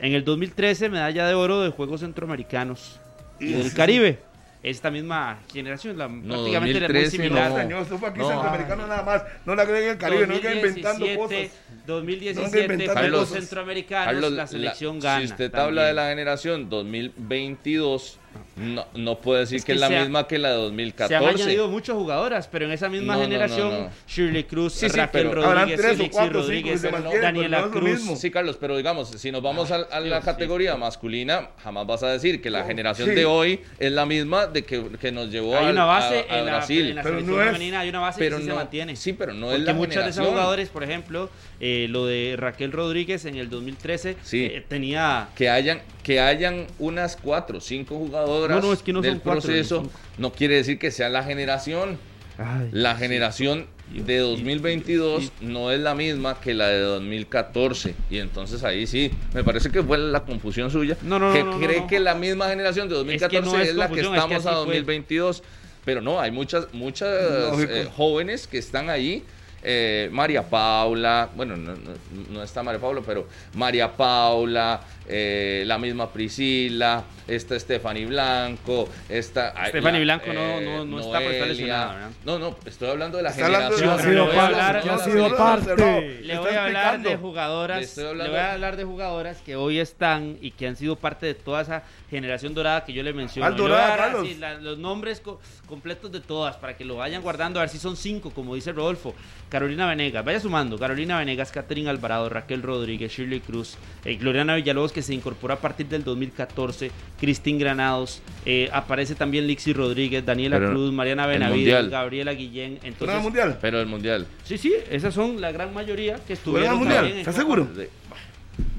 En el 2013, medalla de oro de Juegos Centroamericanos y Y del sí. Caribe. Esta misma generación, la, prácticamente era muy 2013 similar. no. Señor, esto fue aquí No. centroamericano nada más. No le agreguen el Caribe, no sigan inventando 2017, cosas. 2017, No anda inventando Juegos cosas. Centroamericanos, Carlos, la la- selección gana. Si usted también. habla de la generación 2022, no, no puede decir Es que, que es la ha- misma que la de Se han 2014. añadido muchas jugadoras, pero en esa misma No, generación, no, no. Shirley Cruz, Sí, sí, Raquel pero- Rodríguez, tres o cinco, Rodríguez, mantienen, Daniela Cruz. Sí, Carlos, pero digamos, si nos vamos al- a, la Dios, categoría masculina, jamás vas a decir que la generación sí. de hoy es la misma de que, que nos llevó Hay al- una base a, a en, la, Brasil. en la Pero selección no es- femenina, hay una base pero que sí no, se mantiene. Sí, pero no Porque es la muchos de esos generación. jugadores, por ejemplo, eh, lo de Raquel Rodríguez en el 2013, Sí. eh, tenía... que hayan que hayan unas cuatro o cinco jugadoras No, no, es que no del son cuatro, proceso no quiere decir que sea la generación. Ay, la generación de 2022 no es la misma que la de 2014 y entonces ahí sí me parece que fue la confusión suya. No, no, que no, cree que la misma generación de 2014 no es, es la que confusión, es que estamos a así fue. 2022 pero no hay muchas muchas eh, jóvenes que están ahí eh, María Paula, bueno, no, no- no está María Paula, pero María Paula, eh, la misma Priscila, esta Stephanie Blanco, esta... Stephanie la- Blanco no- no- no está, pero está Noelia. lesionada. No, no, estoy hablando de la Está generación. Ha sido le voy a parte, hablar- ya ha sido parte. Le Está voy a hablar de jugadoras, le hablando voy a hablar de jugadoras que hoy están y que han sido parte de toda esa generación dorada que yo le menciono. ¿Cuál Y le voy a dorada, dar Carlos? así la- los nombres co- completos de todas para que lo vayan guardando, a ver si son cinco, como dice Rodolfo. Carolina Venegas, vaya sumando. Carolina Venegas, Catherine Alvarado, Raquel Rodríguez, Shirley Cruz, eh, Gloriana Villalobos que se incorpora a partir del 2014, Cristín Granados, eh, aparece también Lixi Rodríguez, Daniela Pero Cruz, Mariana el Benavides, Mundial. Gabriela Guillén. ¿Fueron al Entonces, mundial? Pero el mundial. sí, sí, esas son la gran mayoría que ¿Fueron al estuvieron mundial? también en ¿Estás seguro? De-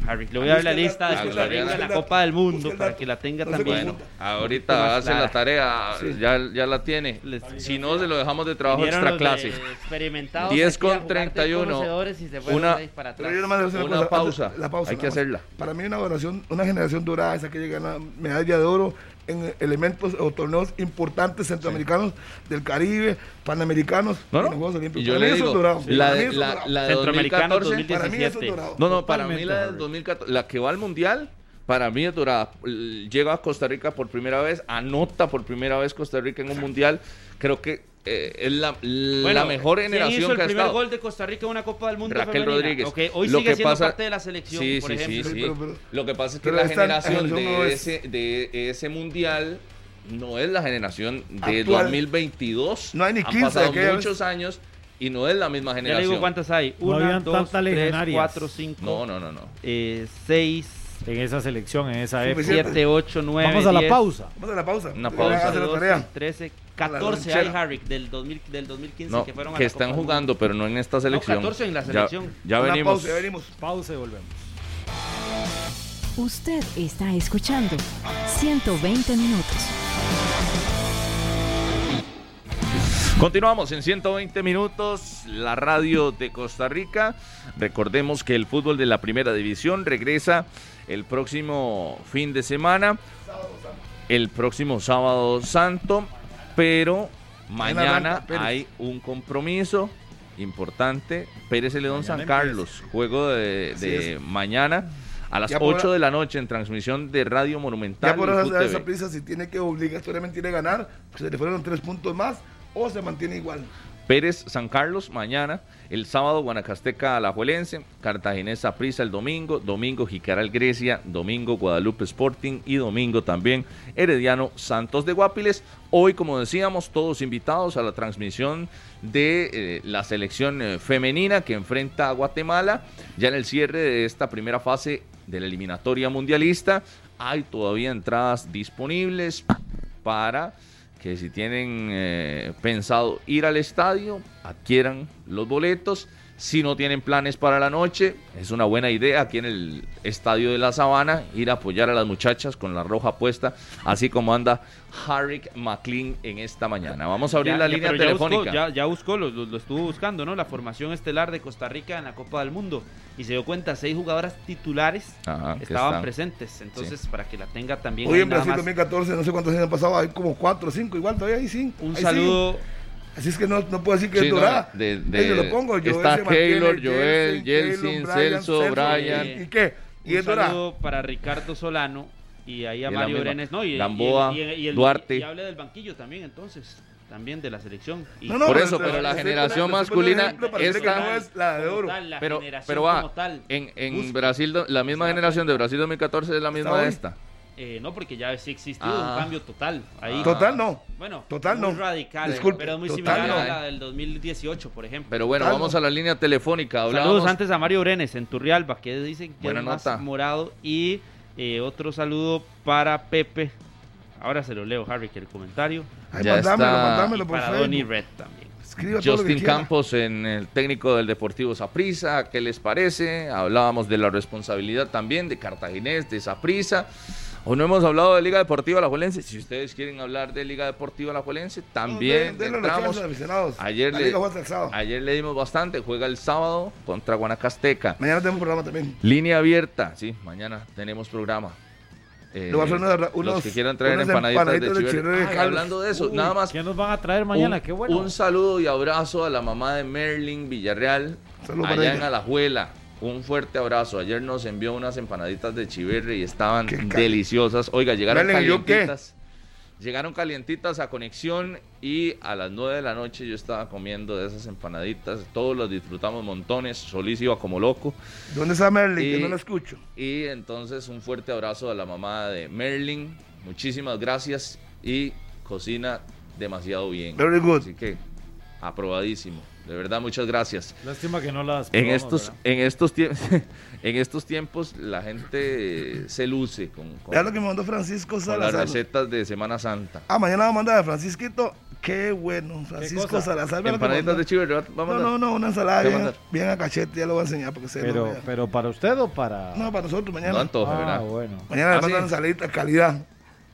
Harry, le voy a dar la lista de Costa Rica la Copa del Mundo para que la tenga también. Un poquito Ahorita hace la tarea, ya, ya la tiene. Les- Si no, se lo dejamos de trabajo extra clase. experimentados 10 aquí a con jugar 31. desconocedores y se fueron Una- Una pausa. la pausa Hay que hacerla. Para mí una generación, una generación dorada esa que llega a la medalla de oro en elementos o torneos importantes centroamericanos del Caribe, panamericanos, No, en no. los Juegos Olímpicos. Y yo Para le digo, dorado. la Para de, la, dorado. la de Centroamericano 2014. Para mí eso es 2017. dorado. No, no, para mí la del Harry. 2014, la que va al mundial, para mí es dorada. Llega a Costa Rica por primera vez, anota por primera vez Costa Rica en un mundial. Creo que eh, es la, la Bueno, mejor ¿quién generación hizo el que ha primer estado. gol de Costa Rica en una Copa del Mundo Raquel femenina? Rodríguez. Ok, hoy Lo sigue que siendo pasa- parte de la selección, Sí, por sí, ejemplo. sí, sí. Pero- pero- Lo que pasa es que la esta generación generación de, no es- ese, de ese mundial no es la generación de Actual. 2022. No hay ni Han 15 pasado aquella vez. muchos años y no es la misma Ya le generación. digo cuántas hay. No Una, habían dos, tantas tres, cuatro, cinco, No, no, no, no. eh, seis, En esa selección, en esa época. Siete, ocho, nueve, Vamos a la diez, pausa. Vamos a la pausa. Una pausa. hacer la 12, tarea. 13, la 14 hay. Harry del, 2000, del 2015 No, que fueron a que la están Copa jugando, pero no en esta selección. 14 en la selección. Ya, venimos. pausa, ya venimos. Pausa y volvemos. Usted está escuchando 120 minutos. Continuamos en 120 minutos, la radio de Costa Rica. Recordemos que el fútbol de la primera división regresa el próximo fin de semana, el próximo sábado santo, pero mañana hay un compromiso importante. Pérez Celedón San Carlos, juego de, de mañana a las Ya por- 8 de la noche en transmisión de Radio Monumental. Ya esa, FUTV. esa prisa, si tiene que obligatoriamente ir a ganar, pues se le fueron tres puntos más o se mantiene igual. Pérez San Carlos mañana, el sábado Guanacasteca Alajuelense, Cartaginés Prisa el domingo, domingo Jicaral Grecia, domingo Guadalupe Sporting y domingo también Herediano Santos de Guapiles. Hoy, como decíamos, todos invitados a la transmisión de eh, la selección eh, femenina que enfrenta a Guatemala. Ya en el cierre de esta primera fase de la eliminatoria mundialista, hay todavía entradas disponibles para que si tienen eh, pensado ir al estadio, adquieran los boletos. Si no tienen planes para la noche, es una buena idea aquí en el Estadio de la Sabana ir a apoyar a las muchachas con la roja puesta, así como anda Harrick McLean en esta mañana. Vamos a abrir Ya- la ya- línea pero ya buscó- telefónica. ya, ya buscó, lo, lo- lo estuvo buscando, ¿no? La formación estelar de Costa Rica en la Copa del Mundo. Y se dio cuenta, seis jugadoras titulares Ajá, estaban presentes. Entonces, para que la tenga también. Hoy en Brasil más. 2014, no sé cuántos años han pasado, hay como cuatro o cinco, igual todavía hay cinco. Un saludo. Así es que no, no puedo decir que Sí, es no, dorada. de- de- Ahí yo lo pongo. Joel está Keylor, Joel, Keylor, Celso, Brian. ¿Y qué? Y un es dorada. saludo para Ricardo Solano y ahí a Y Mario. Brenes, ¿no? Y, Gamboa, y- y- y el- Duarte. Y, hable del banquillo también, entonces. También de la selección. Y No, no, Por eso, pero la generación masculina, esta- no es la de oro. La pero, generación pero va, como tal. en, en. Brasil, la misma generación de. Brasil 2014 es la misma de hoy. esta. Eh, no, porque ya sí existió Ah. un cambio total. Ahí. Total no. Bueno, Total muy no. radical, Disculpe, pero es muy total similar no. a la del 2018, por ejemplo. Pero bueno, Total, vamos no. a la línea telefónica. Saludos antes a Mario Brenes en Turrialba, que dicen que Buena es más morado. Y eh, otro saludo para Pepe. Ahora se lo leo, Harry, que el comentario. Ay, Ya mandámelo, está. mandámelo Y por para Facebook. Donny Red también. Escriba Justin. Campos en el técnico del Deportivo Saprissa, ¿qué les parece? Hablábamos de la responsabilidad también de Cartaginés, de Saprissa. Hoy no hemos hablado de Liga Deportiva Alajuelense. Si ustedes quieren hablar de Liga Deportiva Alajuelense, también No, la entramos. a los aficionados. Ayer La le, ayer le dimos bastante. Juega el sábado contra Guanacasteca. Mañana tenemos programa también. Línea abierta, sí, mañana tenemos programa. Eh, a hacer unos- los que quieran traer empanaditas, empanaditas de de Ay, Carlos. hablando de eso, Uy, nada más. ¿Qué nos van a traer mañana? un, Qué bueno. un saludo y abrazo a la mamá de Merlin Villarreal, Saludos para allá en Alajuela. Un fuerte abrazo. Ayer nos envió unas empanaditas de chiverre y estaban deliciosas. Oiga, llegaron calientitas. Llegaron calientitas a conexión y a las 9 de la noche yo estaba comiendo de esas empanaditas. Todos los disfrutamos montones. Solís iba como loco. ¿Dónde está Merlin? Y- Que no lo escucho. Y entonces un fuerte abrazo a la mamá de Merlin. Muchísimas gracias y cocina demasiado bien. Very good. Así que aprobadísimo. De verdad, muchas gracias. Lástima que no las En estos, ¿verdad? en estos tiempos, en estos tiempos la gente se luce con, con- lo que me mandó Francisco con las Salazar. recetas de Semana Santa. Ah, mañana va a mandar a Francisquito. Qué bueno, Francisco cosa? Salazar. Empanaditas de chiverre, ¿va- va a No, no, no, una ensalada ¿Qué bien, mandar? bien a cachete, ya lo voy a enseñar porque se Pero, pero para usted o para. no, para nosotros mañana. No antoje, ah, ¿verdad? bueno. Mañana le Ah, mandan sí. ensaladita calidad. Es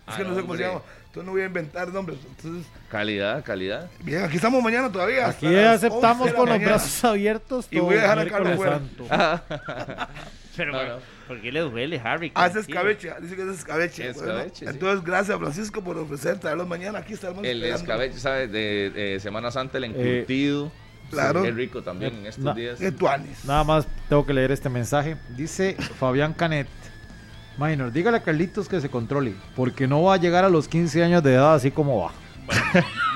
Ah, que no sé cómo se llama. Entonces no voy a inventar nombres. Entonces, Calidad, calidad. bien, aquí estamos mañana todavía. Aquí aceptamos 11 de la con los brazos abiertos. Y voy a dejar a Carlos fuera. santo. Pero, No, no. ¿por qué le duele, Harry? Ah, ese es Tranquilo. escabeche, dice que es escabeche. Escabeche, bueno. sí. Entonces, gracias Francisco por ofrecer traerlos mañana. Aquí estamos. El esperando. escabeche, ¿sabes? De, de Semana Santa, el encurtido. claro. Qué rico también en estos días. Nada más tengo que leer este mensaje. Dice Fabián Canet. Minor, dígale a Carlitos que se controle, porque no va a llegar a los 15 años de edad así como va.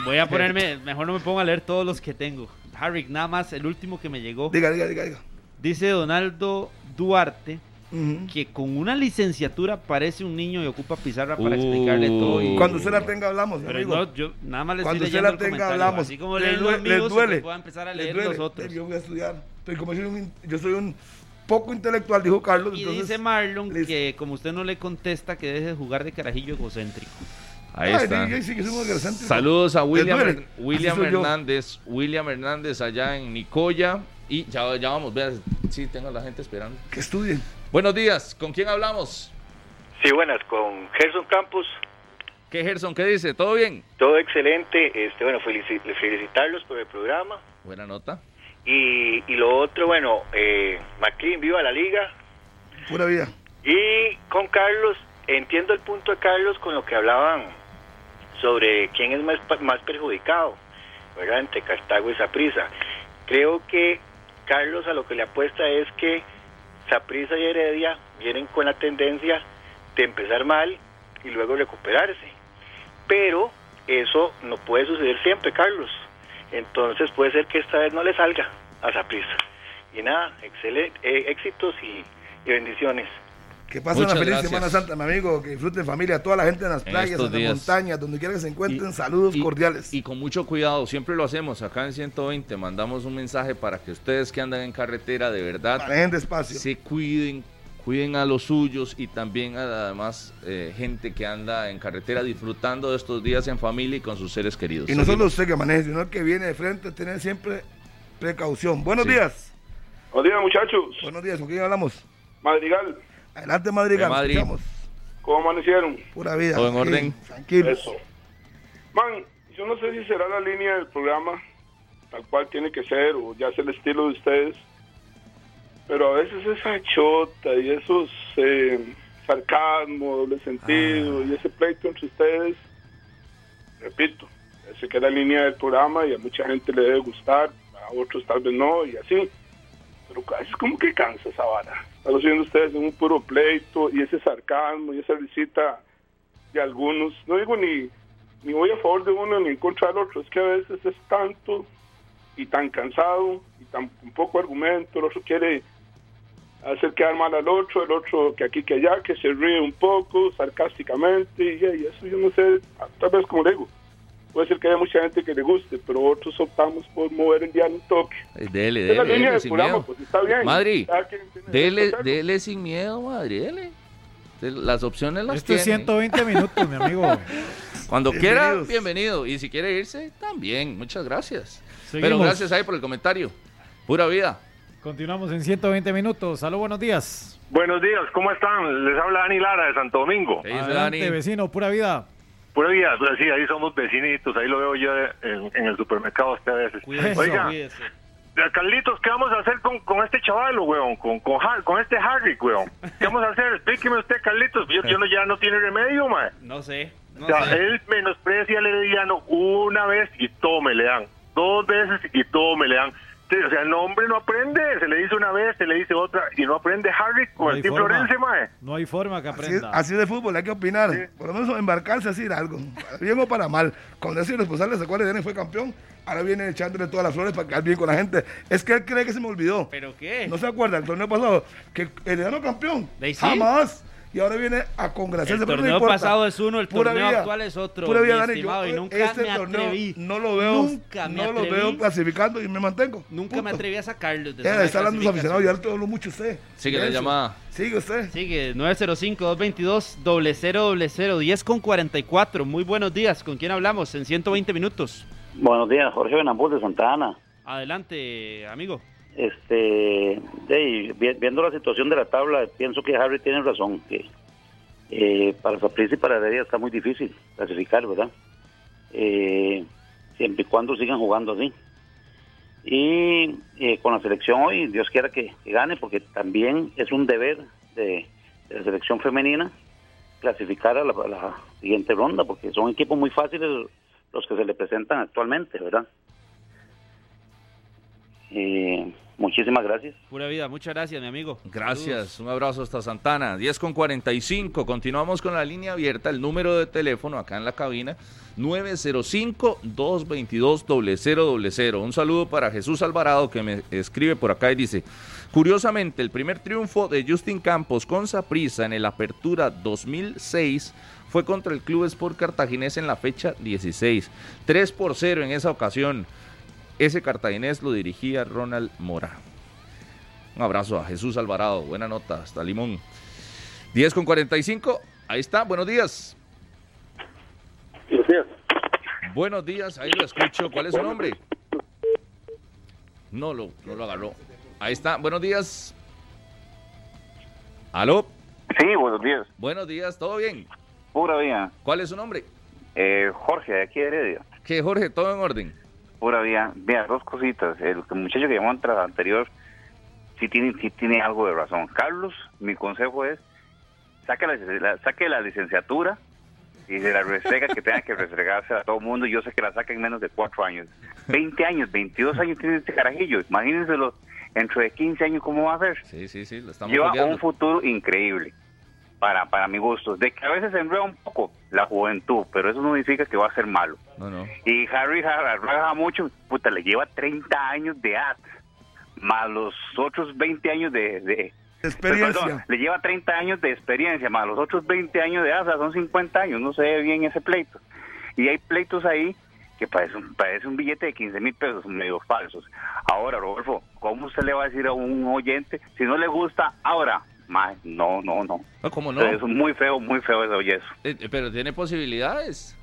Voy a ponerme, mejor no me pongo a leer todos los que tengo. Harry, nada más el último que me llegó. Diga, diga, diga, diga. Dice Donaldo Duarte que con una licenciatura parece un niño y ocupa pizarra para Uh. explicarle todo. y- Cuando usted la tenga, hablamos, Pero amigo. no, yo nada más le Cuando estoy usted la tenga, hablamos. Así como Les leen due- los les míos, duele. pueda empezar a leer duele. los otros. Yo voy a estudiar. Pero como soy un, yo soy un poco intelectual, dijo Carlos. Y entonces, dice Marlon que como usted no le contesta que deje de jugar de carajillo egocéntrico. Ahí Ay, está. Sí, que somos egocéntricos. Saludos a William, William yo. Hernández, William Hernández allá en Nicoya. Y ya, ya vamos, vean, sí, tengo a la gente esperando. Que estudien. Buenos días, ¿con quién hablamos? Sí, buenas, con Gerson Campos. ¿Qué Gerson? ¿Qué dice? ¿Todo bien? Todo excelente. Este, bueno, felici- felicitarlos por el programa. Buena nota. Y, y lo otro, bueno, eh, McLean, viva la liga. Pura vida. Y con Carlos, entiendo el punto de Carlos con lo que hablaban sobre quién es más, más perjudicado, ¿verdad? Entre Cartago y Saprisa. Creo que Carlos a lo que le apuesta es que Saprisa y Heredia vienen con la tendencia de empezar mal y luego recuperarse. Pero eso no puede suceder siempre, Carlos. Entonces puede ser que esta vez no le salga a Saprisa. Y nada, excelente, eh, éxitos y- y bendiciones. Que pasen una feliz gracias. Semana Santa, mi amigo. Que disfruten familia, toda la gente en las En playas, en las montañas, donde quiera que se encuentren. Y- saludos y- cordiales. Y con mucho cuidado, siempre lo hacemos acá en 120, mandamos un mensaje para que ustedes que andan en carretera de verdad Manejen despacio. se cuiden, cuiden a los suyos y también a la demás eh, gente que anda en carretera disfrutando de estos días en familia y con sus seres queridos. Y no solo usted que maneje, sino el que viene de frente, tener siempre precaución. Buenos Sí. días. Buenos días, muchachos. Buenos días, ¿con quién hablamos? Madrigal, Adelante, Madrigal. De Madrid. escuchamos. ¿cómo amanecieron? Pura vida. Todo en orden. Tranquilos. Eso. Man, yo no sé si será la línea del programa tal cual tiene que ser o ya es el estilo de ustedes, pero a veces esa chota y esos eh, sarcasmo, doble sentido y ese pleito entre ustedes, repito, sé que es la línea del programa y a mucha gente le debe gustar, a otros tal vez no y así, pero a veces como que cansa esa vara. Están haciendo ustedes en un puro pleito y ese sarcasmo y esa risita de algunos, no digo ni, ni voy a favor de uno ni en contra del otro, es que a veces es tanto y tan cansado y tan con poco argumento, el otro quiere hacer quedar mal al otro, el otro que aquí que allá, que se ríe un poco sarcásticamente y, y eso yo no sé, tal vez como le digo, puede ser que haya mucha gente que le guste, pero otros optamos por mover el día un toque. Eh, Dele, Es la dele, línea dele, del sin programa, miedo. pues está bien. Dele, dele sin miedo, madre, dele. De- Las opciones las Esto es tiene. 120 minutos, mi amigo. Cuando quiera, bienvenido. Y si quiere irse, también. Muchas gracias. Pero gracias ahí por el comentario. Pura vida. Continuamos en 120 minutos. Aló, buenos días. Buenos días, ¿cómo están? Les habla Dani Lara de Santo Domingo. ¿Qué dice Adelante, Dani? vecino, pura vida. Pura vida, pues sí, ahí somos vecinitos, ahí lo veo yo en, en el supermercado hasta a veces. Cuídese, Oiga, cuídese. Carlitos, ¿qué vamos a hacer con, con este chaval, weón? Con, con, con este Harry, weón. ¿Qué vamos a hacer? Explíqueme usted, Carlitos. Yo, yo no, ya no tiene remedio, mae. No sé. No O sea, sé. él menosprecia al herediano una vez y todo me le dan. Dos veces y todo me le dan. Sí, O sea, el hombre no aprende. Se le dice una vez, se le dice otra y no aprende Harry con No el forma. Florense, mae. No hay forma que aprenda. así de fútbol, hay que opinar. Por lo menos embarcarse a decir algo. Para bien o para mal. Cuando ese irresponsable se acuerda fue campeón, ahora viene echándole todas las flores para quedar bien con la gente. Es que él cree que se me olvidó. ¿Pero qué? ¿No se acuerda el torneo pasado? Que el ganó campeón. ¿De sí? Jamás. Y ahora viene a congraciarse. El pero no torneo importa. pasado es uno, el Pura torneo vida. actual es otro, Pura vida, Dani. estimado, Yo, y nunca este me torneo atreví. No lo veo. Nunca me No lo veo clasificando y me mantengo. Nunca me atreví a sacarlos de Eh, está hablando de sus aficionados, ya te habló mucho usted. Sigue la Eso. llamada. Sigue usted. Sigue, 905-222-0000, 10 con 44. Muy buenos días. ¿Con quién hablamos? En 120 minutos. Buenos días, Jorge Benambur de Santa Ana. Adelante, amigo. Este, de- vi- viendo la situación de la tabla, pienso que Harry tiene razón, que eh, para Saprissa y para Heredia está muy difícil clasificar, ¿verdad? Eh, siempre y cuando sigan jugando así. Y eh, con la selección hoy, Dios quiera que, gane, porque también es un deber de, de la selección femenina clasificar a la, a la siguiente ronda, porque son equipos muy fáciles los que se le presentan actualmente, ¿verdad? Eh, muchísimas gracias. Pura vida, muchas gracias, mi amigo. Gracias, un abrazo hasta Santana. 10 con 45. Continuamos con la línea abierta. El número de teléfono acá en la cabina: 905-222-0000. Un saludo para Jesús Alvarado que me escribe por acá y dice: Curiosamente, el primer triunfo de Justin Campos con Saprissa en el Apertura 2006 fue contra el Club Sport Cartaginés en la fecha 16. 3 por 0 en esa ocasión. Ese cartaginés lo dirigía Ronald Mora. Un abrazo a Jesús Alvarado. Buena nota, hasta Limón. 10 con 45. Ahí está, buenos días. Buenos días. Buenos días, ahí lo escucho. ¿Cuál es su nombre? No lo, no lo agarró. Ahí está, buenos días. ¿Aló? Sí, buenos días. Buenos días, ¿todo bien? Pura vida. ¿Cuál es su nombre? Eh, Jorge, de aquí de Heredia. ¿Qué, Jorge? ¿Todo en orden? Pura vida. Mira, dos cositas. El muchacho que llamó antes anterior sí tiene, sí tiene algo de razón. Carlos, mi consejo es, saque la, la- saque la licenciatura y de la restrega que tenga que restregarse a todo el mundo. Yo sé que la saca en menos de cuatro años. 20 años, 22 años tiene este carajillo. Imagínenselo dentro de 15 años cómo va a ser. Sí, sí, sí, lo estamos Lleva un futuro increíble para, para mi gusto. De que a veces se enreda un poco la juventud, pero eso no significa que va a ser malo. No, no. Y Harry ja- raja mucho, puta, le lleva 30 años de edad, más los otros 20 años de... de Experiencia. Perdón, le lleva 30 años de experiencia, más los otros 20 años de edad, o sea, son 50 años, no se ve bien ese pleito. Y hay pleitos ahí que parece un, parece un billete de 15 mil pesos, medio falsos. Ahora, Rodolfo, ¿cómo usted le va a decir a un oyente si no le gusta ahora? No, no, no. No, ¿cómo no? Es muy feo, muy feo ese oye eso. Eh, eh, pero tiene posibilidades.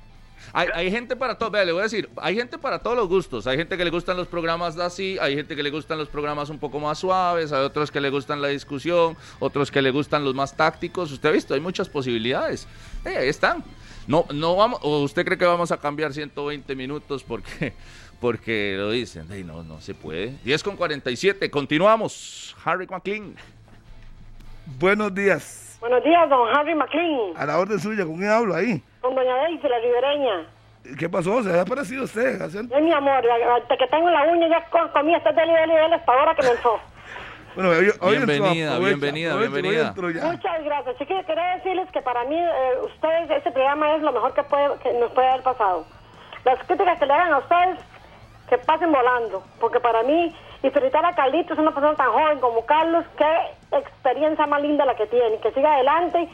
Hay, hay gente para todo, vea, le voy a decir, hay gente para todos los gustos. Hay gente que le gustan los programas así, hay gente que le gustan los programas un poco más suaves, hay otros que le gustan la discusión, otros que le gustan los más tácticos. Usted ha visto, hay muchas posibilidades. Eh, ahí están. No, no vamos, o usted cree que vamos a cambiar 120 minutos porque, porque lo dicen. Ey, no, no se puede. 10 con 47, continuamos. Harry McLean. Buenos días. Buenos días, don Harry McLean. A la orden suya, ¿con quién hablo ahí? Con doña Daisy, la ribereña. ¿Qué pasó? ¿Se ha aparecido usted? Hace- Ay, mi amor, hasta que tengo la uña ya co- comí este deli, deli, deli, hasta ahora que me entró. Bueno, hoy, hoy entró, Bienvenida, aprovecha, bienvenida, aprovecha, hoy bienvenida. Muchas gracias. Chiquillos, quería decirles que para mí, eh, ustedes, este programa es lo mejor que, puede, que nos puede haber pasado. Las críticas que le hagan a ustedes, que pasen volando. Porque para mí, y felicitar a Carlitos, una persona tan joven como Carlos, qué experiencia más linda la que tiene. Que siga adelante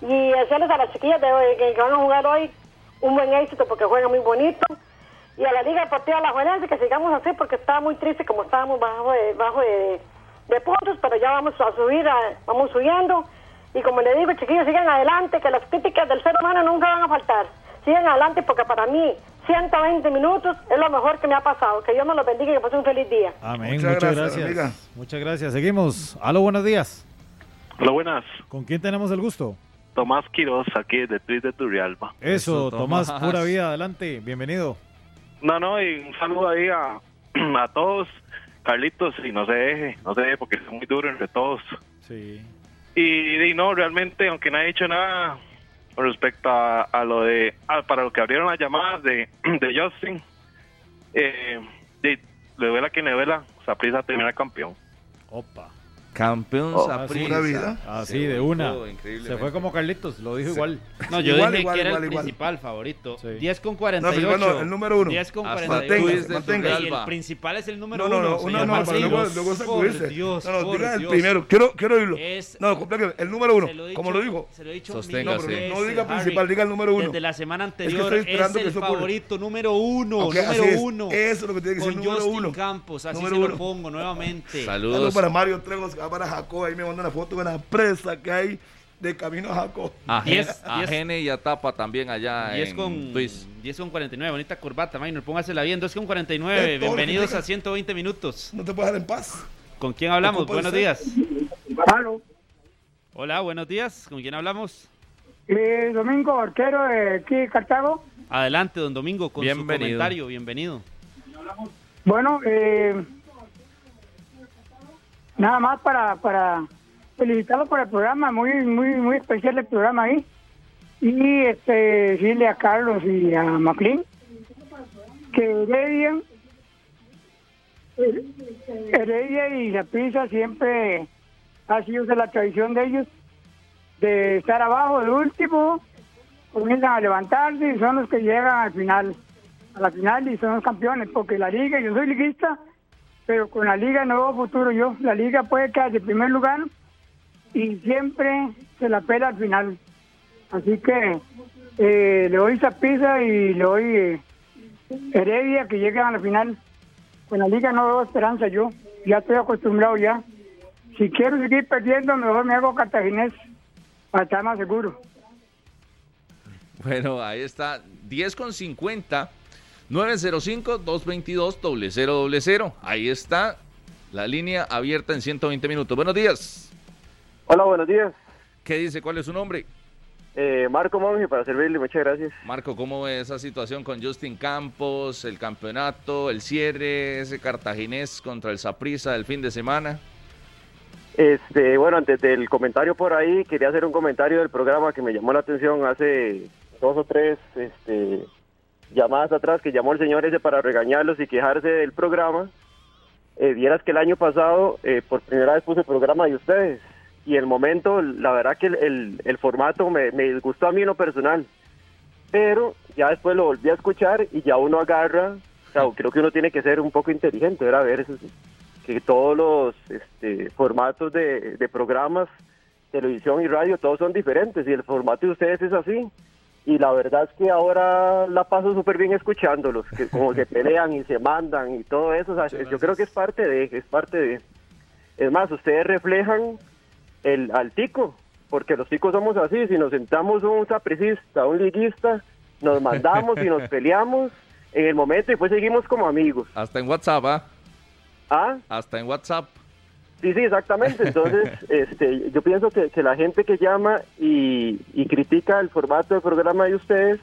y decirles a las chiquillas de hoy que, van a jugar hoy un buen éxito porque juegan muy bonito. Y a la Liga Deportiva La Juelense que sigamos así porque estaba muy triste como estábamos bajo de, bajo de puntos, pero ya vamos a subir, a- vamos subiendo. Y como le digo, chiquillos, sigan adelante, que las críticas del ser humano nunca van a faltar. Sigan adelante porque para mí 120 minutos es lo mejor que me ha pasado. Que Dios me los bendiga y que pasen un feliz día. Amén, Muchas muchas, gracias, gracias. amiga. Muchas gracias. Seguimos. Aló, buenos días. Hola, buenas. ¿Con quién tenemos el gusto? Tomás Quiroz, aquí de Tweet de Turrialba. Eso, Eso, Tomás, Tomás. pura vida, adelante, bienvenido. No, no, y un saludo ahí a, a todos. Carlitos, y no se deje, no se deje porque es muy duro entre todos. Sí. Y, y no, realmente, aunque no ha dicho nada respecto a, a lo de, a- para lo que abrieron las llamadas de, de Justin, eh, de- le duela quien le duela, Saprissa termina campeón. Opa. Campeón Oh, Saprissa. pura vida. Así, Se de una. Se fue como Carlitos, lo dijo igual. No, yo Igual, dije igual, que era igual, el igual. principal favorito. Sí. 10 con No, 48. pero bueno, el número uno. 10 con Hasta 48. manténgase, Y manténgase. el principal es el número No, no, no, uno. no, pero Marcelo. luego, luego sacudirse. Dios, no, no, por diga el primero. Quiero, quiero oírlo. Es- no, complete, el número uno. Lo he como dicho- lo dijo. Se lo he dicho Sosténgase. mil No, no diga Harry. principal, diga el número uno. Desde la semana Es que anterior estoy es, esperando que el eso ocurra. favorito número uno. Así número es. uno. Eso es lo que tiene que ser número Justin uno. Campos, así Número se uno. lo pongo nuevamente. Saludos Saludos para Mario Trejos, va para Jacob. Ahí me manda una foto de una presa que hay de camino a Jacob. A, Gen- Diez- a diez- Gene y a Tapa también allá 10 en con, Twist. 10 con 49, bonita corbata, Minor, póngasela bien, 2 con 49, Eh, todo lo que bienvenidos a 120 minutos. No te puedes dejar en paz. ¿Con quién hablamos? Buenos días. Aló. Hola, buenos días, ¿con quién hablamos? Eh, Domingo Arquero de aquí de Cartago. Adelante, don Domingo, con su Bienvenido. comentario, bienvenido. Bueno, eh, nada más para, para felicitarlo por el programa, muy muy muy especial el programa ahí. Y este decirle a Carlos y a McLean que Heredia, Heredia y la pizza siempre ha sido de la tradición de ellos de estar abajo de último, comienzan a levantarse y son los que llegan al final, a la final y son los campeones, porque la liga, yo soy liguista, pero con la liga no veo futuro yo. La liga puede quedar de primer lugar y siempre se la pela al final. Así que eh, le doy pizza y le doy eh, Heredia que lleguen a la final. Con la liga no veo esperanza yo, ya estoy acostumbrado ya. Si quiero seguir perdiendo, mejor me hago cartaginés para estar más seguro. Bueno, ahí está. 10 con 50. 905-222-0000. Ahí está la línea abierta en 120 minutos. Buenos días. Hola, buenos días. ¿Qué dice? ¿Cuál es su nombre? Eh, Marco Monge, para servirle, muchas gracias. Marco, ¿cómo ve esa situación con Justin Campos, el campeonato, el cierre, ese cartaginés contra el Saprissa del fin de semana? Este, bueno, antes del comentario por ahí, quería hacer un comentario del programa que me llamó la atención hace dos o tres este, llamadas atrás, que llamó el señor ese para regañarlos y quejarse del programa. Eh, vieras que el año pasado, eh, por primera vez puse el programa de ustedes, y el momento, la verdad que el, el, el formato me, me disgustó a mí en lo personal, pero ya después lo volví a escuchar y ya uno agarra, o sea, creo que uno tiene que ser un poco inteligente, ¿verdad? ver eso, que todos los este, formatos de, de programas, televisión y radio, todos son diferentes y el formato de ustedes es así. Y la verdad es que ahora la paso súper bien escuchándolos, que como se pelean y se mandan y todo eso. o sea, yo creo que es parte de, es parte de. Es más, ustedes reflejan el al tico, porque los ticos somos así. Si nos sentamos un sapricista, un liguista, nos mandamos y nos peleamos en el momento y después seguimos como amigos. Hasta en WhatsApp, ¿ah? ¿Ah? Hasta en WhatsApp. Sí, sí, exactamente. Entonces, este, yo pienso que, que la gente que llama y, y critica el formato del programa de ustedes,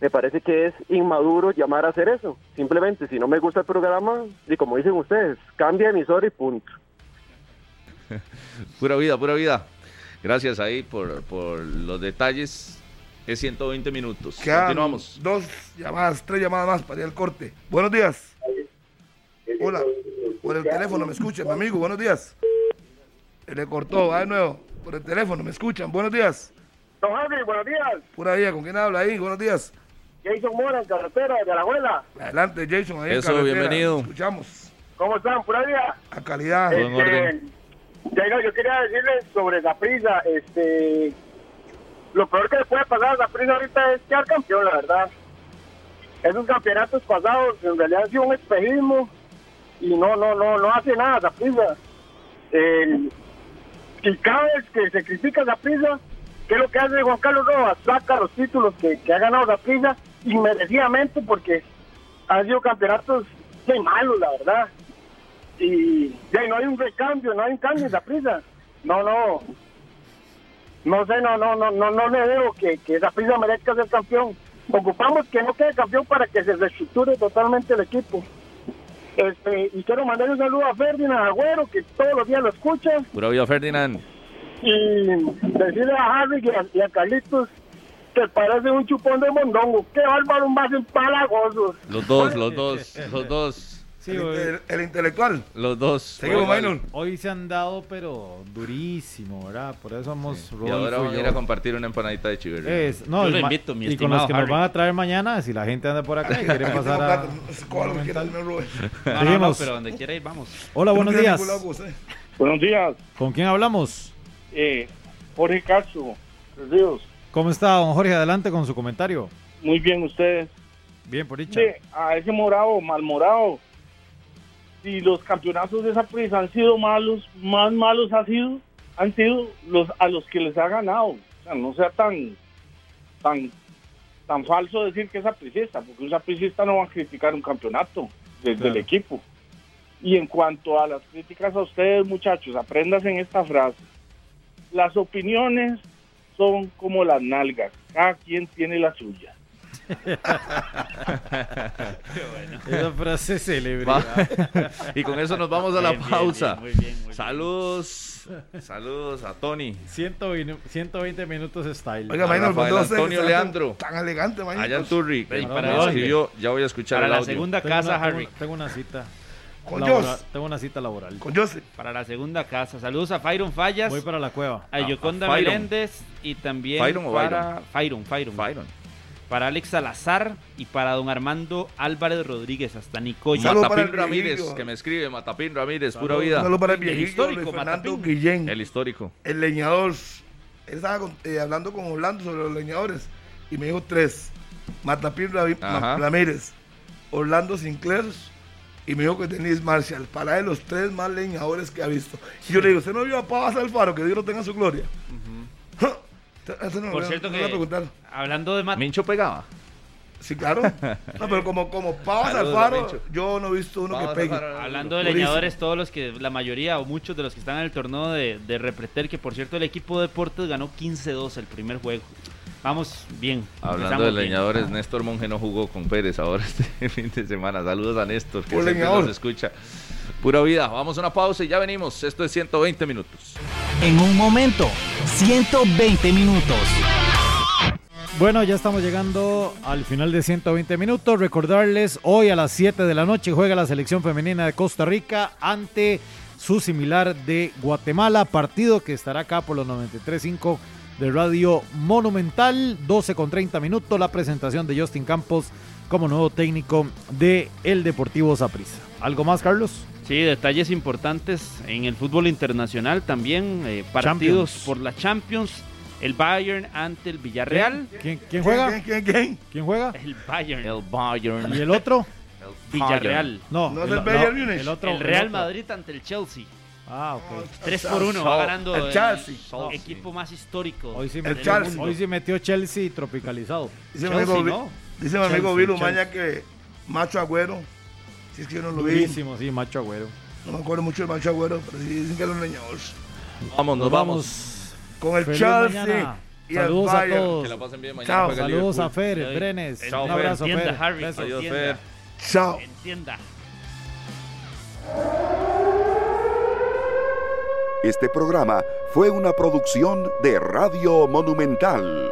me parece que es inmaduro llamar a hacer eso. Simplemente, si no me gusta el programa, y como dicen ustedes, cambia emisor y punto. pura vida, pura vida. Gracias ahí por, por los detalles. Es 120 minutos. Quedan Continuamos. Dos llamadas, tres llamadas más para ir al corte. Buenos días. Hola. Por el teléfono me escuchan, mi amigo. Buenos días. Se le cortó, va de nuevo. Por el teléfono me escuchan. Buenos días. Don Javi, buenos días. Pura vida, ¿con quién habla ahí? Buenos días. Jason Mora, en carretera de la abuela. Adelante, Jason. Ahí en Eso, carretera. bienvenido. Escuchamos. ¿Cómo están? Pura vida. A calidad. Este, yo quería decirles sobre la prisa, este, lo peor que le puede pasar a la prisa ahorita es quedar campeón, la verdad. Esos campeonatos pasados en realidad han sido un espejismo y no, no, no, no hace nada la prisa. y cada vez que se critica la prisa, ¿qué es lo que hace Juan Carlos Rojas? Saca los títulos que, que ha ganado la prisa inmerecidamente porque han sido campeonatos muy malos, la verdad y ya no hay un recambio, no hay un cambio en la prisa. No, no. No sé, no, no, no, no, no le veo que, que esa prisa merezca ser campeón. Ocupamos que no quede campeón para que se reestructure totalmente el equipo. Este, y quiero mandar un saludo a Ferdinand Agüero, que todos los días lo escucha, Pura vida, Ferdinand. y decirle a Harry y a, y a Carlitos que parece un chupón de mondongo. Qué bárbaro, más empalagosos. Los dos, los dos, los dos. El, el- el intelectual. Los dos. Seguimos. Maynor. Hoy se han dado, pero durísimo, ¿verdad? Por eso vamos Y ahora van a ir a compartir una empanadita de chiverri. Es, no, Yo lo invito, mi y con los que nos Harry. van a traer mañana, si la gente anda por acá y quieren pasar a... No. No, no, pero donde quiera ir, vamos. Hola, buenos días. usted. Buenos días, ¿Con quién hablamos? eh, Jorge Castro, Ríos. ¿Cómo está, don Jorge? Adelante con su comentario. Muy bien, ustedes. Bien, por dicha. Sí, a ese morado, mal morado. Si los campeonatos de esa prisa han sido malos, más malos ha sido, han sido los a los que les ha ganado. O sea, no sea tan, tan, tan falso decir que es apricista, porque un sapricista no va a criticar un campeonato desde Claro. el equipo. Y en cuanto a las críticas a ustedes, muchachos, aprendas en esta frase. Las opiniones son como las nalgas, cada quien tiene la suya. Esa frase célebre. Va. y con eso nos vamos a la Bien, pausa. bien, muy bien, muy bien. Saludos. Saludos a Tony. 120, 120 minutos style. Oiga, A Maynor, Rafael ¿cuándo se- Antonio se- Leandro. Tan elegante, Maynor. Allá en Turri. Ey, Me para escribió, ya voy a escuchar Para el la audio. segunda Tengo casa, una- Harry. Tengo una cita. Con laboral- Dios. Tengo una cita laboral. Con Jose. Para la segunda casa. Saludos a Fyron Fallas, Voy para la cueva. a Yoconda a Fyron. Meléndez y también ¿Fyron o para Fyron, Fyron. Byron. Para Alex Salazar y para don Armando Álvarez Rodríguez, hasta Nicoya. Saludos para Matapín el Ramírez, viejillo. que me escribe. Matapín Ramírez, pura vida. saludo para el El viejillo histórico, Luis Fernando Matapín. Guillén, El histórico. el leñador. Él estaba con- eh, hablando con Orlando sobre los leñadores y me dijo tres. Matapín Ravi- Ramírez, Orlando Sinclair y me dijo que Denis Marshall. Para él los tres más leñadores que ha visto. Y yo le digo, ¿usted no vio a Pavas Alfaro? Que Dios lo tenga en su gloria. Eso no, Por no- cierto no a que, preguntar. hablando de Mat- Mincho pegaba. Sí, claro. No, pero como, como Pavas Alfaro, Mencho. yo no he visto uno que pegue. Hablando de leñadores, todos los que, la mayoría o muchos de los que están en el torneo de, de Repretel, que por cierto el equipo de Deportes ganó 15-2 el primer juego. Vamos bien. Hablando de bien. leñadores, Néstor Monge no jugó con Pérez ahora este fin de semana. Saludos a Néstor, que siempre leñador. nos escucha. Pura vida. Vamos a una pausa y ya venimos. Esto es 120 minutos. En un momento, 120 minutos. Bueno, ya estamos llegando al final de 120 minutos. Recordarles, hoy a las 7 de la noche juega la selección femenina de Costa Rica ante su similar de Guatemala, partido que estará acá por los 93.5 de Radio Monumental, 12 con 30 minutos, la presentación de Justin Campos como nuevo técnico de el Deportivo Saprissa. ¿Algo más, Carlos? Sí, detalles importantes en el fútbol internacional también, eh, partidos Champions. por la Champions, el Bayern ante el Villarreal. ¿Quién, quién juega? ¿Quién, quién, quién? ¿Quién juega? El Bayern. El Bayern. ¿Y el otro? Villarreal. No, No es el, el Bayern Múnich. el otro. el el Real otro. Madrid ante el Chelsea. Ah, ok. 3 por 1 va ganando El Chelsea. equipo más histórico. Hoy sí, El metió, Chelsea. hoy sí metió Chelsea tropicalizado. Dice mi amigo, ¿no? dice mi amigo Chelsea. Maña que Macho Agüero, si es que yo no lo vi, Durísimo, sí, macho agüero. no me acuerdo mucho del Macho Agüero, pero sí dicen que es los leñadores. Vamos, nos vamos. Con el Feliz Chelsea mañana. y el Saludos a todos. Que la pasen bien mañana. Chao. Saludos a. Fer, Ay, Brenes. Chao, Un Fer. abrazo, Entienda, Fer. Harry. Besos. Adiós, Entienda. Fer. Chao. Entienda. Este programa fue una producción de Radio Monumental.